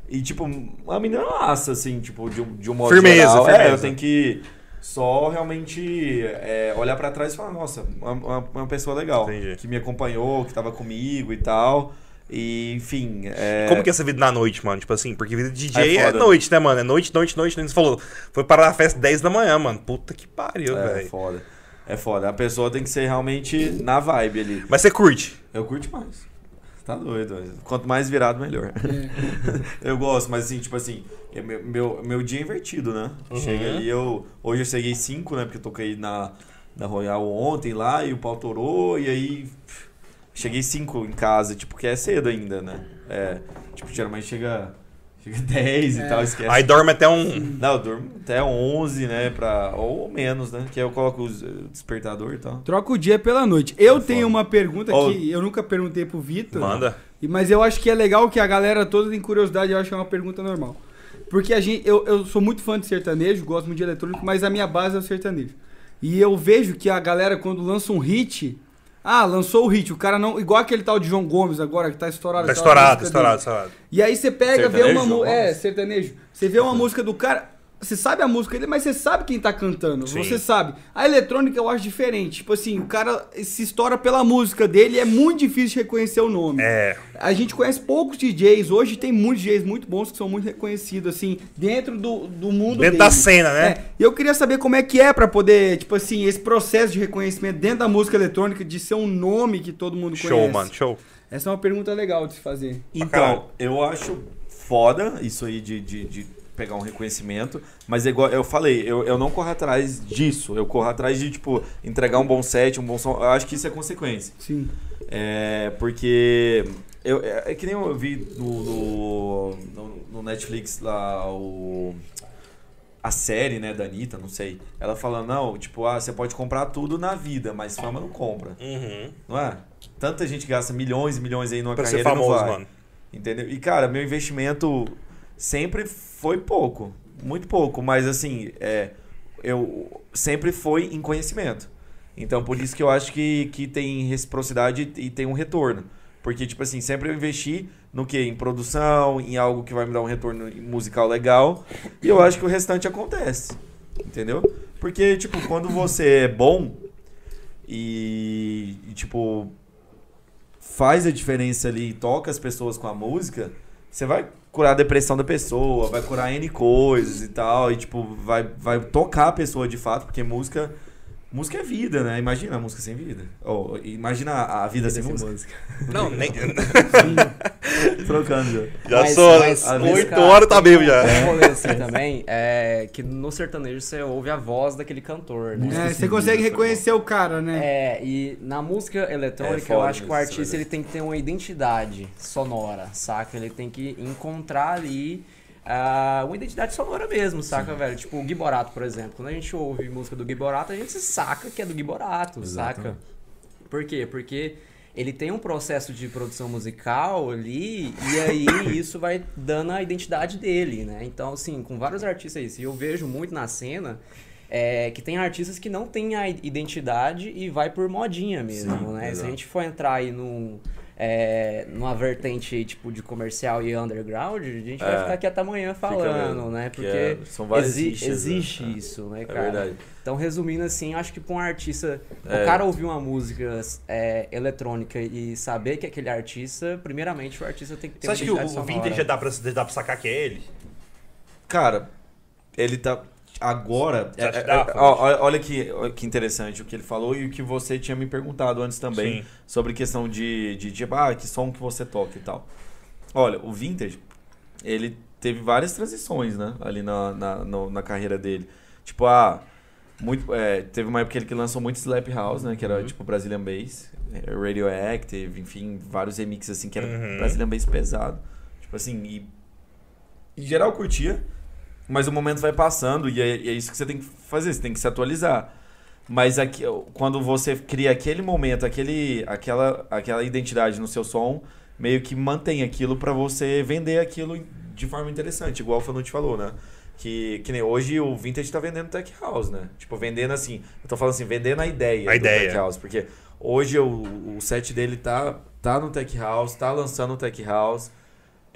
E, tipo, uma menina massa, assim, tipo, de, um- de um modo Firmeza, geral. firmeza. É, eu tenho que só realmente é, olhar pra trás e falar, nossa, uma, uma pessoa legal. Entendi. Que me acompanhou, que tava comigo e tal. E, enfim... É... Como que é essa vida na noite, mano? Tipo assim, porque vida de DJ É é, noite, né, mano? É noite, noite, noite. Você falou. Foi parar a festa 10 da manhã, mano. Puta que pariu, É velho. foda. É foda. A pessoa tem que ser realmente na vibe ali. Mas você curte? Eu curto mais. Tá doido. Quanto mais virado, melhor. (laughs) eu gosto, mas assim, tipo assim, é meu, meu, meu dia é invertido, né? Uhum. Chega ali, eu. Hoje eu cheguei 5, né? Porque eu toquei na, na Royal ontem lá e o pau torou, e aí. pff, Cheguei 5 em casa, tipo, que é cedo ainda, né? É. Tipo, geralmente chega. Chega (laughs) 10 e tal, esquece. Aí dorme até um. Não, eu durmo até 11, né? Pra, ou menos, né? Que aí eu coloco o despertador e tal. Troca o dia pela noite. Eu É tenho foda. uma pergunta Ó. que eu nunca perguntei pro Vitor. Manda. Mas eu acho que é legal que a galera toda tem curiosidade, eu acho que é uma pergunta normal. Porque a gente, eu, eu sou muito fã de sertanejo, gosto muito de eletrônico, mas a minha base é o sertanejo. E eu vejo que a galera, quando lança um hit, ah, lançou o hit, o cara não. Igual aquele tal de João Gomes agora, que tá estourado. Tá estourado, estourado, dele. estourado. E aí você pega, vê Sertanejo, uma João música. É, sertanejo. Você vê uma música do cara. Você sabe a música dele, mas você sabe quem tá cantando. Sim. Você sabe. A eletrônica eu acho diferente. Tipo assim, o cara se estoura pela música dele e é muito difícil de reconhecer o nome. É. A gente conhece poucos DJs. Hoje tem muitos DJs muito bons que são muito reconhecidos, assim, dentro do, do mundo Dentro da deles. cena, né? É, E eu queria saber como é que é pra poder, tipo assim, esse processo de reconhecimento dentro da música eletrônica, de ser um nome que todo mundo Show, conhece. mano, show. Essa é uma pergunta legal de se fazer. Então, eu acho foda isso aí de, de, de pegar um reconhecimento, mas é igual eu falei, eu, eu não corro atrás disso, eu corro atrás de, tipo, entregar um bom set, um bom som, eu acho que isso é consequência. Sim. É, porque eu, é, é que nem eu vi no, no, no- no Netflix lá o a série, né, da Anitta, não sei. Ela falando, não, tipo, ah, você pode comprar tudo na vida, mas fama não compra, Uhum. não é? Tanta gente gasta milhões e milhões aí numa Pra ser carreira e não famoso, vai. mano. Entendeu? E, cara, meu investimento sempre foi pouco. Muito pouco. Mas, assim, é, eu sempre foi em conhecimento. Então, por isso que eu acho que, que tem reciprocidade e tem um retorno. Porque, tipo assim, sempre eu investi no quê? Em produção, em algo que vai me dar um retorno musical legal. E eu acho que o restante acontece. Entendeu? Porque, tipo, quando você é bom e, e, tipo, faz a diferença ali e toca as pessoas com a música, você vai curar a depressão da pessoa, vai curar N coisas e tal, e tipo, vai, vai tocar a pessoa de fato, porque música música é vida, né? Imagina a música sem vida. Ou imagina a a vida sem música. (laughs) Não, nem. Trocando. Já Mas- sou. mas, Oito horas tá mesmo já. Um rolê assim também é que no sertanejo você ouve a voz daquele cantor, né? É, sem você consegue vida, reconhecer o cara, né? É, e na música eletrônica É eu acho que o artista é ele tem que ter uma identidade sonora, saca? Ele tem que encontrar ali ah, uma identidade sonora mesmo, saca, velho? Tipo o Gui Borato, por exemplo. Quando a gente ouve música do Gui Borato, a gente saca que é do Gui Borato, saca? Por quê? Porque ele tem um processo de produção musical ali, e aí (coughs) isso vai dando a identidade dele, né? Então, assim, com vários artistas aí, eu vejo muito na cena é, que tem artistas que não têm a identidade e vai por modinha mesmo, Sim, né? Se a gente for entrar aí num, é, numa vertente tipo de comercial e underground, a gente vai É. ficar aqui até amanhã falando, né? que Porque é- são várias exi- nichas, né? existe É. isso, né, É cara? verdade. Então, resumindo assim, eu acho que pra um artista, É. o cara ouvir uma música é, eletrônica e saber que é aquele artista, primeiramente o artista tem que ter Você acha que o, o. Vintage já dá pra, dá pra sacar que é ele? Cara, ele tá. Agora. É- é- olha que, que interessante o que ele falou e o que você tinha me perguntado antes também Sim. sobre questão de, de, tipo, ah, que som que você toca e tal. Olha, o Vintage, ele teve várias transições, né? Ali na, na, no- na carreira dele. Tipo, ah, muito, é, teve uma época que ele lançou muito Slap House, né? Que era tipo Brazilian Bass, é, Radioactive, enfim, vários remixes assim que era Uhum. Brazilian Bass pesado. Tipo assim, e em geral curtia, mas o momento vai passando e é, é isso que você tem que fazer, você tem que se atualizar. Mas aqui, quando você cria aquele momento, aquele, aquela, aquela identidade no seu som, meio que mantém aquilo pra você vender aquilo de forma interessante, igual o Fanucci falou, né? Que, que nem hoje o Vintage tá vendendo Tech House, né? Tipo, vendendo assim, eu tô falando assim, vendendo a ideia A do ideia. Tech House, porque hoje o, o set dele tá, tá no Tech House, tá lançando o Tech House,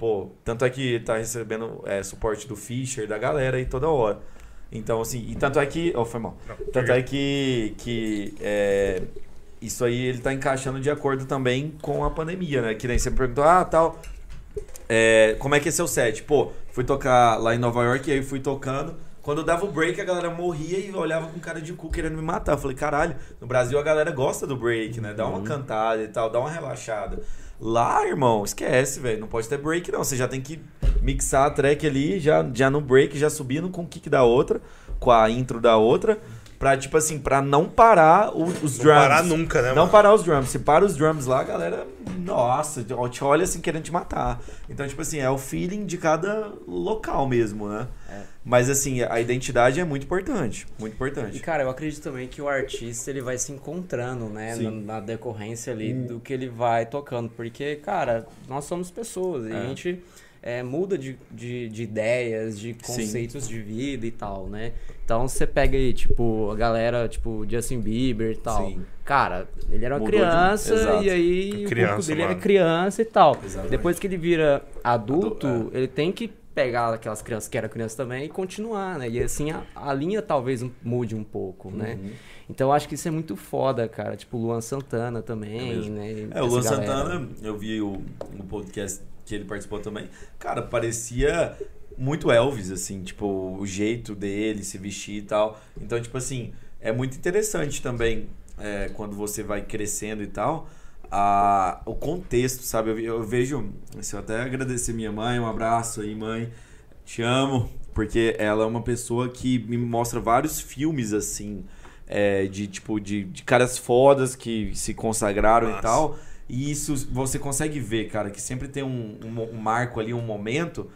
Pô, tanto é que tá recebendo é, suporte do Fischer, da galera aí toda hora. Então, assim, e tanto é que. Oh, foi mal. Tanto é que, que é, isso aí ele tá encaixando de acordo também com a pandemia, né? Que nem você perguntou, ah, tal. é, como é que é seu set? Pô, fui tocar lá em Nova York e aí fui tocando. Quando eu dava o break, a galera morria e olhava com cara de cu querendo me matar. Eu falei, caralho, no Brasil a galera gosta do break, né? Dá uma cantada e tal, dá uma relaxada. Lá, irmão, esquece, velho. Não pode ter break, não. Você já tem que mixar a track ali, já, já no break, já subindo com o kick da outra, com a intro da outra. Pra, tipo assim, pra não parar o- os Não drums. parar nunca, né, Não mano? parar os drums. Se para os drums lá, a galera, nossa, te olha assim querendo te matar. Então, tipo assim, é o feeling de cada local mesmo, né? É. Mas assim, a identidade é muito importante. Muito E, importante. cara, eu acredito também que o artista ele vai se encontrando, né, Sim. na, na decorrência ali do que ele vai tocando. Porque, cara, nós somos pessoas e É. a gente é, muda de, de, de ideias, de conceitos de vida e tal, né? Então você pega aí, tipo, a galera, tipo, Justin Bieber e tal. Sim. Cara, ele era uma Mudou de- criança Exato. e aí o Criança, público dele era mano. criança e tal. Exatamente. Depois que ele vira adulto, Adu- ele tem que pegar aquelas crianças que eram criança também e continuar, né? E assim a, a linha talvez mude um pouco, né? Uhum. Então eu acho que isso é muito foda, cara. Tipo, o Luan Santana também, É né? É, o Luan galera. Santana, eu vi o, o podcast que ele participou também. Cara, parecia muito Elvis, assim, tipo, o jeito dele se vestir e tal. Então, tipo assim, é muito interessante também é, quando você vai crescendo e tal. A, o contexto, sabe? Eu, eu vejo. Assim, eu até agradecer minha mãe, um abraço aí, mãe. Te amo, porque ela é uma pessoa que me mostra vários filmes assim, é, de tipo de, de caras fodas que se consagraram Massa. e tal. E isso você consegue ver, cara, que sempre tem um, um, um marco ali, um momento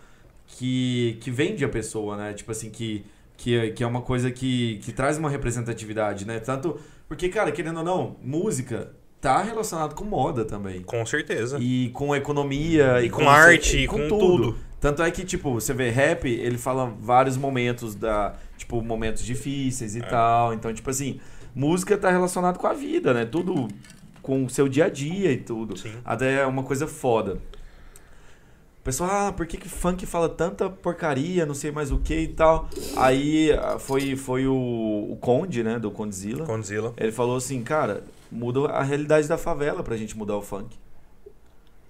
que, que vende a pessoa, né? Tipo assim, que, que, é- que é uma coisa que, que traz uma representatividade, né? Tanto. Porque, cara, querendo ou não, música tá relacionado com moda também. Com certeza. E com economia. E com arte, e com tudo. Tanto é que, tipo, você vê rap, ele fala vários momentos da. Tipo, momentos difíceis e É. tal. Então, tipo assim, música tá relacionado com a vida, né? Tudo com o seu dia a dia e tudo. Sim. Até é uma coisa foda. O pessoal, ah, por que, que funk fala tanta porcaria, não sei mais o que e tal. Aí ah, foi, foi o, o Conde, né, do Condzilla. Condzilla. Ele falou assim, cara, muda a realidade da favela pra gente mudar o funk.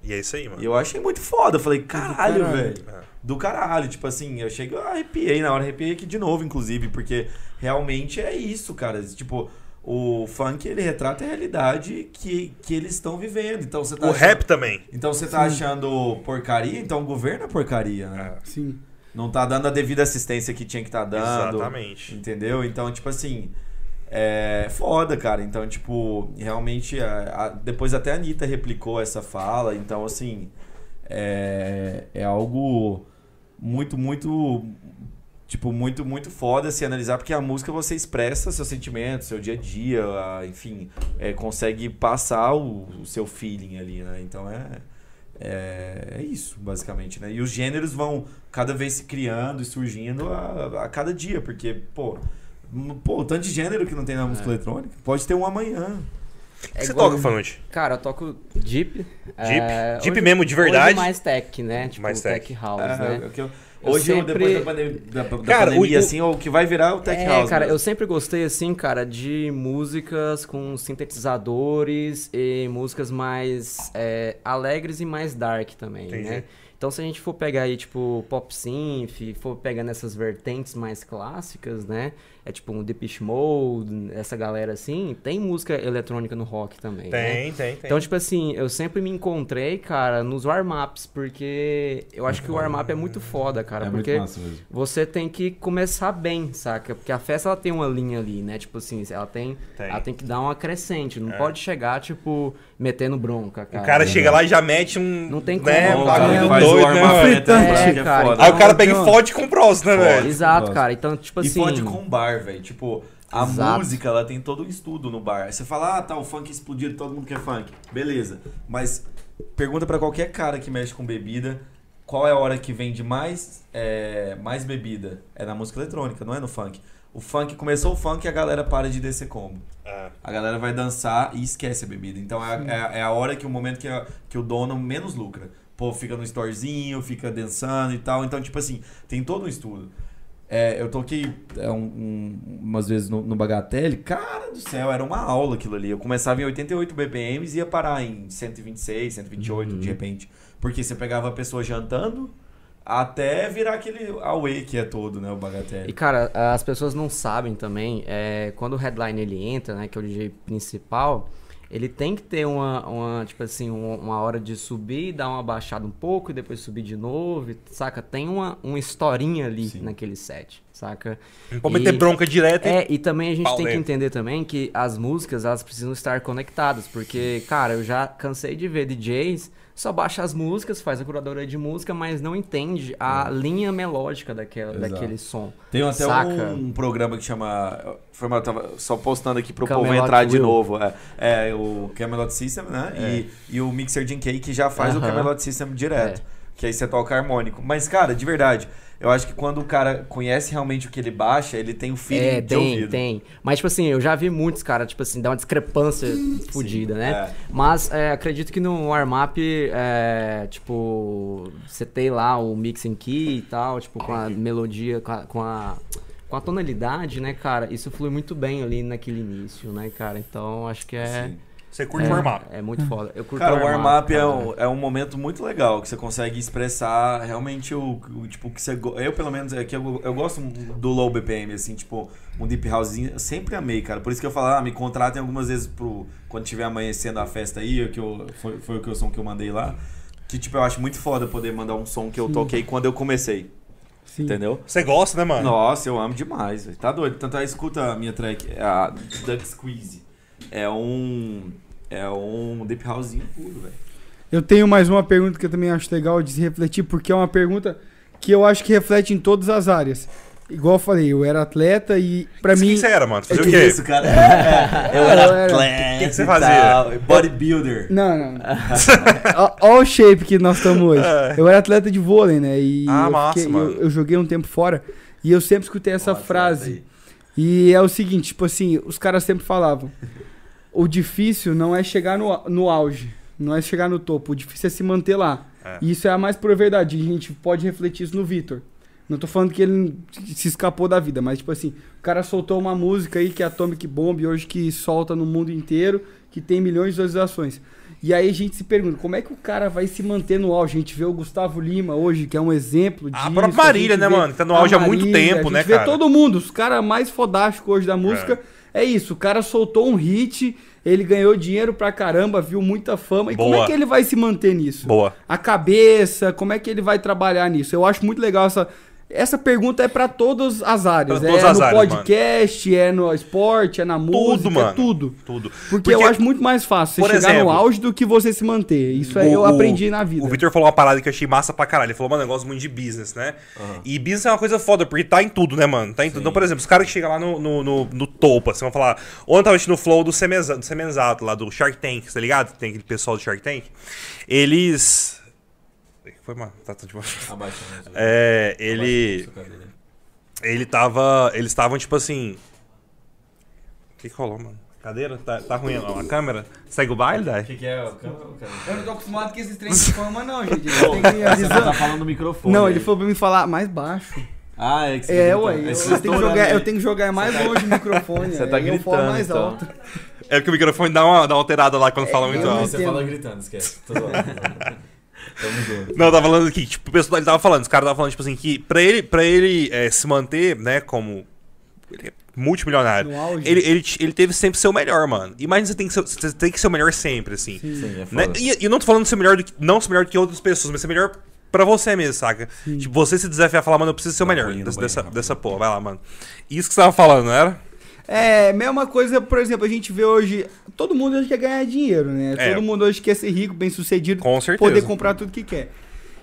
E é isso aí, mano. E eu achei muito foda. Eu falei, caralho, velho. É. Do caralho. Tipo assim, eu cheguei, eu arrepiei na hora, arrepiei aqui de novo, inclusive, porque realmente é isso, cara. Tipo, o funk ele retrata a realidade que, que eles estão vivendo. Então você tá O achando- rap também. Então você tá achando porcaria, então o governo é porcaria, né? Sim. Não tá dando a devida assistência que tinha que tá dando. Exatamente. Entendeu? Então, tipo assim. É foda, cara. Então, tipo, realmente. a- a- depois até a Anitta replicou essa fala. Então, assim. É, é algo muito, muito. Tipo, muito, muito foda se analisar, porque a música você expressa seus sentimentos, seu dia a dia, enfim, é, consegue passar o, o seu feeling ali, né? Então é, é, é isso, basicamente, né? E os gêneros vão cada vez se criando e surgindo a, a cada dia, porque, pô, pô, o tanto de gênero que não tem na música eletrônica, pode ter um amanhã. O que É você igual- toca, Fanute? Cara, eu toco Jeep. Jeep? Jeep mesmo, de verdade? Hoje mais tech, né? Tipo, Mais tech, tech. house, É, né? é eu- Eu hoje, eu, sempre- depois da pandemia, da, da Cara, pandemia o- assim, o que vai virar o tech é, house. cara, mesmo. eu sempre gostei, assim, cara, de músicas com sintetizadores e músicas mais é, alegres e mais dark também, Entendi. né? Então, se a gente for pegar aí, tipo, pop synth, for pegar nessas vertentes mais clássicas, né? É tipo um Depeche Mode, essa galera assim, tem música eletrônica no rock também, né? Tem, tem, tem. Então, tipo assim, eu sempre me encontrei, cara, nos warm-ups, porque eu acho que o warm-up é muito foda, cara, é muito porque massa mesmo. você tem que começar bem, saca? Porque a festa ela tem uma linha ali, né? Tipo assim, ela tem, Tem. ela tem que dar uma crescente, não É. pode chegar tipo metendo bronca, cara. O cara chega lá e já mete um. Não tem né, como, um cara. bagulho faz o doido, né? Fritante. É, é cara. Aí o cara pega Então, e fode com pros, né, velho? Exato, cara. Então, tipo E assim, fode com bar, velho. Tipo, a Exato. música, ela tem todo um estudo no bar. Aí Você fala, ah, tá, o funk explodiu, todo mundo quer funk. Beleza. Mas pergunta pra qualquer cara que mexe com bebida, qual é a hora que vende mais, é, mais bebida? É na música eletrônica, não é no funk. O funk, começou o funk e a galera para de descer combo. É. A galera vai dançar e esquece a bebida. Então é, é, é a hora que o momento que, a- que o dono menos lucra. O povo fica no storezinho, fica dançando e tal. Então, tipo assim, tem todo um estudo. É, eu toquei é, um- um- umas vezes no, no Bagatelle, cara do céu, era uma aula aquilo ali. Eu começava em 88 BPMs e ia parar em 126, 128 de repente. Porque você pegava a pessoa jantando até virar aquele away que é todo, né, o E Bagatelle. cara, as pessoas não sabem também, é, quando o headline ele entra, né, que é o DJ principal, ele tem que ter uma, uma tipo assim, uma, hora de subir, dar uma baixada um pouco e depois subir de novo, saca? Tem uma, uma historinha ali Sim. naquele set, saca? Meter E- bronca direto. e- É, e também a gente tem que dentro. entender também que as músicas, elas precisam estar conectadas, porque, cara, eu já cansei de ver DJs só baixa as músicas, faz a curadoria de música, mas não entende a linha melódica daquela, Exato. daquele som. Tem até Saca? um, programa que chama. Foi mal, eu tava só postando aqui pro Camelot povo entrar de Will. novo. É, é o Camelot System, né? E, e o Mixer Jim K que já faz o Aham. Camelot System direto. Que aí você toca harmônico. Mas, cara, de verdade, eu acho que quando o cara conhece realmente o que ele baixa, ele tem o feeling É, de tem, ouvido. tem. Mas, tipo assim, eu já vi muitos, cara, tipo assim, dá uma discrepância fodida, né? é. Mas é, acredito que no warm-up, é, tipo, você tem lá o mixing key e tal, tipo, com a melodia, com a, com a, com a tonalidade, né, cara? Isso flui muito bem ali naquele início, né, cara? Então, acho que é... Sim. Você curte é, warm-up. É muito foda. Eu curto Cara, o warm-up é, um, é um momento muito legal, que você consegue expressar realmente o, o tipo que você... Eu, pelo menos, é que eu, eu gosto do low BPM, assim, tipo, um deep housezinho, eu sempre amei, cara. Por isso que eu falo, ah, me contratem algumas vezes pro... Quando tiver amanhecendo a festa aí, que eu, foi, foi o que o som que eu mandei lá. Que, tipo, eu acho muito foda poder mandar um som que eu toquei quando eu comecei, Sim. entendeu? Você gosta, né, mano? Nossa, eu amo demais, velho. Tá doido. Tanto é, escuta a minha track, é a Duck Squeeze. É um... É um deep housezinho puro, velho. Eu tenho mais uma pergunta que eu também acho legal de se refletir, porque é uma pergunta que eu acho que reflete em todas as áreas. Igual eu falei, eu era atleta e pra mim. Quem você era, mano? Fazer o que quê? isso, cara? É, (laughs) eu era atleta. O que que você fazia? Bodybuilder. Não, não. (laughs) Olha o shape que nós estamos hoje. É. Eu era atleta de vôlei, né? E Ah, eu, massa, fiquei- mano. eu, eu joguei um tempo fora e eu sempre escutei essa Nossa, frase. E é o seguinte, tipo assim, os caras sempre falavam: o difícil não é chegar no, no auge, não é chegar no topo, o difícil é se manter lá. É. E isso é a mais pura verdade. A gente pode refletir isso no Vitor. Não tô falando que ele se escapou da vida, mas tipo assim, o cara soltou uma música aí que é Atomic Bomb hoje que solta no mundo inteiro, que tem milhões de visualizações. E aí a gente se pergunta, como é que o cara vai se manter no auge? A gente vê o Gustavo Lima hoje, que é um exemplo disso. A própria Marília, gente né, mano? Que tá no a auge há muito tempo, a né, gente vê cara? todo mundo, os caras mais fodásticos hoje da música. É isso, o cara soltou um hit, ele ganhou dinheiro pra caramba, viu muita fama. E como Boa. é que ele vai se manter nisso? Boa. A cabeça, como é que ele vai trabalhar nisso? Eu acho muito legal essa. Essa pergunta é pra todas as áreas. Pra é todas as no áreas, podcast, é no esporte, é na música, mano. é tudo. Tudo. Porque, eu acho muito mais fácil você chegar no exemplo, auge do que você se manter. Isso é, o- eu aprendi na vida. O Victor falou uma parada que eu achei massa pra caralho. Ele falou, mano, eu gosto muito de business, né? E business é uma coisa foda, porque tá em tudo, né, mano? Tá em tudo. Então, por exemplo, os caras que chegam lá no, no, no, no topo, assim, vão falar. Ontem eu tava assistindo o Flow do Semenza- do Semenzato, lá do Shark Tank, tá ligado? Tem aquele pessoal do Shark Tank. Eles. Foi, mano. Tá tudo de boa. Abaixa, né? (laughs) É, ele. Ele tava. Eles estavam, tipo assim. O que, que rolou, mano? Cadeira? Tá, tá ruim a a câmera? Segue o baile, Dai? O que, que é? o cara- Eu não tô acostumado com esses trens de fama, não, gente. Tenho que ir Você não tá falando no microfone. Não, aí. ele falou pra mim falar mais baixo. Ah, é que você É, tá ué, gritando. eu, eu tá tenho que estourando jogar, eu tenho que jogar mais longe o microfone. (laughs) Você aí tá eu falo gritando, mais então. alto. É porque o microfone dá uma, dá uma alterada lá quando fala muito não alto. Você fala gritando, esquece. Tô zoando. (laughs) Tamo junto. Não, eu tava falando aqui, tipo, o pessoal ele tava falando, os caras tava falando, tipo assim, que pra ele, pra ele é, se manter, né, como. Ele é multimilionário. No auge. Ele, ele, ele teve sempre ser o melhor, mano. Imagina você tem que ser, você tem que ser o melhor sempre, assim. Sim, é Né? foda. E, e eu não tô falando de ser melhor do que. Não ser melhor do que outras pessoas, mas ser melhor pra você mesmo, saca? Tipo, você se desafiar a falar, mano, eu preciso ser o melhor dessa, banheiro, dessa, dessa porra. Vai lá, mano. Isso que você tava falando, não era? É, mesma coisa, por exemplo, a gente vê hoje. Todo mundo hoje quer ganhar dinheiro, né? É. Todo mundo hoje quer ser rico, bem sucedido, Com certeza. poder comprar tudo que quer.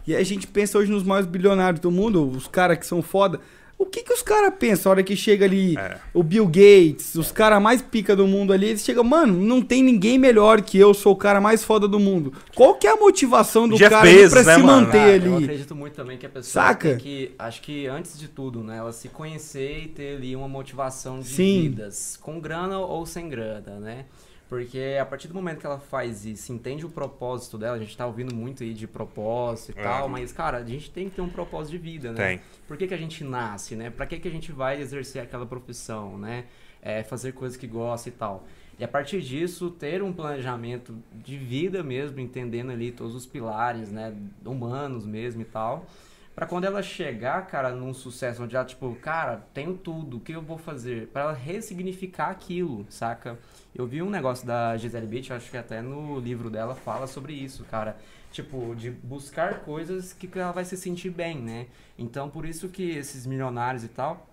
E a gente pensa hoje nos maiores bilionários do mundo, os caras que são foda. O que que os caras pensam a hora que chega ali É. o Bill Gates, os caras mais pica do mundo ali, eles chegam, mano, não tem ninguém melhor que eu, sou o cara mais foda do mundo. Qual que é a motivação do Jeff cara Bezos, pra né, se mano? manter Ah, Eu ali? acredito muito também que a pessoa Saca? tem que, acho que antes de tudo, né, ela se conhecer e ter ali uma motivação de Sim. vidas, com grana ou sem grana, né? Porque a partir do momento que ela faz isso, entende o propósito dela, a gente tá ouvindo muito aí de propósito e É. tal, mas, cara, a gente tem que ter um propósito de vida, né? Tem. Por que, que a gente nasce, né? Pra que, que a gente vai exercer aquela profissão, né? É, fazer coisas que gosta e tal. E a partir disso, ter um planejamento de vida mesmo, entendendo ali todos os pilares, né? Humanos mesmo e tal. Pra quando ela chegar, cara, num sucesso onde ela, tipo, cara, tenho tudo, o que eu vou fazer? Pra ela ressignificar aquilo, saca? Eu vi um negócio da Gisele Bündchen, acho que até no livro dela fala sobre isso, cara. Tipo, de buscar coisas que ela vai se sentir bem, né? Então, por isso que esses milionários e tal,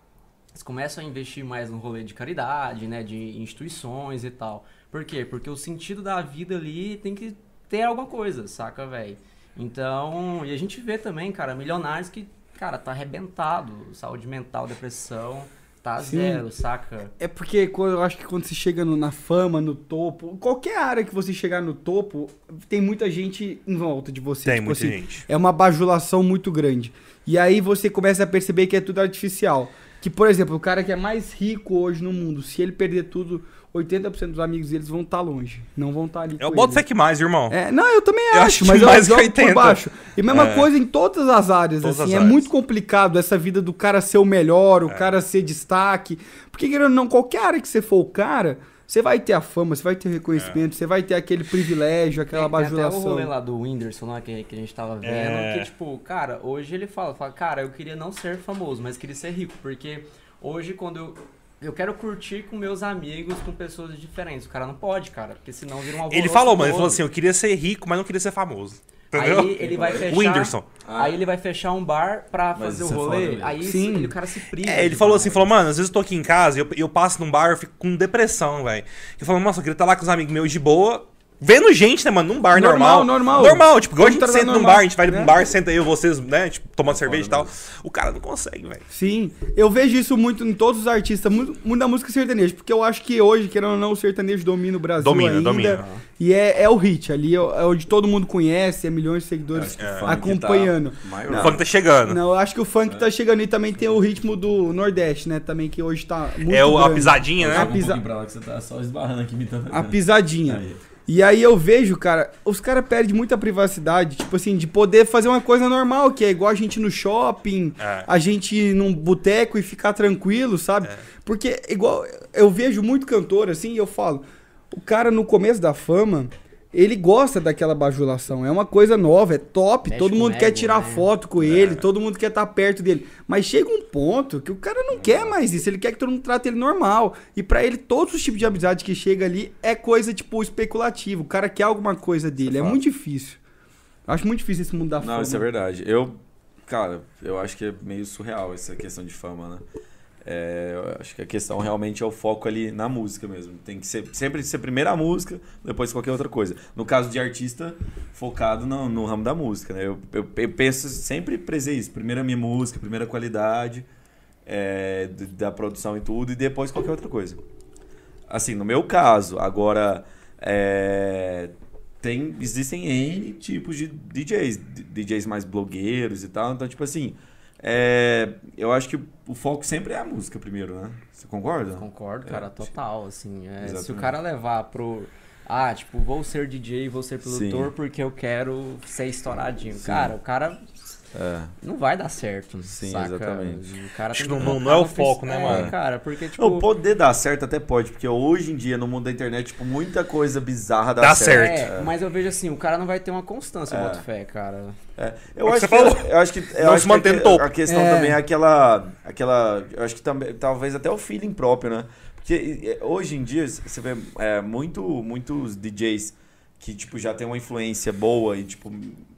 eles começam a investir mais no rolê de caridade, né? De instituições e tal. Por quê? Porque o sentido da vida ali tem que ter alguma coisa, saca, velho? Então, e a gente vê também, cara, milionários que, cara, tá arrebentado. Saúde mental, depressão, tá Sim. zero, saca? É porque quando- eu acho que quando você chega no- na fama, no topo, qualquer área que você chegar no topo, tem muita gente em volta de você. Tem tipo muita assim, gente. É uma bajulação muito grande. E aí você começa a perceber que é tudo artificial. Que, por exemplo, o cara que é mais rico hoje no mundo, se ele perder tudo, 80% dos amigos deles vão estar longe. Não vão estar ali Eu com boto fé que mais, irmão. É, não, eu também Eu acho, acho mas eu mais que jogo 80. por baixo. E mesma É. coisa em todas as áreas, Todas assim. as É áreas. muito complicado essa vida do cara ser o melhor, É. o cara ser destaque. Porque, querendo ou não, qualquer área que você for o cara, você vai ter a fama, você vai ter o reconhecimento, você vai ter aquele privilégio, aquela Tem- tem até o bajulação. rolê lá do Whindersson, lá, que, que a gente tava vendo, É. que, tipo, cara, hoje ele fala, fala, cara, eu queria não ser famoso, mas queria ser rico, porque hoje quando eu... Eu quero curtir com meus amigos, com pessoas diferentes. O cara não pode, cara, porque senão vira um alvoroço Ele falou, mano, ele falou assim, eu queria ser rico, mas não queria ser famoso. Entendeu? Aí ele vai fechar. O Whindersson. Aí ele vai fechar um bar pra Mas fazer o é rolê. mesmo. aí Sim. ele, o cara se priva. É, ele falou assim, falou, mano, às vezes eu tô aqui em casa e eu, eu passo num bar, eu fico com depressão, velho. Eu falo, nossa, eu queria estar lá com os amigos meus de boa, vendo gente, né, mano, num bar normal. Normal, normal. Normal, tipo, igual a gente senta num bar, a gente vai né? num bar, senta eu, vocês, né, tipo, tomando cerveja e tal. O cara não consegue, velho. Sim, eu vejo isso muito em todos os artistas, muito, muito da música sertaneja, porque eu acho que hoje, querendo ou não, o sertanejo domina o Brasil Domina, ainda. domina. E é, é o hit, ali é, é onde todo mundo conhece, é milhões de seguidores o funk acompanhando. tá. O funk tá chegando. Não, eu acho que o funk tá chegando e também tem o ritmo do Nordeste, né? Também que hoje tá muito é o, a pisadinha, A né? Um pisa- pra lá que você tá só esbarrando aqui imitando. A pisadinha. Aí. E aí eu vejo, cara, os caras perdem muita privacidade, tipo assim, de poder fazer uma coisa normal, que é igual a gente no shopping, É. a gente ir num boteco e ficar tranquilo, sabe? É. Porque igual eu vejo muito cantor assim, e eu falo, o cara no começo da fama, ele gosta daquela bajulação. É uma coisa nova, é top. Mexe todo mundo quer ego, tirar né? foto com ele, todo mundo quer estar perto dele. Mas chega um ponto que o cara não quer mais isso. Ele quer que todo mundo trate ele normal. E pra ele, todos os tipos de amizade que chega ali é coisa, tipo, especulativa. O cara quer alguma coisa dele. É fato. muito difícil. Eu acho muito difícil esse mundo da fama. Não, isso é verdade. Eu, cara, eu acho que é meio surreal essa questão de fama, né? É, acho que a questão realmente é o foco ali na música mesmo. Tem que ser sempre ser primeiro a música, depois qualquer outra coisa. No caso de artista, focado no, no ramo da música, né? Eu, eu, eu penso sempre prezei isso. Primeiro a minha música, primeiro a qualidade é, da produção e tudo, e depois qualquer outra coisa. Assim, no meu caso, agora é, tem, existem N tipos de DJs, DJs mais blogueiros e tal. Então, tipo assim, é, eu acho que o foco sempre é a música primeiro, né? Você concorda? Concordo, É, cara, acho- total, assim. é, se o cara levar pro. Ah, tipo, vou ser DJ, vou ser produtor Sim. porque eu quero ser estouradinho. Sim. Cara, o cara É. não vai dar certo, Sim, saca? exatamente. O cara Acho que não- focar não é o foco, né, é, mano? cara, porque, tipo... Não, poder dar certo até pode, porque hoje em dia, no mundo da internet, tipo, muita coisa bizarra dá, Dá certo. certo. É, mas eu vejo assim, o cara não vai ter uma constância, eu É. boto fé, cara. É, É eu, o que acho você que, falou. eu acho que eu Não acho se mantém que topo. A questão É. também é aquela, aquela, eu acho que também talvez até o feeling próprio, né? Porque é, hoje em dia você vê é, muito, muitos DJs que tipo já tem uma influência boa e tipo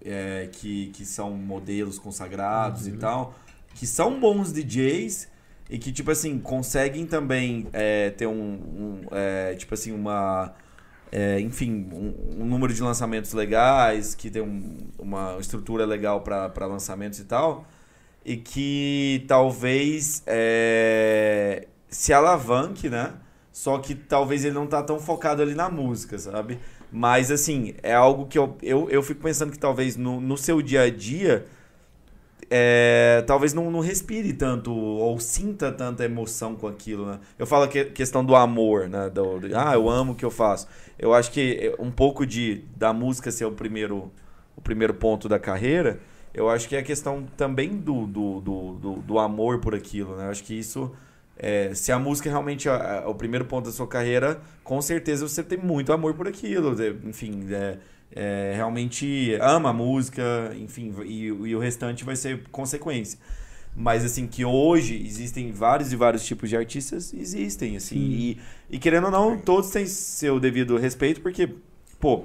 é, que, que são modelos consagrados Uhum. e tal, que são bons DJs e que tipo assim conseguem também é, ter um, um, é, tipo assim uma é, enfim, um, um número de lançamentos legais, que tem um- uma estrutura legal para lançamentos e tal, e que talvez é, se alavanque, né? Só que talvez ele não tá tão focado ali na música, sabe? Mas, assim, é algo que eu, eu, eu fico pensando que talvez no, no seu dia a dia, é, talvez não, não respire tanto ou sinta tanta emoção com aquilo, né? Eu falo que questão do amor, né? Do, ah, eu amo o que eu faço. Eu acho que um pouco de da música ser o primeiro, o primeiro ponto da carreira, eu acho que é a questão também do, do, do, do, do amor por aquilo, né? Eu acho que isso, é, se a música realmente é, é o primeiro ponto da sua carreira, com certeza você tem muito amor por aquilo. Enfim, é, é, realmente ama a música, enfim, e, e o restante vai ser consequência. Mas assim, que hoje existem vários e vários tipos de artistas, existem, assim. E, e querendo ou não, todos têm seu devido respeito, porque, pô,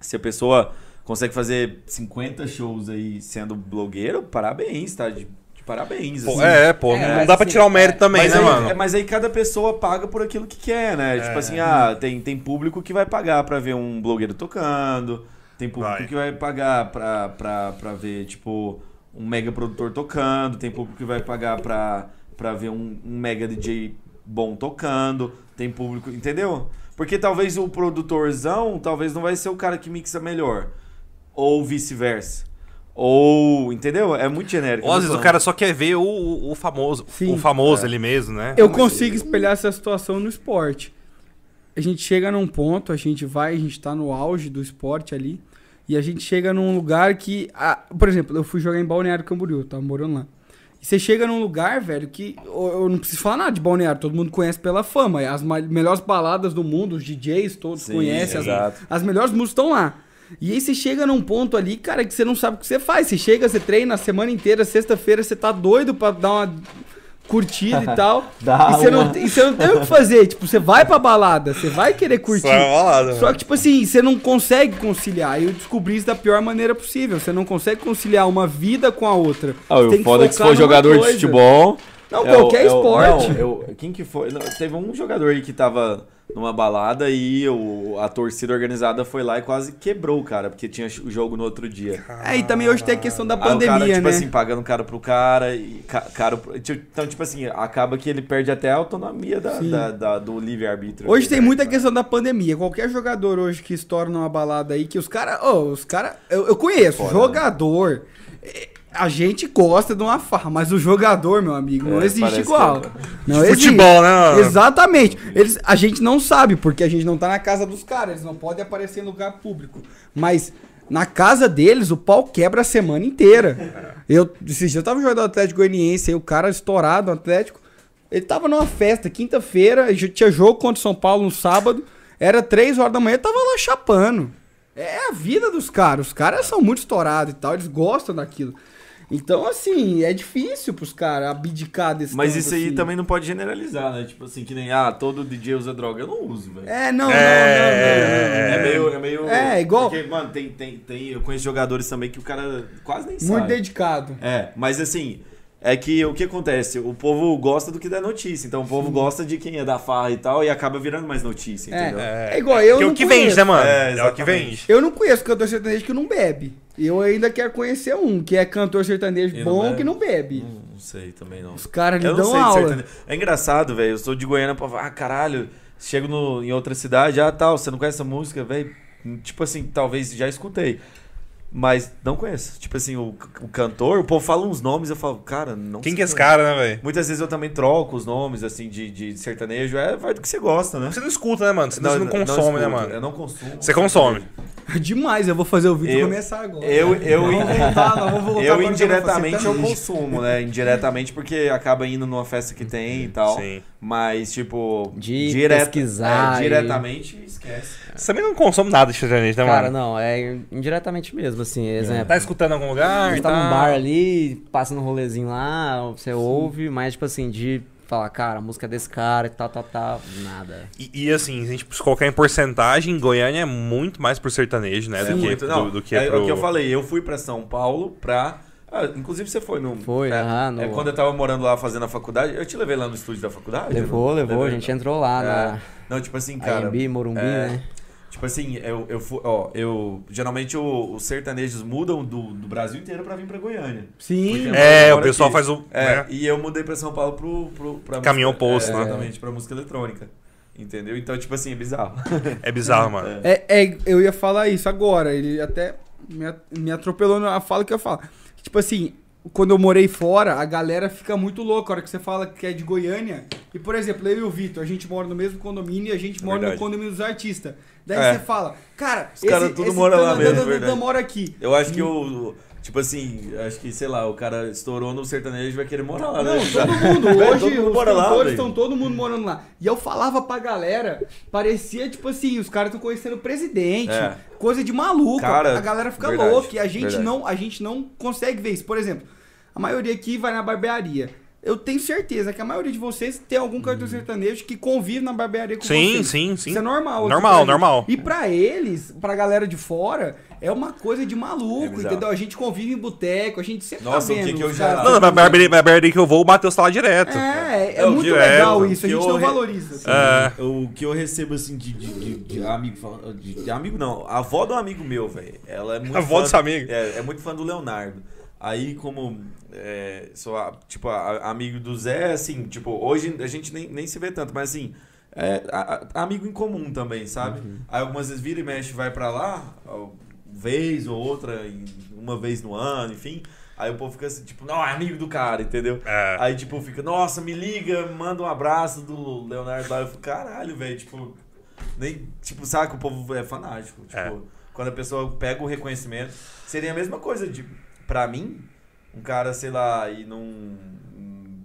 se a pessoa consegue fazer 50 shows aí sendo blogueiro, parabéns, tá? De parabéns. Pô, assim. é, pô, É, não dá pra assim, tirar o mérito é, também, mas, né, aí, mano? é, mas aí cada pessoa paga por aquilo que quer, né? Tipo assim, ah, tem, tem público que vai pagar pra ver um blogueiro tocando, tem público Vai. que vai pagar pra, pra, pra ver, tipo, um mega produtor tocando, tem público que vai pagar pra, pra ver um, um mega DJ bom tocando, tem público, entendeu? Porque talvez o produtorzão, talvez não vai ser o cara que mixa melhor, ou vice-versa. Ou, entendeu? É muito genérico. Ou às vezes o cara só quer ver o, o, o famoso, Sim. o famoso ali mesmo, né? Eu consigo espelhar essa situação no esporte. A gente chega num ponto, a gente vai, a gente tá no auge do esporte ali, e a gente chega num lugar que. ah, por exemplo, eu fui jogar em Balneário Camboriú, tava morando lá. E você chega num lugar, velho, que eu eu não preciso falar nada de Balneário, todo mundo conhece pela fama. As melhores baladas do mundo, os DJs todos Sim, conhecem, as, exato. as melhores músicas estão lá. E aí você chega num ponto ali, cara, que você não sabe o que você faz. Você chega, você treina a semana inteira, sexta-feira você tá doido pra dar uma curtida e (laughs) tal. Dá e, você uma- não, e você não tem o que fazer. Tipo, você vai pra balada, você vai querer curtir. Só é balada, Só mano. que, tipo assim, você não consegue conciliar. E eu descobri isso da pior maneira possível. Você não consegue conciliar uma vida com a outra. Ah, Você o tem foda é que se for jogador de coisa. futebol. Não, é o- qualquer é o- esporte. não, eu- quem que foi? Não, teve um jogador aí que tava numa balada e o, a torcida organizada foi lá e quase quebrou o cara, porque tinha o jogo no outro dia. É, e também hoje tem a questão da Aí pandemia, o cara, tipo né? assim, pagando caro pro cara e ca- caro. pro- Então, tipo assim, acaba que ele perde até a autonomia da, da- da- do livre-arbítrio. Hoje tem né? muita questão da pandemia. Qualquer jogador hoje que estoura numa balada aí, que os caras. Ô, os caras. Eu, eu conheço, Foda, jogador. é, A gente gosta de uma farra, mas o jogador, meu amigo, não É, existe parece igual. que é. Não De existe. futebol, né? Exatamente. Eles, a gente não sabe, porque a gente não tá na casa dos caras. Eles não podem aparecer em lugar público. Mas na casa deles, o pau quebra a semana inteira. Eu, esses dias eu tava jogando Atlético Goianiense, aí o cara estourado no Atlético. Ele tava numa festa, quinta-feira, e tinha jogo contra o São Paulo no sábado. Era três horas da manhã, tava lá chapando. É a vida dos caras. Os caras são muito estourados e tal, eles gostam daquilo. Então, assim, é difícil pros caras abdicar desse Mas isso aí assim. também não pode generalizar, né? Tipo assim, que nem, ah, todo DJ usa droga. Eu não uso, velho. É, não, É, É meio. É, meio, É, igual- Porque, mano, tem, tem, tem. Eu conheço jogadores também que o cara quase nem não, não. Muito sabe. dedicado. É, mas assim, é que o que acontece? O povo gosta do que dá notícia. Então o povo gosta de quem é da farra e tal e acaba virando mais notícia, entendeu? É, é igual eu Que é não o que conheço. vende, né, mano? É, É, o que vende. Eu não conheço cantor sertanejo que não bebe. E eu ainda quero conhecer um, que é cantor sertanejo E não bom bebe? que não bebe. Não, não sei também não. Os caras lhe Eu não dão sei de aula. sertanejo. É engraçado, velho. Eu sou de Goiânia pra falar, ah, caralho, chego no, em outra cidade, ah, tal, você não conhece essa música, velho? Tipo assim, talvez já escutei. Mas não conheço. Tipo assim, o, o cantor, o povo fala uns nomes, eu falo, cara, não Quem sei que é esse quem cara, né, velho? Muitas vezes eu também troco os nomes, assim, de, de sertanejo. É, vai do que você gosta, né? Você não escuta, né, mano? Você não, consome, né, mano? Eu não consumo. Você consome. (laughs) Demais, eu vou fazer o vídeo Eu- começar agora. Eu, eu, voltar, voltar eu que indiretamente eu consumo, né? Indiretamente porque acaba indo numa festa que tem e tal. Sim. Mas, tipo, De direta- pesquisar é, e- diretamente esquece. Você também não consome nada de sertanejo, né, Cara, mano? não, é indiretamente mesmo, assim, exemplo. Tá escutando em algum lugar? Você tá tá num bar ali, passa num rolezinho lá, você ouve, mas tipo assim, de falar, cara, a música é desse cara e tal, tal, tal, nada. E, e, assim, se a gente colocar em porcentagem, Goiânia é muito mais pro sertanejo, né? É do, que, muito- do, não, do que é, pro... o que eu falei, eu fui pra São Paulo pra. Ah, inclusive você foi no. Foi, é, aham, no- é quando eu tava morando lá fazendo a faculdade. Eu te levei lá no estúdio da faculdade? Levou, não? levou, a Levei, gente não? entrou lá É. Não, tipo assim, na cara. AMB, Morumbi, é, né? Tipo assim, eu, eu fui, ó, eu. Geralmente o- os sertanejos mudam do, do Brasil inteiro pra vir pra Goiânia. Sim. É, o pessoal aqui. faz o... É, né? e eu mudei pra São Paulo pro, pro, pra Caminho música, oposto, é, né? Exatamente, pra música eletrônica. Entendeu? Então, tipo assim, é bizarro. (laughs) É bizarro, mano. É, é, eu ia falar isso agora. Ele até me atropelou na fala que eu falo. Tipo assim, quando eu morei fora, a galera fica muito louca. A hora que você fala que é de Goiânia. E, por exemplo, eu e o Vitor, a gente mora no mesmo condomínio e a gente É mora no verdade. condomínio dos artistas. Daí É. você fala, cara, Os caras tudo moram lá mesmo, verdade. mora aqui. Eu acho que o. Tipo assim, acho que, sei lá, o cara estourou no sertanejo e vai querer morar lá, Não, né? todo (laughs) mundo. Hoje todo mundo os mora cantores estão todo mundo morando lá. E eu falava pra galera, parecia tipo assim, os caras estão conhecendo o presidente, É. coisa de maluco. Cara, a galera fica verdade, louca e a gente verdade. não, a gente não consegue ver isso. Por exemplo, a maioria aqui vai na barbearia. Eu tenho certeza que a maioria de vocês tem algum cantor sertanejo que convive na barbearia com Sim, vocês. sim, sim. Isso é normal. aqui Normal, normal. E pra eles, pra galera de fora, é uma coisa de É maluco, bizarro. entendeu? A gente convive em boteco, a gente sempre Nossa, tá o que vendo. que eu já- Não, na barbearia, que eu vou, o Matheus tá lá direto. é, é Eu muito direto, legal isso, a que gente eu não re- valoriza. assim. É. O que eu recebo, assim, de, de, de- de amigo. fala- De, de amigo não, a avó do amigo meu, velho. Ela é (laughs) muito. A avó fã- desse amigo? É, é muito fã do Leonardo. Aí, como é, sou, a- tipo, a- amigo do Zé, assim, tipo, hoje a gente nem, nem se vê tanto, mas assim, é a- a- amigo em comum também, sabe? Aí algumas vezes vira e mexe, vai pra lá, vez ou outra, uma vez no ano, enfim. Aí o povo fica assim, tipo, não, é amigo do cara, entendeu? É. Aí, tipo, fica, nossa, me liga, manda um abraço do Leonardo lá. Eu fico, caralho, velho, tipo, nem, tipo, sabe que o povo é fanático. Tipo, É. quando a pessoa pega o reconhecimento, seria a mesma coisa, de, pra mim, um cara, sei lá, ir num,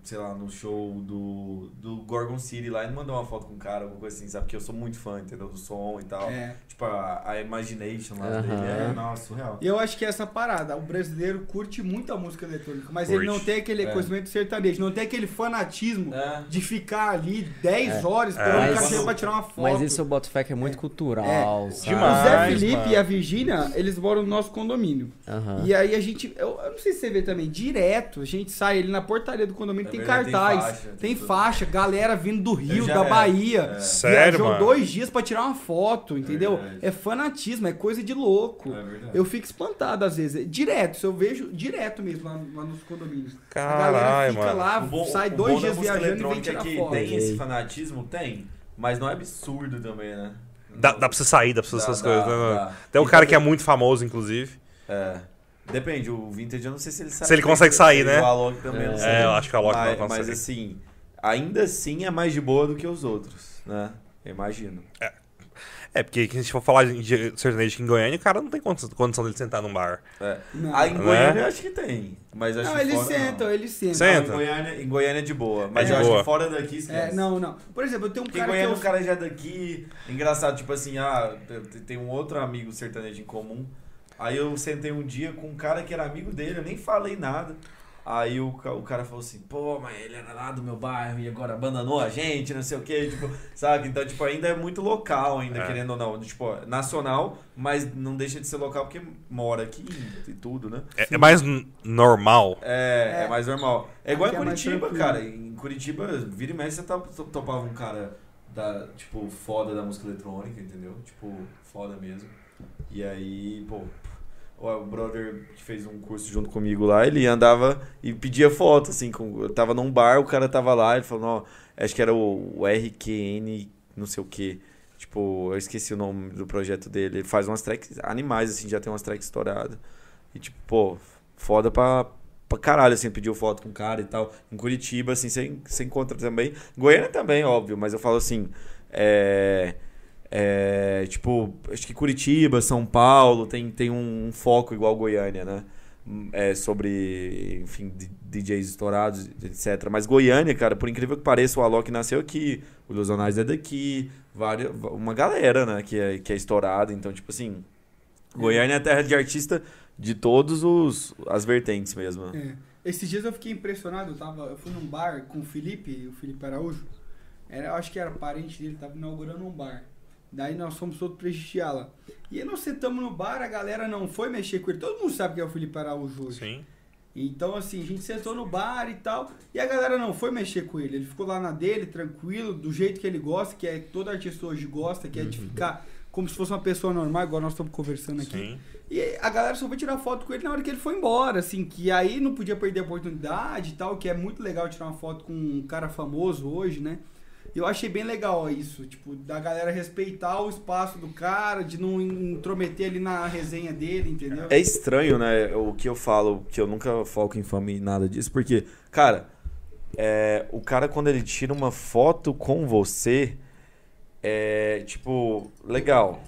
sei lá, no show do, do Gorgon City lá e mandar uma foto com um cara, alguma coisa assim, sabe? Porque eu sou muito fã, entendeu? Do som e tal. É. Tipo, a, a Imagination lá dele é, nossa, surreal. E eu acho que é essa parada, o brasileiro curte muito a música eletrônica, mas Curte. ele não tem aquele É. conhecimento sertanejo, não tem aquele fanatismo É. de ficar ali 10 É. horas esperando Mas- o cachê pra tirar uma foto. Mas isso eu boto fé que é muito cultural, sabe? Demais. O Zé Felipe mano. e a Virgínia, eles moram no nosso condomínio. E aí a gente, eu, eu não sei se você vê também, direto, a gente sai ali na portaria do condomínio, É tem verdade, tem cartaz, faixa, tem, faixa, galera vindo do Rio, da era. Bahia. É. Sério, viajou mano? dois dias pra tirar uma foto, entendeu? verdade. É, fanatismo, é coisa de louco. É verdade. eu fico espantado às vezes. Direto, isso eu vejo direto mesmo lá, lá nos condomínios. a galera Caralho, fica mano. lá, bom- sai o dois dias viajando e vem eletrônica tirar é que foto. Tem esse fanatismo? Tem. Mas não é absurdo também, né? Dá, dá pra você sair, dá pra você Dá, essas dá, coisas, né, dá. Tem um E cara que é muito famoso, inclusive. É. Depende, o Vintage eu não sei se ele sai. Se ele consegue sair, né? O Alok também, eu não sei. É, eu acho que o Alok não mas, consegue. Mas assim, ainda assim é mais de boa do que os outros, né? Eu imagino. É, porque se a gente for falar de sertanejo aqui em Goiânia, o cara não tem condição, dele sentar num bar. É. Não. Aí em Né? Goiânia eu acho que tem. Mas acho Não, que eles fora, sentam, não. eles sentam. Senta. Não, em, Goiânia, em Goiânia é de boa. Mas É eu de acho boa. que fora daqui esquece. É, não, não. Por exemplo, eu tenho um Porque em cara que Goiânia eu... o cara já é daqui. Engraçado, tipo assim, ah, tem um outro amigo sertanejo em comum. Aí eu sentei um dia com um cara que era amigo dele, eu nem falei nada. Aí o, o cara falou assim, pô, mas ele era lá do meu bairro e agora abandonou a gente, não sei o quê, tipo, sabe? Então, tipo, ainda é muito local, ainda, É. querendo ou não. Tipo, nacional, mas não deixa de ser local porque mora aqui e tudo, né? É, é mais normal. É, é, É. mais normal. É igual Aqui em é Curitiba, cara. Em Curitiba, vira e mexe, você top- topava um cara da, tipo, foda da música eletrônica, entendeu? Tipo, foda mesmo. E aí, pô, o brother que fez um curso junto comigo lá, ele andava e pedia foto, assim, com, eu tava num bar, o cara tava lá, ele falou, não, acho que era o, o RQN, não sei o que. Tipo, eu esqueci o nome do projeto dele. Ele faz umas tracks animais, assim, já tem umas tracks estouradas. E tipo, pô, foda pra, pra caralho, assim, pediu foto com o cara e tal. Em Curitiba, assim, você, encontra também. Goiânia também, óbvio, mas eu falo assim, é... é, tipo, acho que Curitiba, São Paulo tem, tem um, um foco igual Goiânia, né? É, sobre, enfim, DJs estourados, etc. Mas Goiânia, cara, por incrível que pareça, o Alok nasceu aqui, o Ilusionais é daqui, várias, uma galera, né, que é, que é estourada. Então, tipo assim, Goiânia é a terra de artista de todos os as vertentes mesmo. né? É. Esses dias eu fiquei impressionado, eu, tava, eu fui num bar com o Felipe, o Felipe Araújo. Era, acho que era parente dele, tava inaugurando um bar. Daí nós fomos todos prestigiar lá. E aí nós sentamos no bar, a galera não foi mexer com ele. Todo mundo sabe que é o Felipe Araújo hoje. Sim. Então, assim, a gente sentou no bar e tal, e a galera não foi mexer com ele. Ele ficou lá na dele, tranquilo, do jeito que ele gosta, que é todo artista hoje gosta, que é de ficar como se fosse uma pessoa normal, igual nós estamos conversando aqui. Sim. E a galera só foi tirar foto com ele na hora que ele foi embora, assim, que aí não podia perder a oportunidade e tal, que é muito legal tirar uma foto com um cara famoso hoje, né? Eu achei bem legal isso, tipo, da galera respeitar o espaço do cara, de não intrometer ali na resenha dele, entendeu? É estranho, né? O que eu falo, que eu nunca foco em fama e nada disso, porque, cara, é, o cara quando ele tira uma foto com você, é tipo, legal.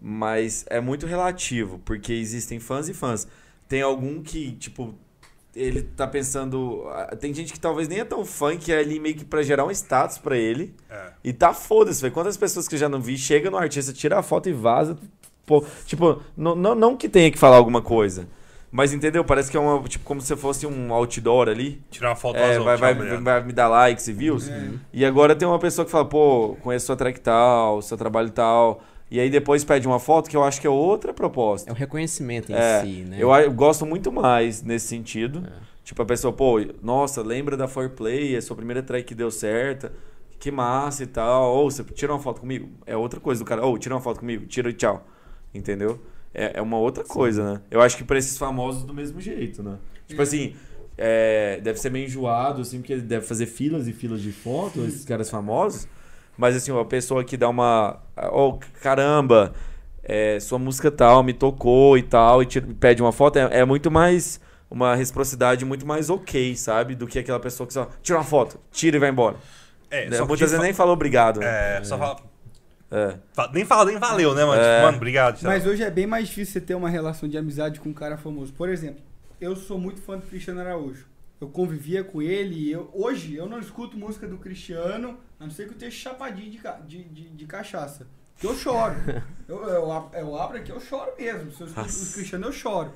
Mas é muito relativo, porque existem fãs e fãs. Tem algum que, tipo, ele tá pensando. ah, Tem gente que talvez nem é tão fã que é ali meio que pra gerar um status pra ele. É. E tá foda-se, velho. Quantas pessoas que eu já não vi chega no artista, tira a foto e vaza. Pô, tipo, não, não, não que tenha que falar alguma coisa. Mas entendeu? Parece que é uma, tipo, como se fosse um outdoor ali. Tirar uma foto É, vai, vai, vai me dar likes e views. E agora tem uma pessoa que fala, pô, conheço sua track tal, seu trabalho tal. E aí depois pede uma foto que eu acho que é outra proposta. É o reconhecimento em É, si, né? Eu, a- eu gosto muito mais nesse sentido. É. Tipo, a pessoa, pô, nossa, lembra da Foreplay, é sua primeira track que deu certa, que massa e tal. Ou você tira uma foto comigo. É outra coisa do cara, ou tira uma foto comigo, tira e tchau. Entendeu? É, é uma outra coisa, né? Eu acho que pra esses famosos do mesmo jeito, né? Tipo É. assim, é, deve ser meio enjoado, assim, porque deve fazer filas e filas de fotos, esses caras famosos. Mas assim, uma pessoa que dá uma. Oh, caramba, é, sua música tal me tocou e tal, e tira- pede uma foto, é, é muito mais. Uma reciprocidade muito mais ok, sabe? Do que aquela pessoa que só tira uma foto, tira e vai embora. É, Né? só Muitas vezes fa- nem fala obrigado. né? É, só fala. É. Nem fala, nem valeu, né, mano? É. Tipo, mano, obrigado. tchau. Mas hoje é bem mais difícil você ter uma relação de amizade com um cara famoso. Por exemplo, eu sou muito fã do Cristiano Araújo. Eu convivia com ele e eu, hoje eu não escuto música do Cristiano, a não ser que eu esteja chapadinho de, de, de, de cachaça. Que eu choro. (laughs) eu, eu, eu abro aqui, eu choro mesmo. Se eu escuto o Cristiano, eu choro.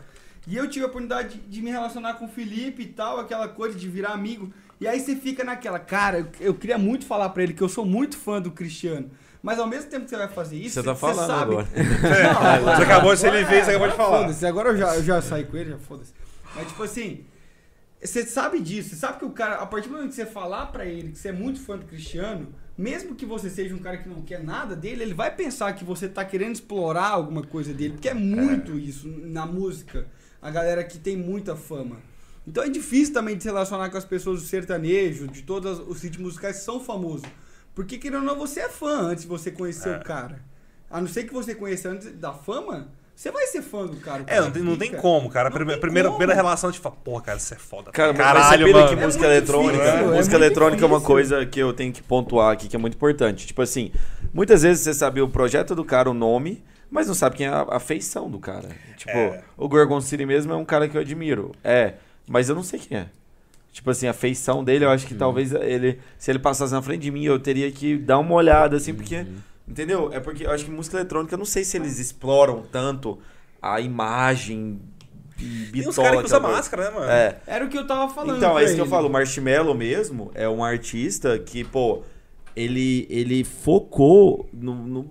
E eu tive a oportunidade de, de me relacionar com o Felipe e tal, aquela coisa de virar amigo. E aí você fica naquela, cara, eu, eu queria muito falar pra ele que eu sou muito fã do Cristiano. Mas ao mesmo tempo que você vai fazer isso, Você tá falando sabe, agora. (laughs) não, Você acabou de ser ele fez, você acabou de falar. Foda-se, agora eu já, eu já saí com ele, já foda-se. Mas tipo assim, você sabe disso, você sabe que o cara, a partir do momento que você falar pra ele que você é muito fã do Cristiano, mesmo que você seja um cara que não quer nada dele, ele vai pensar que você tá querendo explorar alguma coisa dele, porque é muito isso na música, a galera que tem muita fama. Então é difícil também de se relacionar com as pessoas do sertanejo, de todos os ritmos musicais que são famosos. Porque querendo ou não, você é fã antes de você conhecer É. o cara. A não ser que você conheça antes da fama, você vai ser fã do cara. É, cara não tem, não tem como, cara. A Não primeira, tem primeira, como. primeira relação, tipo, pô, cara, você é foda. Cara, caralho, mano. que É música eletrônica, difícil, é música eletrônica é uma difícil. coisa que eu tenho que pontuar aqui, que é muito importante. Tipo assim, muitas vezes você sabe o projeto do cara, o nome, mas não sabe quem é a, a feição do cara. Tipo, É. o Gorgon City mesmo é um cara que eu admiro. É, mas eu não sei quem é. Tipo assim, a feição dele, eu acho que talvez ele, se ele passasse na frente de mim, eu teria que dar uma olhada, assim, porque. Entendeu? É porque eu acho que música eletrônica, eu não sei se eles exploram tanto a imagem e Tem uns bitola. caras que usam máscara, né, mano? É. Era o que eu tava falando. Então, é isso que eu falo. O Marshmello mesmo é um artista que, pô, ele, ele focou no, no-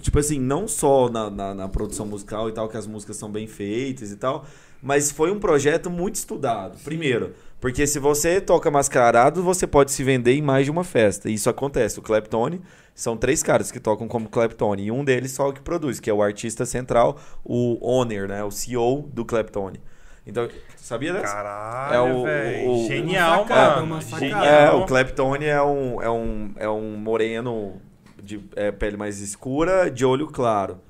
Tipo assim, não só na, na, na produção musical e tal, que as músicas são bem feitas e tal, mas foi um projeto muito estudado. Primeiro, porque se você toca mascarado, você pode se vender em mais de uma festa. E isso acontece. O Claptone são três caras que tocam como Claptone. E um deles só o que produz, que é o artista central, o owner, né? O CEO do Claptone. Então, sabia dessa? Caralho, É o- velho. o- Genial, uma sacada, mano. uma sacada. É, o Claptone é um, é um, é um moreno de é, pele mais escura, de olho claro.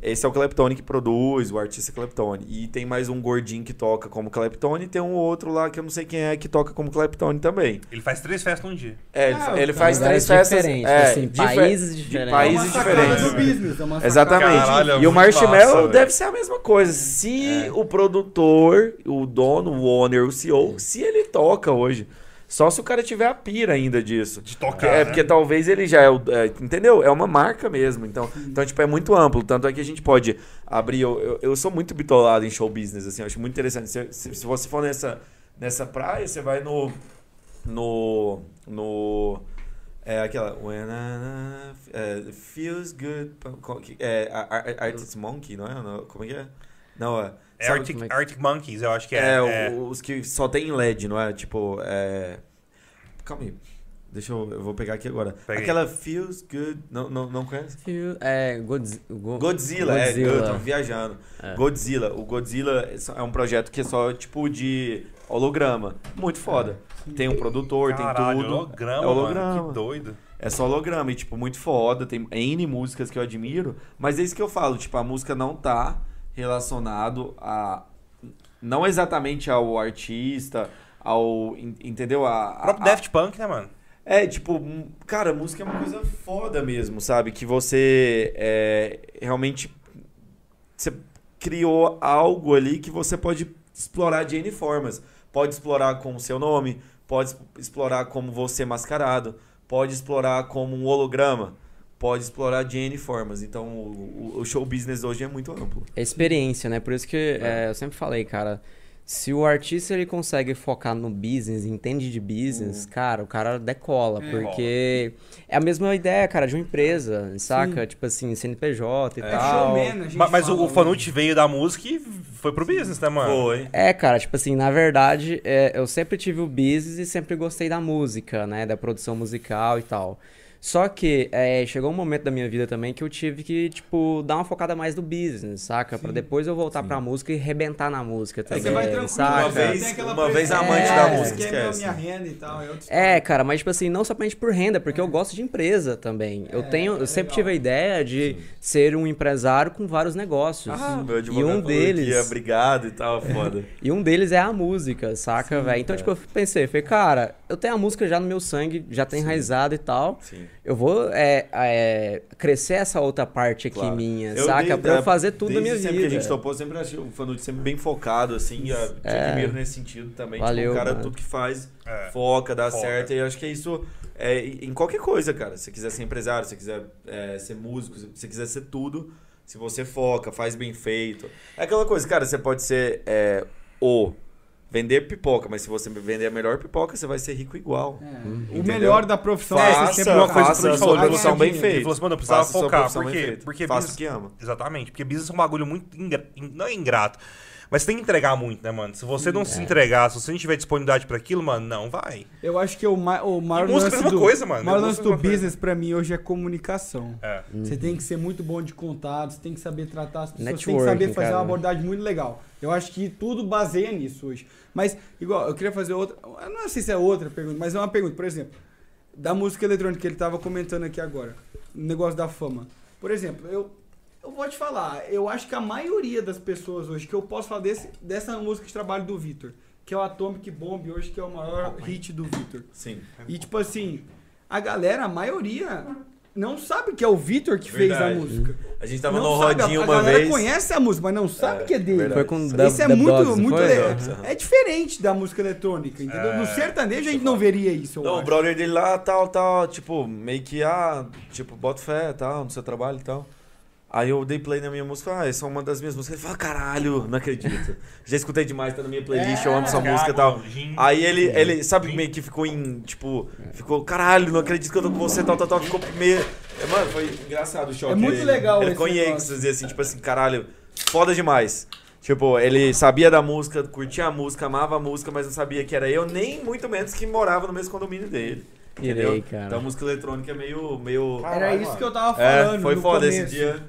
Esse é o Claptone que produz, o artista Claptone. E tem mais um gordinho que toca como Claptone e tem um outro lá que eu não sei quem é que toca como Claptone também. Ele faz três festas num dia. É, ele, Ah, ele faz Lugares três festas. diferentes, é, assim, dife- países de diferentes. É países uma sacada diferentes. do business, é uma. Exatamente. Caralho, é e o muito Marshmello massa, deve ser a mesma coisa. Se o produtor, o dono, o owner, o CEO, se ele toca hoje. Só se o cara tiver a pira ainda disso. De tocar, É, né? porque talvez ele já é, o, é, entendeu? É uma marca mesmo. Então, então, tipo, é muito amplo. Tanto é que a gente pode abrir. Eu, eu, eu sou muito bitolado em show business, assim, eu acho muito interessante. Se, se, se você for nessa, nessa praia, você vai no. No. No. É aquela. When I, é, feels good. É, Ar- Ar- Artist Monkey, não é? Como é que é? Não, é. É Arctic, é Arctic Monkeys, eu acho que é. é, é. os que só tem LED, não é? Tipo, é. Calma aí. Deixa eu. Eu vou pegar aqui agora. Pega aí. Aquela Feels Good. Não, não, não conhece? É, Godzi- Go- Godzilla, é. Godzilla. Eu tô viajando. É. Godzilla. O Godzilla é é um projeto que é só tipo de holograma. Muito foda. Tem um produtor, Caralho, tem tudo. holograma, é holograma. mano. Que doido. É só holograma e, tipo, muito foda. Tem N músicas que eu admiro. Mas é isso que eu falo, tipo, a música não tá relacionado a. Não exatamente ao artista, ao. en- Entendeu? A, O próprio a- Daft Punk, né, mano? É, tipo, cara, música é uma coisa foda mesmo, sabe? Que você é, realmente. Você criou algo ali que você pode explorar de N formas. Pode explorar com o seu nome, pode explorar como você mascarado, pode explorar como um holograma, pode explorar de N formas. Então, o, o- show business hoje é muito amplo. É experiência, né? Por isso que é, eu sempre falei, cara. Se o artista ele consegue focar no business, entende de business, cara, o cara decola. É. porque é a mesma ideia, cara, de uma empresa, saca? Tipo assim, CNPJ e É tal. showman, a gente Mas, mas o, o Fanucci veio da música e foi pro business, né, mano? Foi. É, cara, tipo assim, na verdade, é, eu sempre tive o business e sempre gostei da música, né? Da produção musical e tal. Só que é, chegou um momento da minha vida também que eu tive que, tipo, dar uma focada mais no business, saca? Pra depois eu voltar pra música e rebentar na música Aí também, você vai tranquilo, saca? Uma vez- uma vez amante da é, música, que é minha- esquece. minha renda e tal, é É, cara, mas tipo assim, não somente por renda, porque eu gosto de empresa também. Eu tenho, eu sempre tive a ideia de ser um empresário com vários negócios. Ah, meu e advogado um deles, ia obrigado e tal, foda. (laughs) e um deles é a música, saca, velho? Então, tipo, eu pensei, falei, cara, eu tenho a música já no meu sangue, já tá enraizado e tal. Sim. Eu vou é, é, crescer essa outra parte aqui Claro. minha, Eu saca? desde- pra eu fazer tudo na minha sempre vida. que a gente topou, sempre achei o Fanucci sempre bem focado, assim, e eu te É. admiro nesse sentido também. Valeu, tipo, o cara, mano. tudo que faz, É. foca, dá Foca. certo, e eu acho que é isso é, em qualquer coisa, cara. Se você quiser ser empresário, se você quiser é, ser músico, se você quiser ser tudo, se você foca, faz bem feito. É aquela coisa, cara, você pode ser é, o vender pipoca, mas se você vender a melhor pipoca, você vai ser rico igual. É, Entendeu? O melhor da profissão Faça, é Faça sempre uma coisa que faça Fred a sua profissão bem assim, feita. Ele falou assim, mano, eu precisava Faça focar. profissão Por bem quê? feita. Porque Faça business- o que ama. Exatamente, porque business é um bagulho muito. ingra- in- Não é ingrato. Mas tem que entregar muito, né, mano? Se você não É. se entregar, se você não tiver disponibilidade pra aquilo, mano, não vai. Eu acho que o, ma o maior E música é lance mesma do, coisa, mano. o maior lance é do business pra mim hoje é comunicação. É. Você tem que ser muito bom de contato, você tem que saber tratar as pessoas, tem que saber fazer cara. uma abordagem muito legal. Eu acho que tudo baseia nisso hoje. Mas, igual, eu queria fazer outra. Eu não sei se é outra pergunta, mas é uma pergunta. Por exemplo, da música eletrônica que ele tava comentando aqui agora, o negócio da fama. Por exemplo, eu, eu vou te falar, eu acho que a maioria das pessoas hoje, que eu posso falar desse, dessa música de trabalho do Vitor, que é o Atomic Bomb hoje, que é o maior hit do Vitor. Sim. E tipo assim, a galera, a maioria, não sabe que é o Vitor que fez a Verdade. música. A gente tava não no sabe, rodinho a, uma a galera vez. conhece a música, mas não sabe É, que é dele. verdade. Foi com Isso Dub- é Dub muito, Dogs, muito aham. É diferente da música eletrônica, entendeu? No sertanejo a gente não veria isso. Não, o acho. brother dele lá, tal, tal, tipo, meio que, ah, tipo, bota fé, tal, no seu trabalho e tal. Aí eu dei play na minha música, ah, essa é uma das minhas músicas. Ele fala, caralho, não acredito. Já escutei demais, tá na minha playlist, eu amo essa música e tal. Aí ele, ele, sabe, meio que ficou em, tipo, ficou, caralho, não acredito que eu tô com você, tal, tal, tal. Ficou meio. É, Mano, foi engraçado o choque. É muito dele. legal Ele esse ficou em negócio. êxtase, assim, tipo assim, caralho, foda demais. Tipo, ele sabia da música, curtia a música, amava a música, mas não sabia que era eu, nem muito menos que morava no mesmo condomínio dele. Entendeu? Irei, cara. Então a música eletrônica é meio. meio... Era isso que eu tava É, falando. foi no foda começo. esse dia.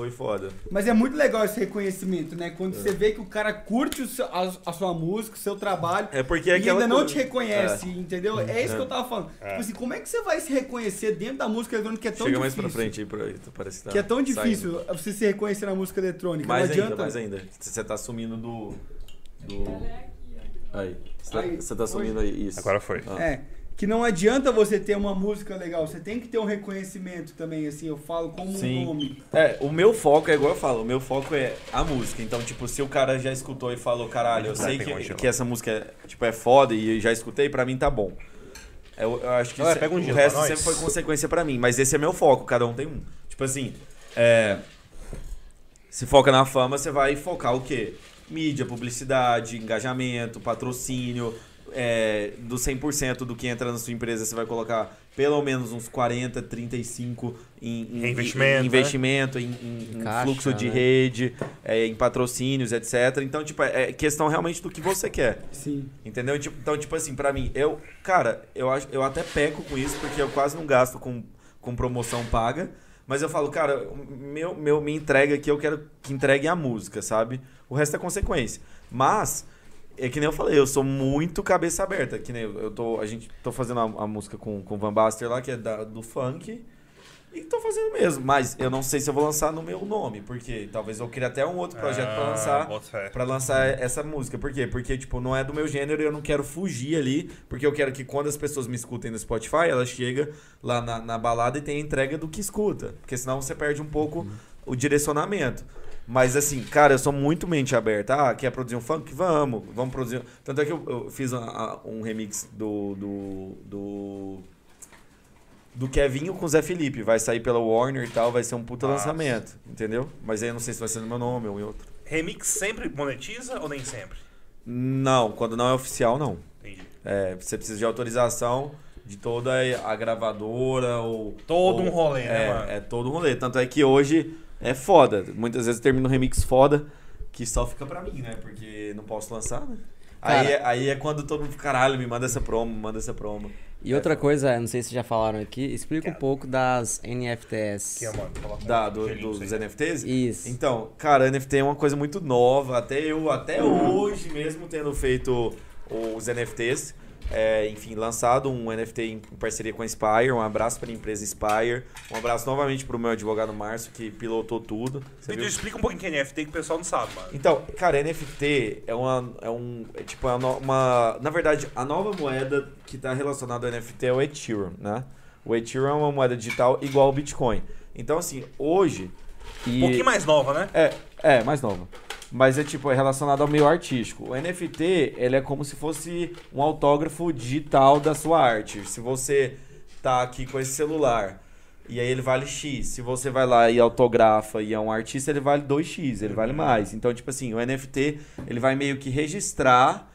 Foi foda. Mas é muito legal esse reconhecimento, né? Quando você vê que o cara curte o seu- a, a sua música, o seu trabalho. É porque é e ainda não coisa- te reconhece, entendeu? É isso É. que eu tava falando. Tipo assim, como é que você vai se reconhecer dentro da música eletrônica que é tão Chega mais difícil? pra frente aí, pra, parece que tá Que é tão saindo. difícil você se reconhecer na música eletrônica. Mais não ainda, adianta. mais ainda. Você tá sumindo do. do... Aí. Você tá, Aí, você tá foi. sumindo aí, isso. Agora foi. Ah. É. Que não adianta você ter uma música legal, você tem que ter um reconhecimento também, assim, eu falo como Sim. um nome. É, o meu foco é igual eu falo, o meu foco é a música. Então, tipo, se o cara já escutou e falou, caralho, eu sei que, que essa música é, tipo, é foda e já escutei, pra mim tá bom. Eu, eu acho que Olha, isso- pega um o resto sempre foi consequência pra mim, mas esse é meu foco, cada um tem um. Tipo assim, é, se foca na fama, você vai focar o quê? Mídia, publicidade, engajamento, patrocínio. É, do 100% do que entra na sua empresa, você vai colocar pelo menos uns 40, 35 em, em, Investimento, em né? investimento, em, em- em Caixa, fluxo de né? rede, é, em patrocínios, etc. Então, tipo, é é questão realmente do que você quer. Sim. Entendeu? Tipo, Então, tipo assim, pra mim, eu, cara, eu, acho, eu até peco com isso, porque eu quase não gasto com, com promoção paga. Mas eu falo, cara, meu, meu, minha entrega aqui, eu quero que entregue a música, sabe? O resto é consequência. Mas, é que nem eu falei, eu sou muito cabeça aberta. Que nem eu, eu tô. A gente tô fazendo a, a música com, com o Van Baster lá, que é da- do funk. E tô fazendo mesmo. Mas eu não sei se eu vou lançar no meu nome, porque talvez eu crie até um outro projeto pra Ah, lançar. bota fé. Pra lançar essa música. Por quê? Porque, tipo, não é do meu gênero e eu não quero fugir ali. Porque eu quero que quando as pessoas me escutem no Spotify, ela chega lá na, na balada e tem a entrega do que escuta. Porque senão você perde um pouco o direcionamento. Mas assim, cara, eu sou muito mente aberta. Ah, quer produzir um funk? Vamos, vamos produzir. Tanto é que eu, eu fiz um remix do. do. do. do Kevinho com o Zé Felipe. Vai sair pela Warner e tal, vai ser um puta Nossa. lançamento. Entendeu? Mas aí eu não sei se vai ser no meu nome ou em outro. Remix sempre monetiza ou nem sempre? Não, quando não é oficial, não. Entendi. É, você precisa de autorização de toda a gravadora ou. Todo ou- um rolê, né, é, mano? É todo um rolê. Tanto é que hoje é foda. Muitas vezes termina um remix foda que só fica pra mim, né? Porque não posso lançar, né? Aí, Cara. é, aí é quando todo mundo fica, caralho, me manda essa promo, me manda essa promo. E outra coisa, não sei se já falaram aqui, explica um pouco das NFTs. Aqui, ó, mano. Da, do- dos. NFTs? Isso. Então, cara, NFT é uma coisa muito nova. Até eu, até hoje mesmo, tendo feito os NFTs. É, enfim, lançado um NFT em parceria com a Spire. Um abraço para a empresa Spire. Um abraço novamente para o meu advogado Márcio, que pilotou tudo. Você Vitor, explica um pouquinho que é NFT que o pessoal não sabe, mano. Então, cara, NFT é uma. É um, é tipo uma, no- uma. Na verdade, a nova moeda que está relacionada ao NFT é o Ethereum, né? O Ethereum é uma moeda digital igual ao Bitcoin. Então, assim, hoje. Um E... pouquinho mais nova, né? É, é, mais nova. Mas é tipo, é relacionado ao meio artístico. O NFT, ele é como se fosse um autógrafo digital da sua arte. Se você tá aqui com esse celular e aí ele vale X. Se você vai lá e autografa e é um artista, ele vale 2X, ele vale mais. Então, tipo assim, o NFT, ele vai meio que registrar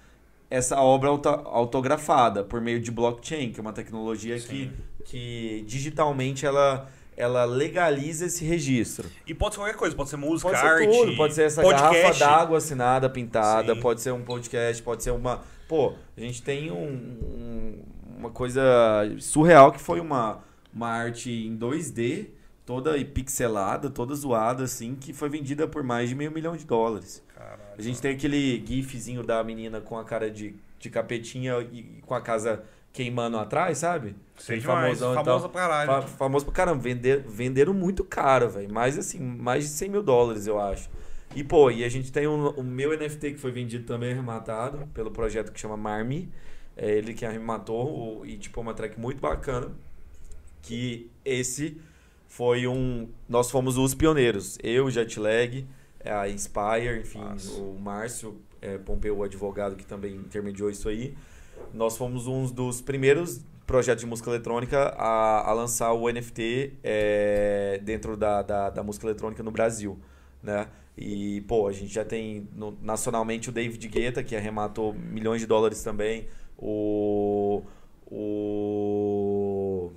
essa obra auto- autografada por meio de blockchain, que é uma tecnologia que, que digitalmente ela, ela legaliza esse registro. E pode ser qualquer coisa, pode ser música, Pode ser arte, tudo, pode ser essa podcast. garrafa d'água assinada, pintada, Sim. pode ser um podcast, pode ser uma. Pô, a gente tem um- um- uma coisa surreal que foi uma, uma arte em 2D, toda pixelada, toda zoada, assim, que foi vendida por mais de meio milhão de dólares. Caralho, A gente tem aquele gifzinho da menina com a cara de, de capetinha e com a casa queimando atrás, sabe? Sei demais. famosão Famoso tal. pra caralho. Fa- famoso pra caramba. Vender, venderam muito caro, velho. Mais assim, mais de 100 mil dólares, eu acho. E, pô, e a gente tem um- o meu NFT que foi vendido também arrematado pelo projeto que chama Marmi. É ele que arrematou o- e, tipo, é uma track muito bacana. Que esse foi um... Nós fomos os pioneiros. Eu, Jetlag, a Inspire, enfim, Massa. o Márcio é, Pompeu, o advogado que também intermediou isso aí. Nós fomos um dos primeiros projetos de música eletrônica a, a lançar o NFT é, dentro da, da, da música eletrônica no Brasil, né? E, pô, a gente já tem no- nacionalmente o David Guetta, que arrematou milhões de dólares também. O... O...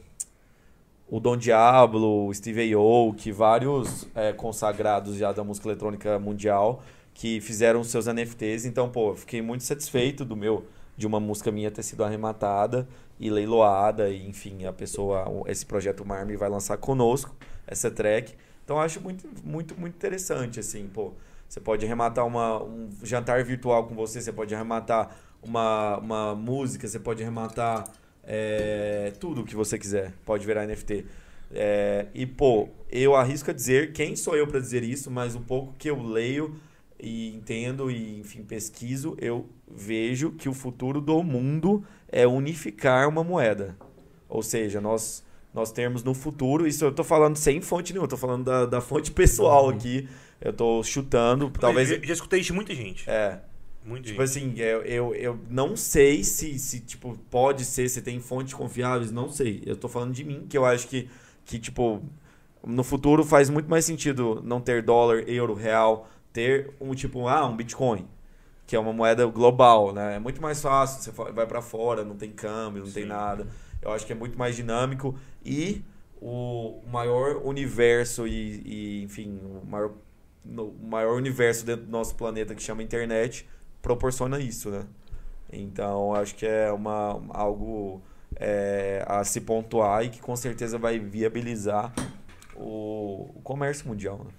O Don Diablo, o Steve Aoki, vários é, consagrados já da música eletrônica mundial que fizeram seus NFTs. Então, pô, fiquei muito satisfeito do meu de uma música minha ter sido arrematada e leiloada, e enfim, a pessoa, esse projeto Marmi vai lançar conosco essa track. Então, acho muito, muito, muito interessante, assim, pô. Você pode arrematar uma, um jantar virtual com você, você pode arrematar uma, uma música, você pode arrematar é, tudo o que você quiser, pode virar NFT. É, e, pô, eu arrisco a dizer, quem sou eu para dizer isso, mas o pouco que eu leio e entendo e, enfim, pesquiso, eu vejo que o futuro do mundo é unificar uma moeda. Ou seja, nós, nós termos no futuro, isso eu tô falando sem fonte nenhuma, eu tô falando da, da fonte pessoal aqui, eu tô chutando, talvez... Eu já, escutei isso de muita gente. É, Muita Tipo gente. assim, eu, eu, eu não sei se, se, tipo, pode ser, se tem fontes confiáveis, não sei. Eu tô falando de mim, que eu acho que, que, tipo, no futuro faz muito mais sentido não ter dólar, euro, real, ter um, tipo, ah, um Bitcoin, que é uma moeda global, né? É muito mais fácil, você vai pra fora, não tem câmbio, não tem Sim. nada. Eu acho que é muito mais dinâmico e o maior universo e, e, enfim, o maior, no- o maior universo dentro do nosso planeta que chama internet proporciona isso, né? Então, acho que é uma, algo é, a se pontuar e que com certeza vai viabilizar o, o comércio mundial. Né?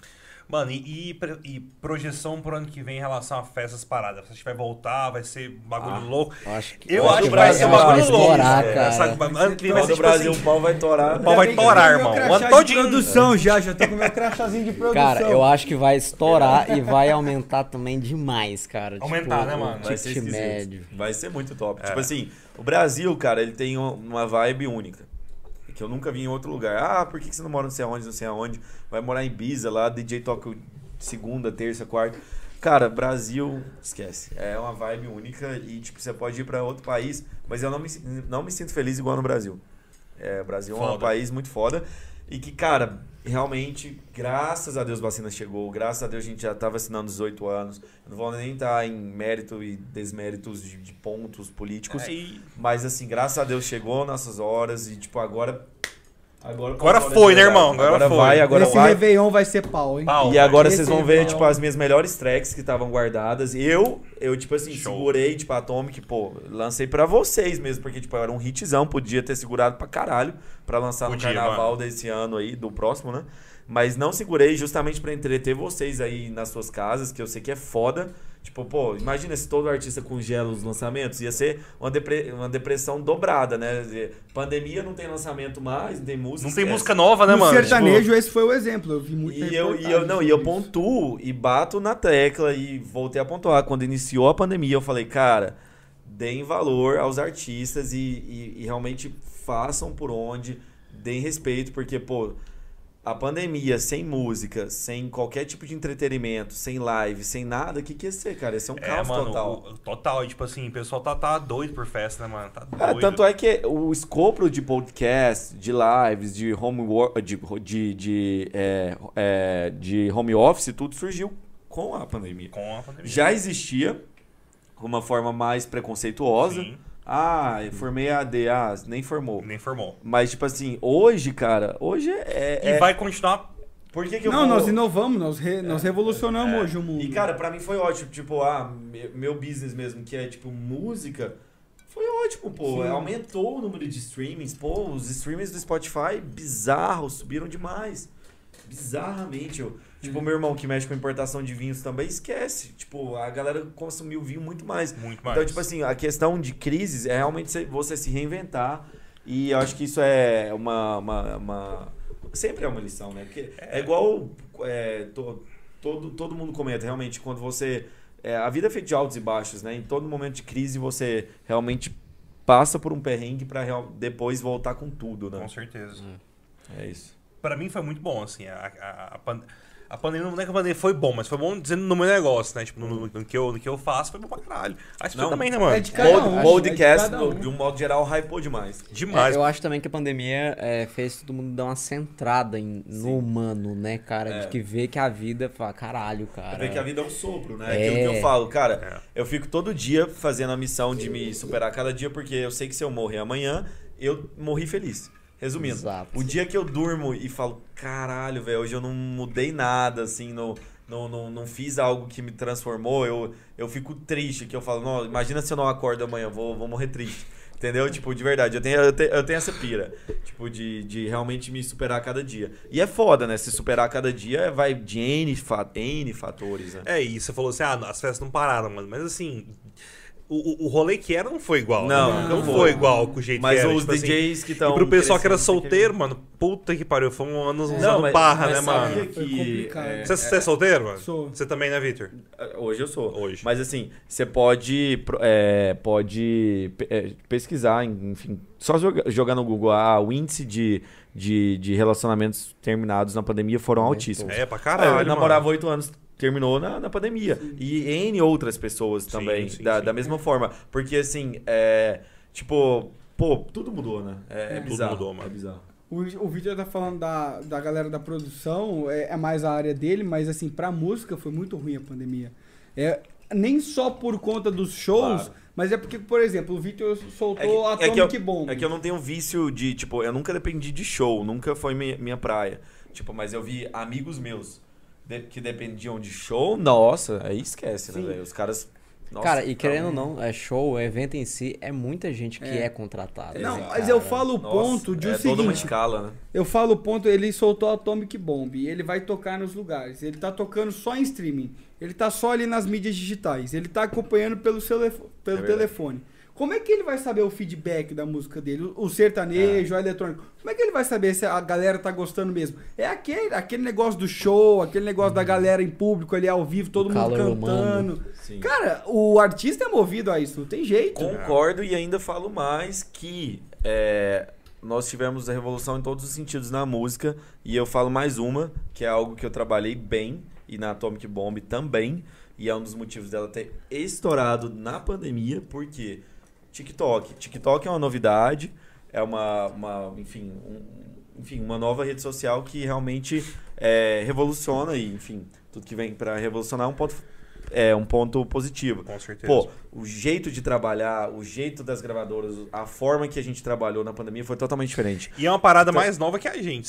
Mano, e, e e projeção pro ano que vem em relação a festas paradas? Você vai voltar, vai ser um bagulho Ah, louco? Eu acho que, Eu acho que Brasil vai ser um vai bagulho louco. estourar, é, cara. sabe? Ano que vem vai ser o tipo Brasil, assim, o pau vai torar. O pau vai torar, irmão. O ano de todinho. produção já, já tô com meu crachazinho de produção. Cara, eu acho que vai estourar e vai aumentar também demais, cara. Aumentar, tipo, né, mano? Vai ser médio. Vai ser muito top. É. Tipo assim, o Brasil, cara, ele tem um- uma vibe única. Que eu nunca vi em outro lugar. Ah, por que que você não mora não sei aonde, não sei aonde? Vai morar em Ibiza lá, DJ toca segunda, terça, quarta. Cara, Brasil, esquece. É uma vibe única e, tipo, você pode ir pra outro país, mas eu não me, não me sinto feliz igual no Brasil. É, o Brasil é um Foda. país muito foda. E que, cara, realmente, graças a Deus a vacina chegou. Graças a Deus a gente já tá vacinando 18 anos. Eu não vou nem estar em mérito e desméritos de, de pontos políticos. É, Mas, assim, graças a Deus chegou nossas horas e, tipo, agora... Agora, Agora agora foi, né, irmão? Agora foi. vai, agora Esse vai. Réveillon vai ser pau, hein? Pau, E agora Esse vocês vão ver, tipo, as minhas melhores tracks que estavam guardadas. Eu, eu, tipo assim, Show. segurei, tipo, a Atomic, pô, lancei pra vocês mesmo, porque, tipo, era um hitzão, podia ter segurado pra caralho pra lançar Podia, no carnaval mano. desse ano aí, do próximo, né? Mas não segurei justamente pra entreter vocês aí nas suas casas, que eu sei que é foda. Tipo, pô, imagina se todo artista congela os lançamentos, ia ser uma, depre- uma depressão dobrada, né? Pandemia não tem lançamento mais, não tem música. Não tem esquece. música nova, né, no mano? sertanejo, esse foi o exemplo. Eu vi muito E eu, e eu, não, e eu pontuo e bato na tecla e voltei a pontuar. Quando iniciou a pandemia, eu falei, cara, deem valor aos artistas e, e, e realmente façam por onde, deem respeito, porque, pô, a pandemia sem música, sem qualquer tipo de entretenimento, sem live, sem nada, o que, que ia ser, cara? Ia ser um É, caos mano, total. o- total. E, tipo assim, o pessoal tá, tá doido por festa, né, mano? Tá doido. tanto é que o escopo de podcast, de lives, de home work, de, de, de, é, é, de home office, tudo surgiu com a pandemia. Com a pandemia. Já existia de uma forma mais preconceituosa. Sim, Ah, eu formei AD, ah, nem formou. nem formou. Mas, tipo assim, hoje, cara, hoje é. E é- vai continuar. Por que, que eu Não, vou... nós inovamos, nós, re- nós revolucionamos É. hoje o mundo. E, cara, pra mim foi ótimo. Tipo, ah, me- meu business mesmo, que é, tipo, música, foi ótimo, pô. Sim. Aumentou o número de streamings. Pô, os streamings do Spotify, bizarros, subiram demais. bizarramente. Eu, tipo, meu irmão que mexe com importação de vinhos também esquece. Tipo, a galera consumiu vinho muito mais. Muito mais. Então, tipo assim, a questão de crises é realmente você- você se reinventar. E eu acho que isso é uma. uma, uma- sempre é uma lição, né? Porque é, igual é, to- todo, todo mundo comenta, realmente, quando você. é, a vida é feita de altos e baixos, né? Em todo momento de crise você realmente passa por um perrengue pra real- depois voltar com tudo, né? Com certeza. É isso. Pra mim foi muito bom, assim. A, a, a, a pandemia, não é que a pandemia foi bom, mas foi bom dizendo no meu negócio, né? Tipo, no, no que, eu, no que eu faço, foi bom pra caralho. Acho que também, né, mano? é de cada um, podcast, é de cada um. no- de um modo geral, hypou demais. Demais. É, eu acho também que a pandemia é, fez todo mundo dar uma centrada em- no humano, né, cara? É. De que ver que a vida, fala, caralho, cara. Ver que a vida é um sopro, né? É. Aquilo que eu falo, cara, É. eu fico todo dia fazendo a missão de me superar cada dia, porque eu sei que se eu morrer amanhã, eu morri feliz. Resumindo, Exato. o dia que eu durmo e falo, caralho, velho, hoje eu não mudei nada, assim, não, não, não, não fiz algo que me transformou, eu, eu fico triste, que eu falo, não, imagina se eu não acordo amanhã, eu vou, vou morrer triste. Entendeu? Tipo, de verdade, eu tenho, eu tenho, eu tenho essa pira. Tipo, de, de realmente me superar a cada dia. E é foda, né? Se superar a cada dia vai de N, fa- N fatores, né? É, e você falou assim, ah, as festas não pararam, mano. Mas assim, o, o, o rolê que era não foi igual. Não, né? não não foi. foi igual com o jeito Mas que era. os tipo assim. DJs que estão. E pro pessoal que era solteiro, mano, puta que pariu, foi um ano usando Não, mas- barra, mas né, mano? Que, complicado. é, Você, você é solteiro, mano? Sou. Você também, né, Victor? é, hoje eu sou. Hoje. Mas assim, você pode, é, pode pe- é, pesquisar, enfim, só joga- jogar no Google. Ah, o índice de, de, de relacionamentos terminados na pandemia foram altíssimos. É, pra Ah, caralho, eu namorava oito anos, terminou na, na pandemia. E N outras pessoas Sim, também, sim, da, sim. da mesma forma. Porque assim, é. Tipo, pô, tudo mudou, né? É, é Tudo bizarro. mudou, mano. É bizarro. O, o Victor tá falando da, da galera da produção, é, é mais a área dele, mas assim, pra música foi muito ruim a pandemia. É, nem só por conta dos shows, Claro. mas é porque, por exemplo, o Victor soltou a é que Atomic eu, Bomb. É que eu não tenho vício de, tipo, eu nunca dependi de show, nunca foi minha, minha praia. Tipo, mas eu vi amigos meus de- que dependiam de show, nossa, aí esquece, né, Sim. velho? Os caras. Nossa, cara, e querendo ou então- não, é show, o evento em si, é muita gente que É. é, contratada. Não, né, mas eu falo o ponto de é o toda uma seguinte. escala, né? Eu falo o ponto, ele soltou a Atomic Bomb e ele vai tocar nos lugares. Ele tá tocando só em streaming. Ele tá só ali nas mídias digitais. Ele tá acompanhando pelo, celefo- pelo É verdade. Como é que ele vai saber o feedback da música dele? O- O sertanejo, a eletrônica. Como é que ele vai saber se a galera tá gostando mesmo? É aquele, aquele negócio do show, aquele negócio da galera em público ali ao vivo, todo O mundo cantando. Cara, o artista é movido a isso, não tem jeito. Concordo e ainda falo mais que é, nós tivemos a revolução em todos os sentidos na música e eu falo mais uma, que é algo que eu trabalhei bem e na Atomic Bomb também, e é um dos motivos dela ter estourado na pandemia, porque TikTok. TikTok é uma novidade, é uma, uma enfim, um- enfim, uma nova rede social que realmente é, revoluciona e, enfim, tudo que vem para revolucionar é um ponto, é um ponto positivo. Com certeza. Pô, o jeito de trabalhar, o jeito das gravadoras, a forma que a gente trabalhou na pandemia foi totalmente diferente. E é uma parada mais nova que a gente,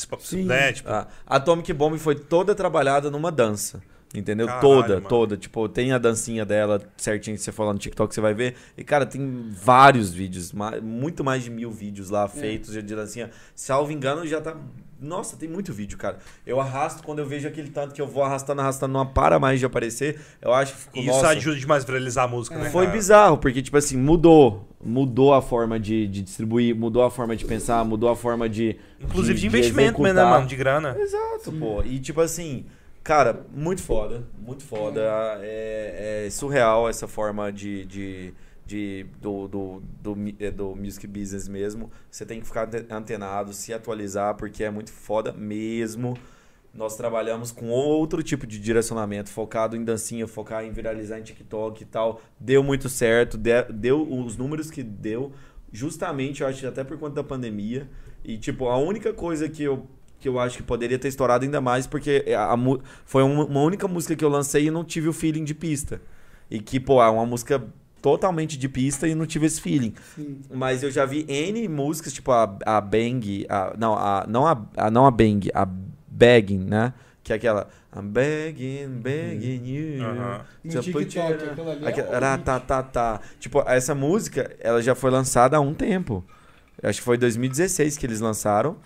né? Tipo, A Atomic Bomb foi toda trabalhada numa dança. Entendeu? Caralho, toda, mano. toda. Tipo, tem a dancinha dela certinho que você for lá no TikTok, você vai ver. E, cara, tem vários vídeos, muito mais de mil vídeos lá feitos de dancinha. Salvo engano, já tá. Nossa, tem muito vídeo, cara. Eu arrasto, quando eu vejo aquele tanto que eu vou arrastando, arrastando, não para mais de aparecer. Eu acho que ficou. isso nossa, ajuda demais a viralizar a música, né? foi cara? bizarro, porque, tipo assim, mudou. Mudou a forma de, de distribuir, mudou a forma de pensar, mudou a forma de. Inclusive de, investimento, né, executar. mano? De grana. Exato, pô. E tipo assim, cara, muito foda, muito foda. É, é surreal essa forma de. de, de do, do, do, eh, do music business mesmo. Você tem que ficar ante- antenado, se atualizar, porque é muito foda mesmo. Nós trabalhamos com outro tipo de direcionamento, focado em dancinha, focado em viralizar em TikTok e tal. Deu muito certo, de- deu os números que deu, justamente, eu acho, até por conta da pandemia. E, tipo, a única coisa que eu, que eu acho que poderia ter estourado ainda mais, porque a, a mu- foi uma, uma única música que eu lancei e não tive o feeling de pista. E que, pô, é uma música totalmente de pista e não tive esse feeling. Sim. Mas eu já vi N músicas, tipo a, a Bang, a, não, a, não, a, a, não a Bang, a Begging, né? Que é aquela I'm begging, begging you. No to put TikTok, aquilo ali é Aquela- um ratatatá. Tipo, essa música, ela já foi lançada há um tempo. Acho que foi em 2016 que eles lançaram.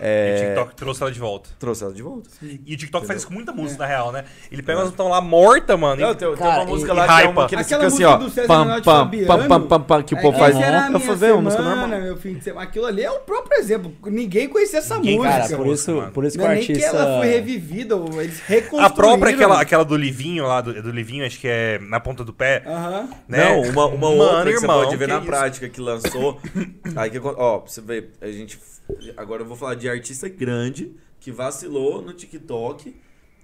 E o É, TikTok trouxe ela de volta. trouxe ela de volta. E o TikTok faz isso com muita música, na real, né? Ele pega umas que estão lá morta, mano. e- Não, tem, tem Cara, uma música e- lá e que é uma que eles Aquela ficam assim, ó. do César Pam, pam, pam, pam, pam, pam, que o povo É, faz. era Eu falei, uma música semana, normal. meu fim de semana. Aquilo ali é o próprio exemplo. Ninguém conhecia essa Ninguém música. Cara, Música, por isso, mano. por isso que o é nem que artista. ela foi revivida, eles reconstruíram. A própria, aquela, aquela do Livinho lá, do, do Livinho, acho que é na ponta do pé. Aham. né? Não, uma, uma Mano, outra que você pode ver na prática que lançou. (laughs) aí ó, pra você ver, a gente. Agora eu vou falar de artista grande que vacilou no TikTok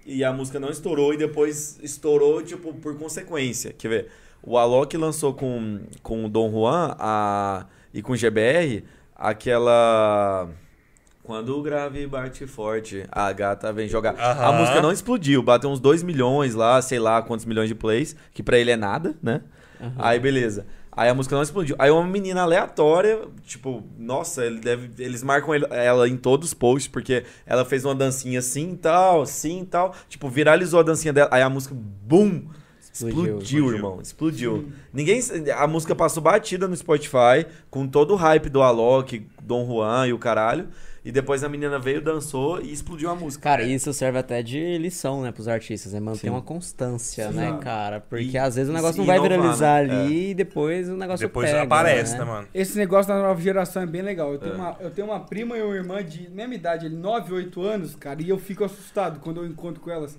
e a música não estourou e depois estourou, tipo, por consequência. Quer ver? O Alok lançou com, com o Dom Juan a, e com o GBR aquela. Quando o grave bate forte, a gata vem jogar. A Aham. música não explodiu, bateu uns 2 milhões lá, sei lá quantos milhões de plays, que pra ele é nada, né? Aí beleza. Aí a música não explodiu. Aí uma menina aleatória, tipo, nossa, ele deve, eles marcam ela em todos os posts, porque ela fez uma dancinha assim e tal, assim e tal. Tipo, viralizou a dancinha dela. Aí a música, BUM! Explodiu, Explodiu. Explodiu. irmão. Explodiu. Ninguém. A música passou batida no Spotify, com todo o hype do Alok, Dom Juan e o caralho. E depois a menina veio, dançou e explodiu a música. Cara, isso serve até de lição, né, pros artistas, é manter Sim. uma constância, Sim. né, cara? Porque E- às vezes o negócio não vai inovar, viralizar né? ali e depois o negócio Depois pega, aparece, né, mano? Esse negócio da nova geração é bem legal. Eu tenho, É. uma, eu tenho uma prima e uma irmã de mesma idade, ele 9, 8 anos, cara, e eu fico assustado quando eu encontro com elas.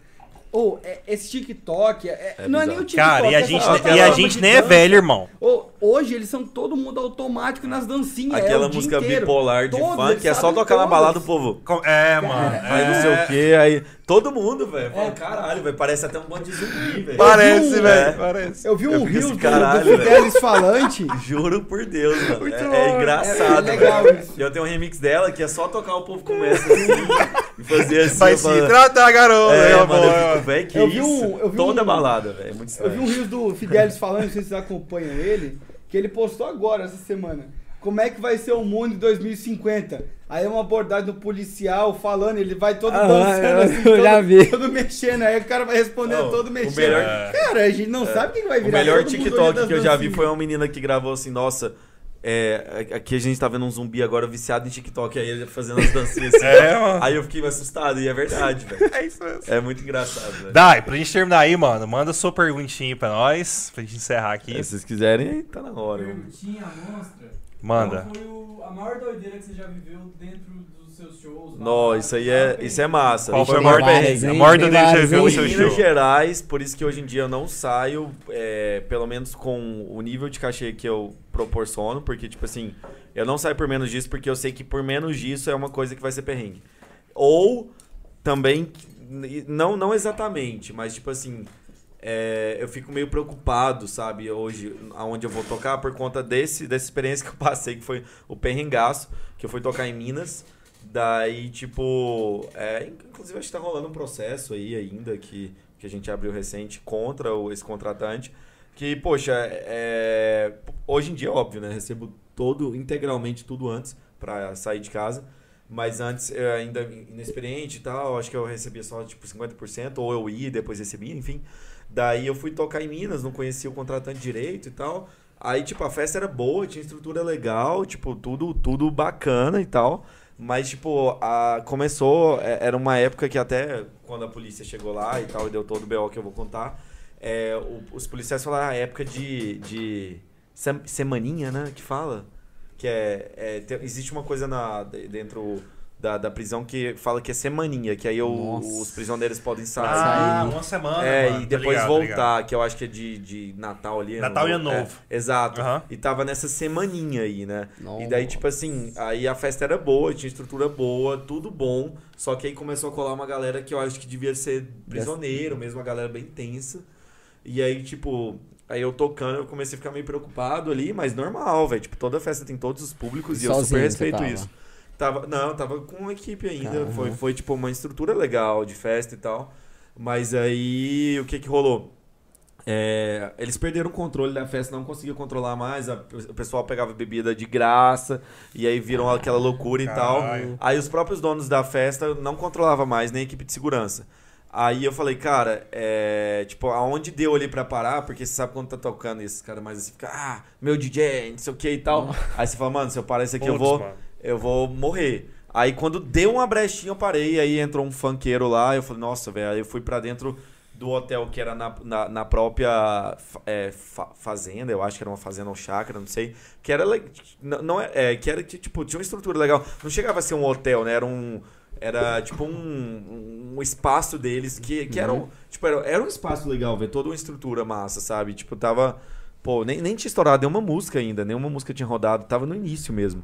Ou, é, esse TikTok, é- É não é nem o TikTok. Cara, e a essa gente, e a gente nem é velho, irmão. Ô, hoje eles são todo mundo automático nas dancinhas. é, Aquela o dia música bipolar de Todos, funk, é só tocar na todas. balada do povo. É, mano. Aí não sei é. o que, aí todo mundo, velho. Fala, caralho, velho, parece até um bando de zumbi, velho. Parece, um- velho. é. Parece. Eu vi um assim, do, caralho, do. Fidelis Falante. (laughs) Juro por Deus, mano. Muito É, é engraçado. É- é velho. E eu tenho um remix dela que é só tocar o povo começa assim (laughs) e fazer assim. Vai se tratar, garoto. É, mano, velho, que Eu vi isso? um- eu vi Toda um- balada, velho. É muito Eu vi um estranho. Reels do Fidelis falando, não sei se vocês acompanham ele, que ele postou agora, essa semana. Como é que vai ser o mundo em 2050? Aí é uma abordagem do policial falando, ele vai todo Ah, dançando eu- assim, (laughs) eu todo, já vi. todo mexendo. Aí o cara vai respondendo Não, todo o mexendo. melhor- Cara, a gente não sabe quem vai O virar. melhor todo mundo TikTok que eu já vi foi uma menina que gravou assim, nossa. É, aqui a gente tá vendo um zumbi agora viciado em TikTok, aí ele fazendo as dancinhas (laughs) assim. É, mano. Aí eu fiquei assustado, e é verdade, velho. (laughs) É isso mesmo. É muito engraçado, velho. Dai, pra gente terminar aí, mano, manda sua perguntinha aí pra nós, pra gente encerrar aqui. Se vocês quiserem, tá na hora. Perguntinha, monstra. Manda. Qual foi o- a maior doideira que você já viveu dentro dos seus shows? lá? Não, isso aí é, isso é massa. Qual foi a Tem maior perrengue? A que você várias, viu no seu Em show? Minas Gerais, por isso que hoje em dia eu não saio, é, pelo menos com o nível de cachê que eu proporciono, porque, tipo assim, eu não saio por menos disso, porque eu sei que por menos disso é uma coisa que vai ser perrengue. Ou também, não, não exatamente, mas tipo assim, é, eu fico meio preocupado, sabe, hoje, aonde eu vou tocar, por conta desse, dessa experiência que eu passei, que foi o perrengaço, que eu fui tocar em Minas. Daí, tipo, é, inclusive acho que tá rolando um processo aí ainda que, que a gente abriu recente contra o, esse contratante. Que, poxa, é, hoje em dia, óbvio, né? Recebo todo, integralmente tudo antes pra sair de casa. Mas antes, ainda inexperiente e tal, acho que eu recebia só tipo 50%, ou eu ia depois recebia, enfim. Daí eu fui tocar em Minas, não conhecia o contratante direito e tal. Aí, tipo, a festa era boa, tinha estrutura legal, tipo, tudo, tudo bacana e tal. Mas, tipo, a, começou. é, Era uma época que até quando a polícia chegou lá e tal, e deu todo o BO que eu vou contar. é, o- os policiais falaram a época de. de sem- semaninha, né? Que fala. Que é. é, tem- existe uma coisa na, de- dentro da, da prisão que fala que é semaninha, que aí o- Nossa. os prisioneiros podem sair. Ah, uma semana, É, mano. e Tá depois ligado, tá voltar, ligado. que eu acho que é de, de Natal ali. Natal e Ano é, Novo. exato. Aham. E tava nessa semaninha aí, né? Nossa. E daí, tipo assim, aí a festa era boa, tinha estrutura boa, tudo bom. Só que aí começou a colar uma galera que eu acho que devia ser prisioneiro, mesmo uma galera bem tensa. E aí, tipo, aí eu tocando, eu comecei a ficar meio preocupado ali, mas normal, velho. Tipo, toda festa tem todos os públicos e, eu super respeito tava? isso. Tava, não, tava com uma equipe ainda. Caramba. Foi, foi, tipo, uma estrutura legal de festa e tal. Mas aí, o que que rolou? É, eles perderam o controle da festa, não conseguiam controlar mais. a- o pessoal pegava bebida de graça, e aí viram aquela loucura e tal. Caralho. Aí os próprios donos da festa não controlavam mais, nem a equipe de segurança. Aí eu falei, cara, é, tipo, aonde deu ali pra parar, porque você sabe quando tá tocando e esses caras mais assim, fica, ah, meu DJ, não sei o que e tal. Aí você fala, mano, se eu parar isso aqui, eu vou, mano. Eu vou morrer. Aí quando deu uma brechinha eu parei, aí entrou um funkeiro lá, eu falei, nossa, velho, aí eu fui pra dentro do hotel que era na, na, na própria é, fa- fazenda, eu acho que era uma fazenda ou chácara, não sei, que era, não, não é, é, que era, tipo, tinha uma estrutura legal, não chegava a ser um hotel, né, era um, era tipo um, um espaço deles que, que era, um, tipo, era, era um espaço legal, ver toda uma estrutura massa, sabe, tipo, tava, pô, nem, nem tinha estourado nenhuma música ainda, nenhuma música tinha rodado, tava no início mesmo.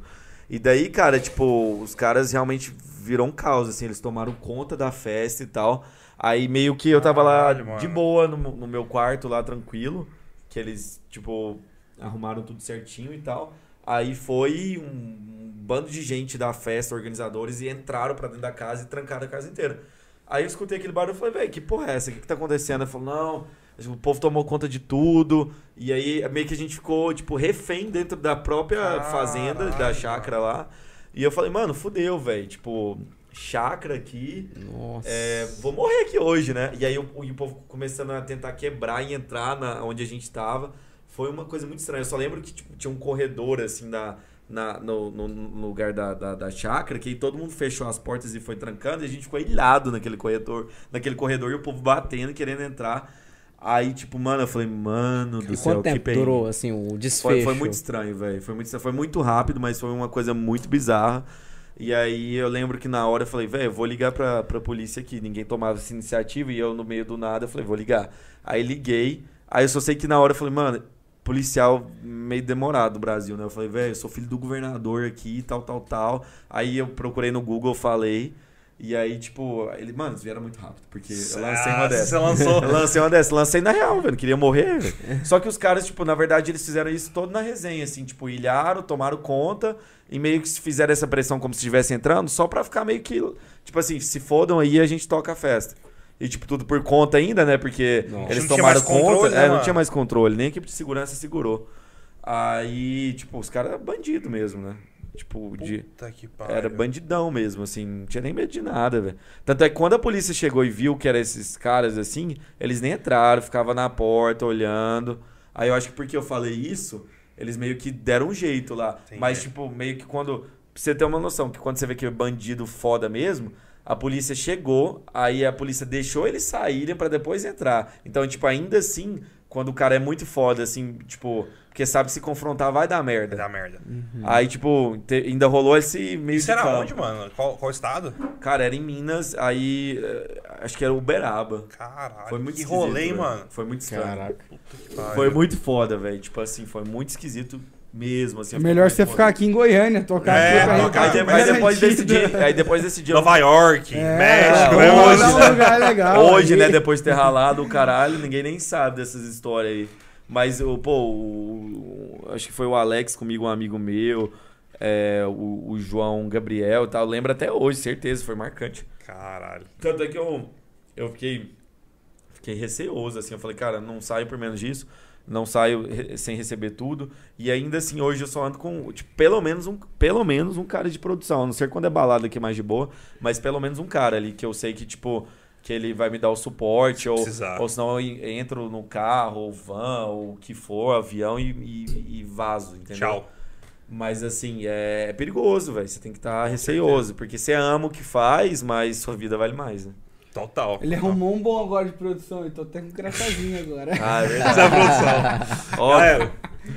E daí, cara, tipo, os caras realmente viram um caos, assim, eles tomaram conta da festa e tal. Aí meio que eu tava Caralho, lá mano. de boa no, no meu quarto lá, tranquilo. Que eles, tipo, arrumaram tudo certinho e tal. Aí foi um, bando de gente da festa, organizadores, e entraram pra dentro da casa e trancaram a casa inteira. Aí eu escutei aquele barulho e falei, velho, que porra é essa? O que, que tá acontecendo? Ele falou, não, o povo tomou conta de tudo. E aí meio que a gente ficou, tipo, refém dentro da própria fazenda, da chácara lá. E eu falei, mano, fudeu, velho. Tipo, chácara aqui. Nossa. É, vou morrer aqui hoje, né? E aí o, o povo começando a tentar quebrar e entrar na, onde a gente tava. Foi uma coisa muito estranha. Eu só lembro que tipo, tinha um corredor, assim, na, na, no, no- no lugar da, da, da chácara, que aí todo mundo fechou as portas e foi trancando, e a gente ficou ilhado naquele corredor, naquele corredor, e o povo batendo, querendo entrar. Aí, tipo, mano, eu falei, mano do E céu, quanto que durou, assim, o desfecho? Foi, foi muito estranho, velho. Foi muito, foi muito rápido, mas foi uma coisa muito bizarra. E aí eu lembro que na hora eu falei, velho, eu vou ligar pra, pra polícia aqui. Ninguém tomava essa iniciativa e eu no meio do nada eu falei, vou ligar. Aí liguei. Aí eu só sei que na hora eu falei, mano, policial meio demorado no Brasil, né? Eu falei, velho, eu sou filho do governador aqui, tal, tal, tal. Aí eu procurei no Google, falei. E aí, tipo, ele, mano, eles vieram muito rápido, porque eu lancei uma Ah, dessa. Você lançou. (laughs) Eu lancei uma dessa, lancei na real, velho. Queria morrer, velho. Só que os caras, tipo, na verdade, eles fizeram isso todo na resenha, assim, tipo, ilharam, tomaram conta e meio que fizeram essa pressão como se estivesse entrando, só pra ficar meio que, tipo assim, se fodam aí a gente toca a festa. E, tipo, tudo por conta ainda, né? Porque eles Não tomaram mais controle, conta. né, é, não tinha mais controle, nem a equipe de segurança segurou. Aí, tipo, os caras bandido mesmo, né? Tipo, de. Puta que pariu. Era bandidão mesmo, assim, não tinha nem medo de nada, velho. Tanto é que quando a polícia chegou e viu que eram esses caras assim, eles nem entraram, ficavam na porta olhando. Aí eu acho que porque eu falei isso, eles meio que deram um jeito lá. Entendi. Mas, tipo, meio que quando. Pra você ter uma noção, que quando você vê que é bandido foda mesmo, a polícia chegou, aí a polícia deixou eles saírem pra depois entrar. Então, tipo, ainda assim, quando o cara é muito foda, assim, tipo, porque sabe que se confrontar vai dar merda. Vai dar merda. Aí, tipo, te- ainda rolou esse meio Isso de era campo. onde, mano? Qual, qual estado? Cara, era em Minas, aí eh, acho que era Uberaba. Caralho. Foi muito que rolê, mano. Foi muito estranho. Caraca. Pariu. Foi muito foda, velho. Tipo assim, foi muito esquisito mesmo. Assim, Melhor você ficar aqui em Goiânia, tocar É, aqui pra tocar Aí, aí depois desse dia, aí depois desse dia, Nova York, É, México, é, né, hoje, um lugar legal. Hoje, aí. né, depois de ter ralado o caralho, ninguém nem sabe dessas histórias aí. Mas, o- pô, o- o- acho que foi o Alex comigo, um amigo meu, é, o, o João Gabriel e tal. Lembra até hoje, certeza, foi marcante. Caralho. Tanto é que eu, eu fiquei, fiquei receoso, assim. Eu falei, cara, não saio por menos disso. Não saio sem receber tudo. E ainda assim, hoje eu só ando com, tipo, pelo menos um, pelo menos um cara de produção. A Não sei quando é balada aqui mais de boa, mas pelo menos um cara ali que eu sei que, tipo, que ele vai me dar o suporte. Ou, precisar. ou senão eu en- entro no carro, ou van, ou o que for, avião e, e, e vazo, entendeu? Tchau. Mas assim, é, é perigoso, velho. Você tem que estar receoso. Porque você ama o que faz, mas sua vida vale mais, né? Total. Ele arrumou um bom agora de produção, eu tô até com crachazinho agora. Ah, é (laughs) Essa é verdade. a produção. Ó, Galera,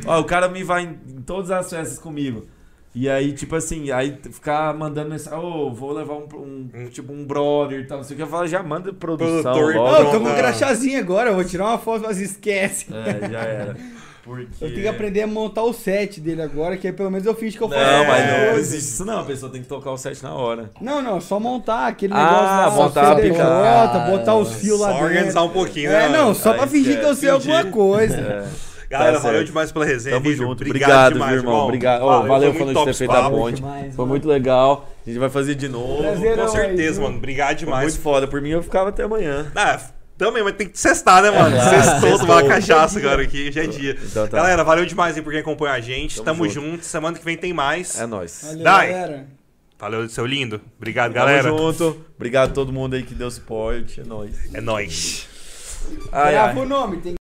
ó, o cara me vai em, em todas as festas comigo. E aí, tipo assim, aí ficar mandando mensagem, ô, vou levar um, um- tipo um brother e tal, não sei o que. Eu falo, já manda produção Produtor logo. Não, eu tô com um Não. crachazinho agora, eu vou tirar uma foto, mas esquece. É, já era. (laughs) Porque... Eu tenho que aprender a montar o set dele agora, que aí pelo menos eu fiz que eu Não, faço. mas É. não existe isso não. A pessoa tem que tocar o set na hora. Não, não, só montar aquele Ah, negócio lá, montar a CDJ, pica- botar os fios lá só dentro. organizar um pouquinho, né? É, não, só pra Aí fingir que eu sei fingir. alguma coisa. (laughs) É. Galera, Tá valeu demais pela resenha, Tamo junto. Obrigado, Obrigado, demais, viu, irmão. Obrigado. Ó, Valeu, foi muito de ter feito a ponte. Demais, Foi mano. muito legal. A gente vai fazer de novo. Prazer, Com Não, certeza, aí, mano. Obrigado Foi demais. muito foda. Por mim, eu ficava até amanhã. Ah, também, mas tem que cestar, né, mano? claro. (laughs) Sextou, tomar Sextou. uma cachaça agora aqui, já é dia. Então tá. Galera, valeu demais aí por quem acompanha a gente. Tamo Tamo, junto. junto. Semana que vem tem mais. É nóis. Valeu, Dai. galera. Valeu, seu lindo. Obrigado, galera. Tamo junto. Obrigado a todo mundo aí que deu suporte. É nóis. É nóis. Ai, ai. O nome, tem